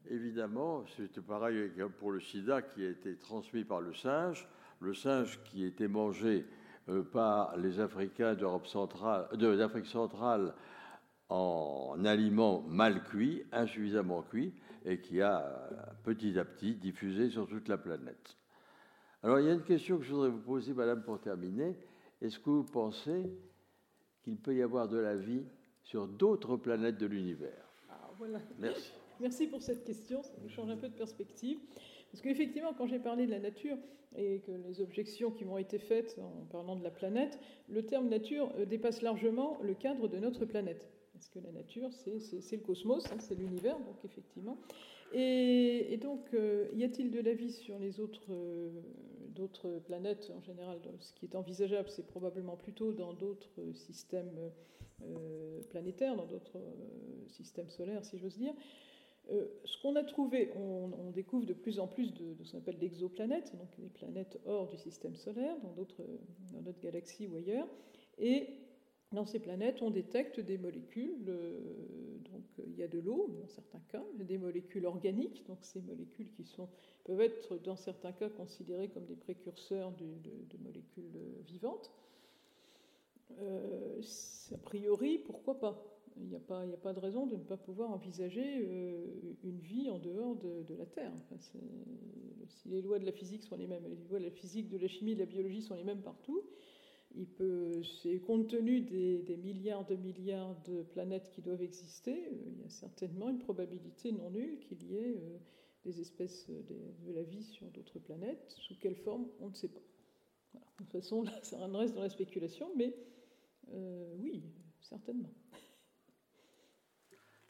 évidemment, c'est pareil pour le sida qui a été transmis par le singe. Le singe qui a été mangé euh, par les Africains d'Europe centrale, d'Afrique centrale en aliments mal cuits, insuffisamment cuits, et qui a petit à petit diffusé sur toute la planète. Alors il y a une question que je voudrais vous poser, Madame, pour terminer. Est-ce que vous pensez qu'il peut y avoir de la vie sur d'autres planètes de l'univers? Ah, voilà. Merci. Merci pour cette question, ça nous change un peu de perspective. Parce qu'effectivement, quand j'ai parlé de la nature et que les objections qui m'ont été faites en parlant de la planète, le terme nature euh, dépasse largement le cadre de notre planète. Parce que la nature, c'est le cosmos, hein, c'est l'univers, donc effectivement. Et, donc, euh, y a-t-il de la vie sur les autres, euh, planètes en général Ce qui est envisageable, c'est probablement plutôt dans d'autres systèmes planétaires, dans d'autres systèmes solaires, si j'ose dire. Euh, ce qu'on a trouvé, on, découvre de plus en plus de, ce qu'on appelle d'exoplanètes, donc des planètes hors du système solaire, dans d'autres, dans d'autres galaxies ou ailleurs. Et dans ces planètes, on détecte des molécules, euh, donc il y a de l'eau dans certains cas, des molécules organiques, donc ces molécules qui sont, peuvent être dans certains cas considérées comme des précurseurs de, molécules vivantes. Euh, a priori, pourquoi pas? Il n'y a, pas, de raison de ne pas pouvoir envisager euh, une vie en dehors de, la Terre. si les lois de la physique sont les mêmes, les lois de la physique, de la chimie, de la biologie sont les mêmes partout, compte tenu des, milliards de milliards de planètes qui doivent exister, euh, il y a certainement une probabilité non nulle qu'il y ait euh, des espèces de, la vie sur d'autres planètes. Sous quelle forme, on ne sait pas. De toute façon, <laughs> ça reste dans la spéculation, mais oui, certainement.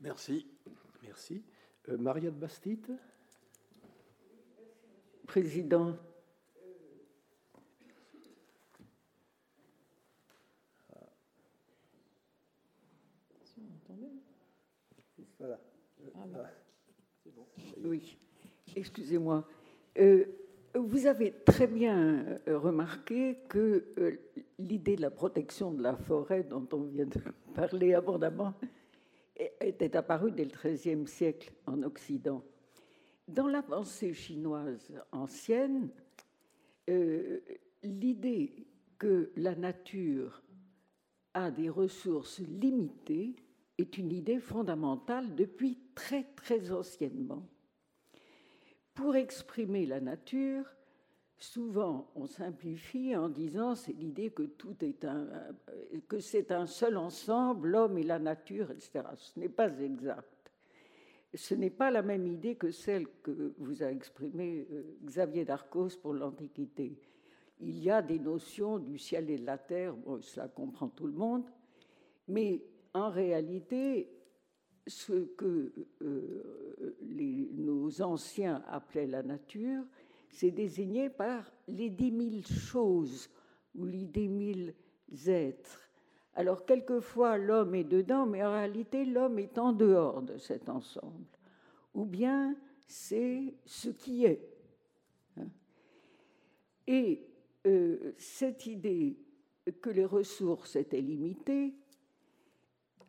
Merci. Merci. Euh, Marianne Bastide Président. Voilà. Ah, bon. Oui, excusez-moi. Euh, vous avez très bien euh, remarqué que euh, l'idée de la protection de la forêt, dont on vient de <laughs> parler abondamment, était apparue dès le XIIIe siècle en Occident. Dans la pensée chinoise ancienne, l'idée que la nature a des ressources limitées est une idée fondamentale depuis très très anciennement. Pour exprimer la nature, souvent on simplifie en disant c'est l'idée que tout est un, que c'est un seul ensemble, l'homme et la nature, etc. Ce n'est pas exact. Ce n'est pas la même idée que celle que vous a exprimée euh, Xavier Darcos pour l'Antiquité. Il y a des notions du ciel et de la terre, bon, cela comprend tout le monde, mais en réalité, ce que euh, nos anciens appelaient la nature, c'est désigné par les dix mille choses ou les dix mille êtres. Alors, quelquefois, l'homme est dedans, mais en réalité, l'homme est en dehors de cet ensemble. Ou bien, c'est ce qui est. Et euh, cette idée que les ressources étaient limitées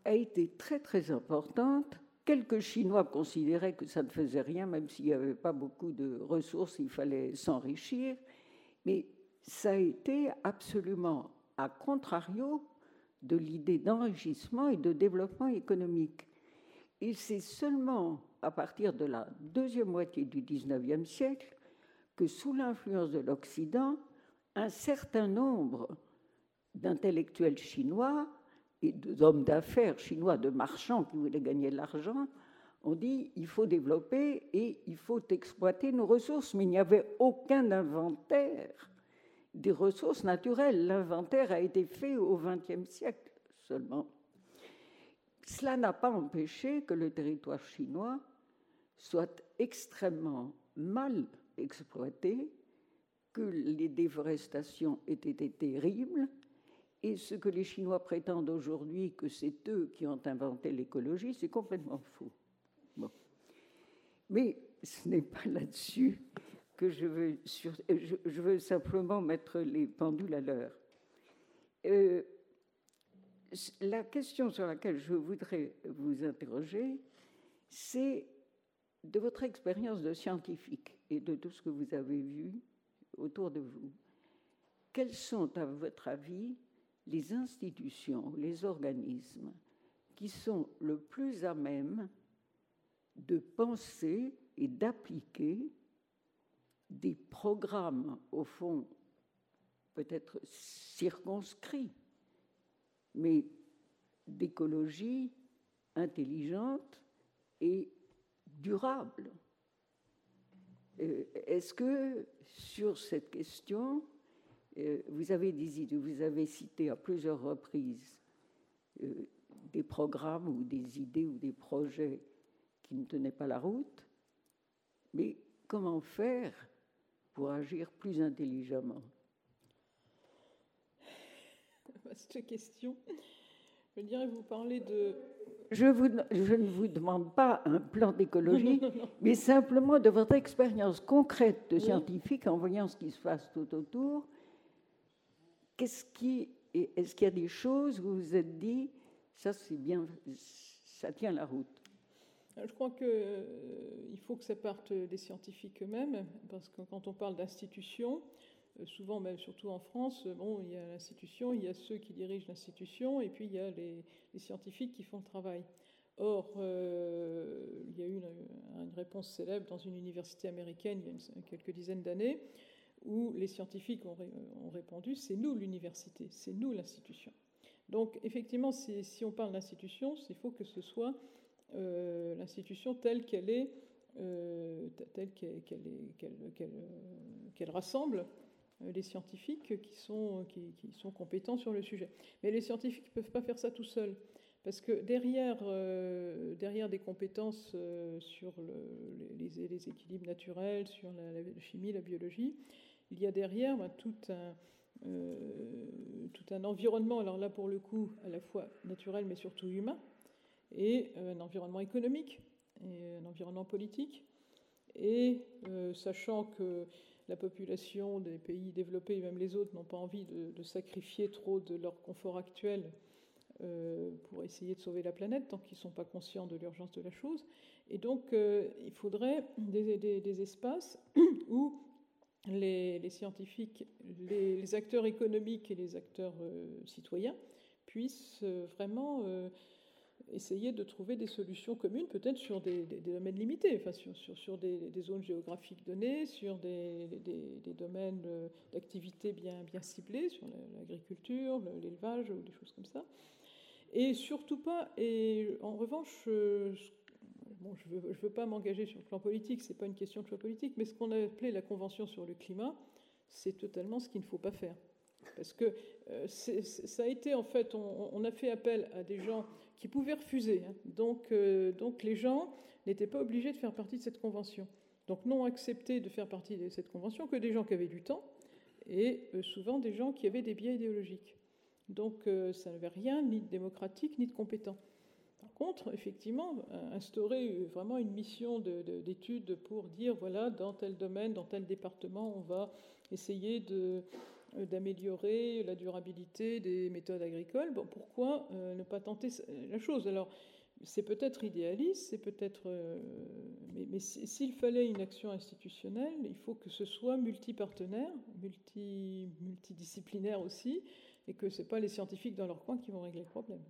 a été très très importante. Quelques Chinois considéraient que ça ne faisait rien, même s'il n'y avait pas beaucoup de ressources, il fallait s'enrichir. Mais ça a été absolument à contrario de l'idée d'enrichissement et de développement économique. Et c'est seulement à partir de la deuxième moitié du XIXe siècle que, sous l'influence de l'Occident, un certain nombre d'intellectuels chinois et d'hommes d'affaires chinois, de marchands qui voulaient gagner de l'argent, ont dit il faut développer et il faut exploiter nos ressources. Mais il n'y avait aucun inventaire des ressources naturelles. L'inventaire a été fait au XXe siècle seulement. Cela n'a pas empêché que le territoire chinois soit extrêmement mal exploité, que les déforestations aient été terribles, et ce que les Chinois prétendent aujourd'hui que c'est eux qui ont inventé l'écologie, c'est complètement faux. Mais ce n'est pas là-dessus que je veux, je, veux simplement mettre les pendules à l'heure. Euh, la question sur laquelle je voudrais vous interroger, c'est de votre expérience de scientifique et de tout ce que vous avez vu autour de vous. Quels sont, à votre avis, les institutions, les organismes qui sont le plus à même de penser et d'appliquer des programmes, au fond, peut-être circonscrits, mais d'écologie intelligente et durable. Euh, est-ce que sur cette question, vous avez des idées, vous avez cité à plusieurs reprises euh, des programmes ou des idées ou des projets qui ne tenaient pas la route, mais comment faire pour agir plus intelligemment? <laughs> Vaste question. Je dirais, vous parlez de... Je, vous, je, ne vous demande pas un plan d'écologie, <laughs> mais simplement de votre expérience concrète de scientifique en voyant ce qui se passe tout autour Est-ce qu'il y a des choses où vous vous êtes dit, ça c'est bien, ça tient la route? Je crois qu'il euh, faut que ça parte des scientifiques eux-mêmes, parce que quand on parle d'institutions, euh, souvent, même surtout en France, bon, il y a l'institution, il y a ceux qui dirigent l'institution, et puis il y a les, scientifiques qui font le travail. Or, euh, il y a eu une, réponse célèbre dans une université américaine il y a quelques dizaines d'années, où les scientifiques ont, répondu c'est nous l'université, c'est nous l'institution. Donc effectivement, si, on parle d'institution, il faut que ce soit euh, l'institution telle qu'elle est, euh, telle qu'elle rassemble euh, les scientifiques qui sont, compétents sur le sujet. Mais les scientifiques ne peuvent pas faire ça tout seuls. Parce que derrière, des compétences sur les, équilibres naturels, sur la, chimie, la biologie, il y a derrière tout, un, euh, tout un environnement, alors là pour le coup à la fois naturel mais surtout humain, et un environnement économique et un environnement politique. Et sachant que la population des pays développés, et même les autres, n'ont pas envie de, sacrifier trop de leur confort actuel euh, pour essayer de sauver la planète, tant qu'ils ne sont pas conscients de l'urgence de la chose. Et donc, euh, il faudrait des, espaces où les, scientifiques, les, acteurs économiques et les acteurs euh, citoyens puissent vraiment essayer de trouver des solutions communes, peut-être sur des, domaines limités, enfin sur, sur, des, zones géographiques données, sur des, domaines d'activité bien, bien ciblés, sur l'agriculture, l'élevage ou des choses comme ça. Et surtout pas, et en revanche, je ne veux, pas m'engager sur le plan politique, ce n'est pas une question de choix politique, mais ce qu'on a appelé la Convention sur le climat, c'est totalement ce qu'il ne faut pas faire. Parce que euh, ça a été, en fait, on, a fait appel à des gens qui pouvaient refuser. Hein. Donc, euh, donc les gens n'étaient pas obligés de faire partie de cette convention. Donc non accepté de faire partie de cette convention que des gens qui avaient du temps et euh, souvent des gens qui avaient des biais idéologiques. Donc ça n'avait rien ni de démocratique ni de compétent. Contre, effectivement, instaurer vraiment une mission d'étude pour dire, voilà, dans tel domaine, dans tel département, on va essayer euh, d'améliorer la durabilité des méthodes agricoles. Bon, pourquoi euh, ne pas tenter la chose? Alors, c'est peut-être idéaliste, c'est peut-être. Euh, mais, s'il fallait une action institutionnelle, il faut que ce soit multipartenaire, multi, multidisciplinaire aussi, et que ce pas les scientifiques dans leur coin qui vont régler le problème.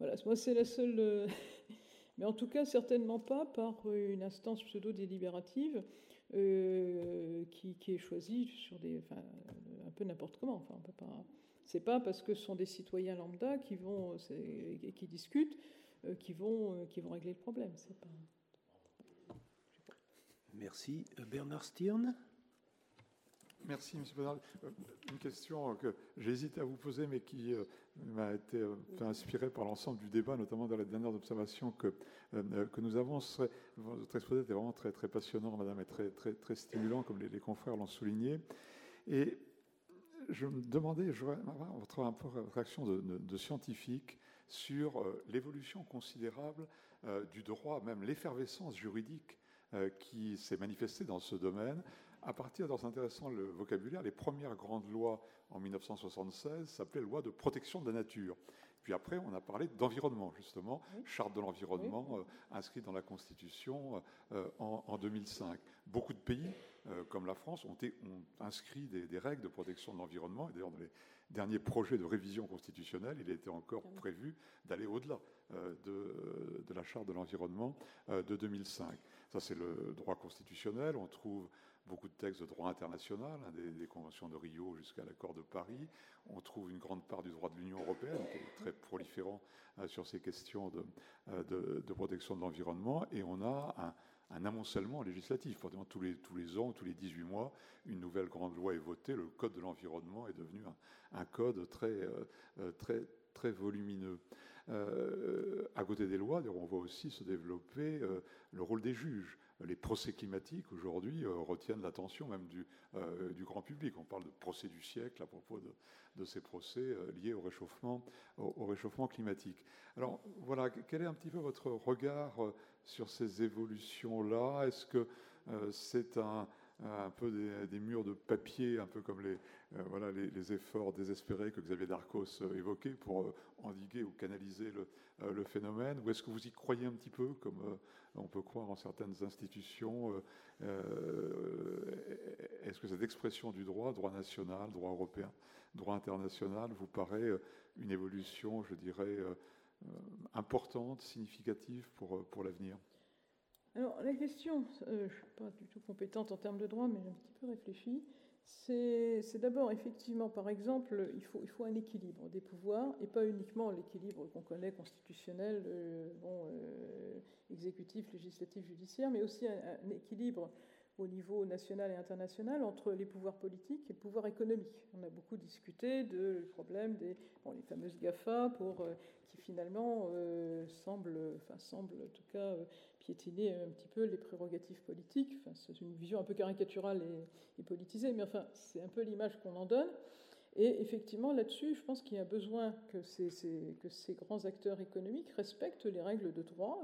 Voilà, moi, c'est la seule. <laughs> mais en tout cas, certainement pas par une instance pseudo-délibérative euh, qui, est choisi sur des, enfin, un peu n'importe comment. Enfin, on peut pas. C'est pas parce que ce sont des citoyens lambda qui vont et qui discutent euh, qui vont euh, qui vont régler le problème. Merci, Bernard Stirn. Merci, M. Président. Euh, une question que j'hésite à vous poser, mais qui euh, m'a été euh, inspirée par l'ensemble du débat, notamment dans les dernières observations que, que nous avons. Votre exposé était vraiment très, très passionnant, Madame, et très, très, stimulant, comme les, confrères l'ont souligné. Et je me demandais, je voudrais avoir votre, peu réaction de, de, scientifique sur l'évolution considérable du droit, même l'effervescence juridique qui s'est manifestée dans ce domaine à partir, dans intéressant le vocabulaire, les premières grandes lois en 1976 s'appelaient loi de protection de la nature. Puis après, on a parlé d'environnement, justement, charte de l'environnement euh, inscrite dans la Constitution euh, en, 2005. Beaucoup de pays, euh, comme la France, ont, inscrit des, règles de protection de l'environnement. Et d'ailleurs, dans les derniers projets de révision constitutionnelle, il était encore prévu d'aller au-delà de, de, la charte de l'environnement de 2005. Ça, c'est le droit constitutionnel. On trouve beaucoup de textes de droit international, hein, des, conventions de Rio jusqu'à l'accord de Paris. On trouve une grande part du droit de l'Union européenne qui est très proliférant euh, sur ces questions euh, de, protection de l'environnement. Et on a un, amoncellement législatif. Tous les, tous les ans, tous les 18 mois, une nouvelle grande loi est votée. Le code de l'environnement est devenu un, code très, euh, très volumineux. à côté des lois, on voit aussi se développer le rôle des juges les procès climatiques aujourd'hui euh, retiennent l'attention même du, euh, du, grand public. On parle de procès du siècle à propos de, ces procès euh, liés au réchauffement, au, réchauffement climatique. Alors voilà, quel est un petit peu votre regard sur ces évolutions-là? Est-ce que c'est un, un peu des, murs de papier, un peu comme les, euh, voilà, les, efforts désespérés que Xavier Darcos euh, évoquait pour euh, endiguer ou canaliser le, le phénomène. Ou est-ce que vous y croyez un petit peu, comme on peut croire en certaines institutions Est-ce que cette expression du droit, droit national, droit européen, droit international, vous paraît une évolution, je dirais, importante, significative pour, pour l'avenir? Alors la question, euh, je ne suis pas du tout compétente en termes de droit, mais j'ai un petit peu réfléchi, c'est d'abord effectivement, par exemple, il faut, un équilibre des pouvoirs, et pas uniquement l'équilibre qu'on connaît constitutionnel, euh, bon, euh, exécutif, législatif, judiciaire, mais aussi un, équilibre au niveau national et international entre les pouvoirs politiques et le pouvoir économique. On a beaucoup discuté de problème des bon, les fameuses GAFA pour, qui finalement semblent, enfin, semblent en tout cas piétiner un petit peu les prérogatives politiques. C'est une vision un peu caricaturale et, politisée, mais enfin, c'est un peu l'image qu'on en donne. Et effectivement, là-dessus, je pense qu'il y a besoin que ces, grands acteurs économiques respectent les règles de droit,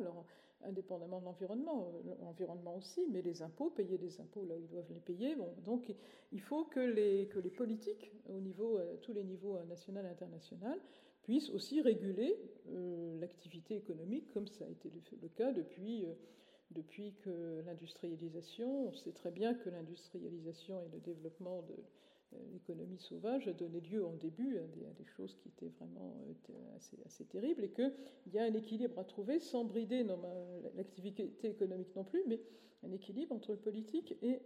indépendamment de l'environnement, l'environnement aussi, mais les impôts, payer des impôts là où ils doivent les payer. Donc il faut que les, que les politiques, au niveau, à tous les niveaux national et international, puissent aussi réguler euh, l'activité économique, comme ça a été le, cas depuis, euh, depuis que l'industrialisation, on sait très bien que l'industrialisation et le développement de euh, l'économie sauvage a donné lieu en début à des, choses qui étaient vraiment assez, assez terribles, et qu'il y a un équilibre à trouver sans brider l'activité économique non plus, mais un équilibre entre le politique et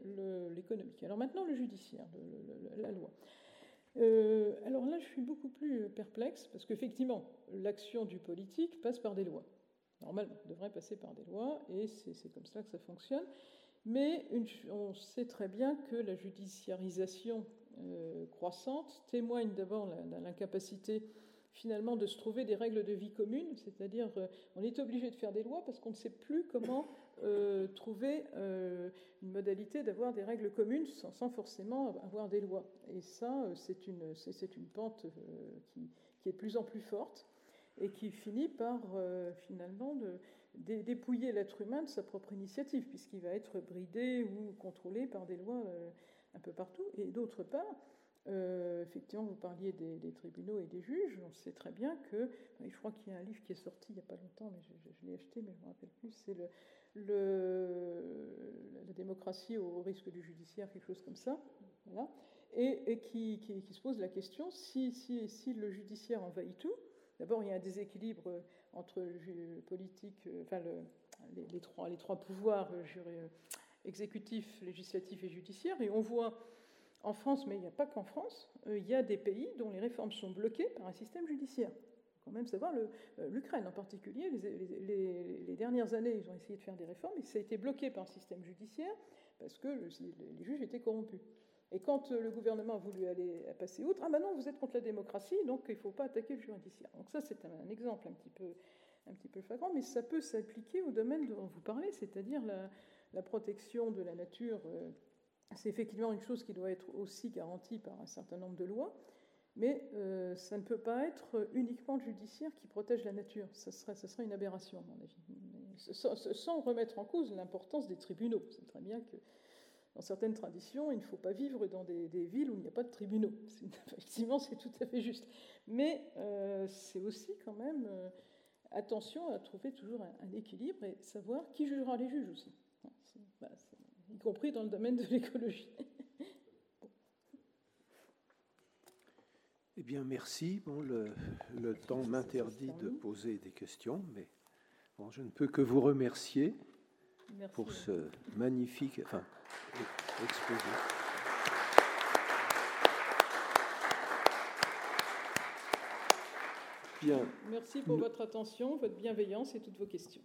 l'économique. Alors maintenant, le judiciaire, la loi. Euh, alors là, je suis beaucoup plus perplexe parce qu'effectivement, l'action du politique passe par des lois. Normalement, devrait passer par des lois et c'est comme ça que ça fonctionne. Mais on sait très bien que la judiciarisation euh, croissante témoigne d'abord de l'incapacité finalement de se trouver des règles de vie communes, c'est-à-dire euh, on est obligé de faire des lois parce qu'on ne sait plus comment euh, trouver euh, une modalité d'avoir des règles communes sans, forcément avoir des lois. Et ça, c'est une, c'est, une pente qui, qui, est de plus en plus forte et qui finit par finalement dépouiller l'être humain de sa propre initiative, puisqu'il va être bridé ou contrôlé par des lois un peu partout. Et d'autre part, euh, effectivement, vous parliez des, tribunaux et des juges. On sait très bien que, je crois qu'il y a un livre qui est sorti il n'y a pas longtemps, mais je, l'ai acheté, mais je ne me rappelle plus. C'est le, la démocratie au risque du judiciaire, quelque chose comme ça. Et, qui, se pose la question si, le judiciaire envahit tout. D'abord, il y a un déséquilibre entre politique, euh, enfin le, les, trois, les trois pouvoirs euh, exécutifs, législatifs et judiciaires, et on voit en France, mais il n'y a pas qu'en France, euh, il y a des pays dont les réformes sont bloquées par un système judiciaire. Quand même savoir, euh, l'Ukraine en particulier, les, dernières années, ils ont essayé de faire des réformes, et ça a été bloqué par un système judiciaire parce que les juges étaient corrompus. Et quand euh, le gouvernement a voulu aller passer outre, ah ben non, vous êtes contre la démocratie, donc il ne faut pas attaquer le judiciaire. Donc ça, c'est un, exemple un petit peu, un petit peu flagrant, mais ça peut s'appliquer au domaine dont vous parlez, c'est-à-dire la, protection de la nature c'est effectivement une chose qui doit être aussi garantie par un certain nombre de lois, mais euh, ça ne peut pas être uniquement le judiciaire qui protège la nature. Ça serait, ça serait une aberration, à mon avis. sans, remettre en cause l'importance des tribunaux. C'est très bien que dans certaines traditions, il ne faut pas vivre dans des, villes où il n'y a pas de tribunaux. <laughs> Effectivement, c'est tout à fait juste. Mais euh, c'est aussi quand même euh, attention à trouver toujours un, équilibre et savoir qui jugera les juges aussi. Bah, y compris dans le domaine de l'écologie. <laughs> Eh bien, merci. Bon, le, temps m'interdit de poser des questions, mais bon, je ne peux que vous remercier pour ce magnifique enfin, exposé. Bien. Merci pour votre attention, votre bienveillance et toutes vos questions.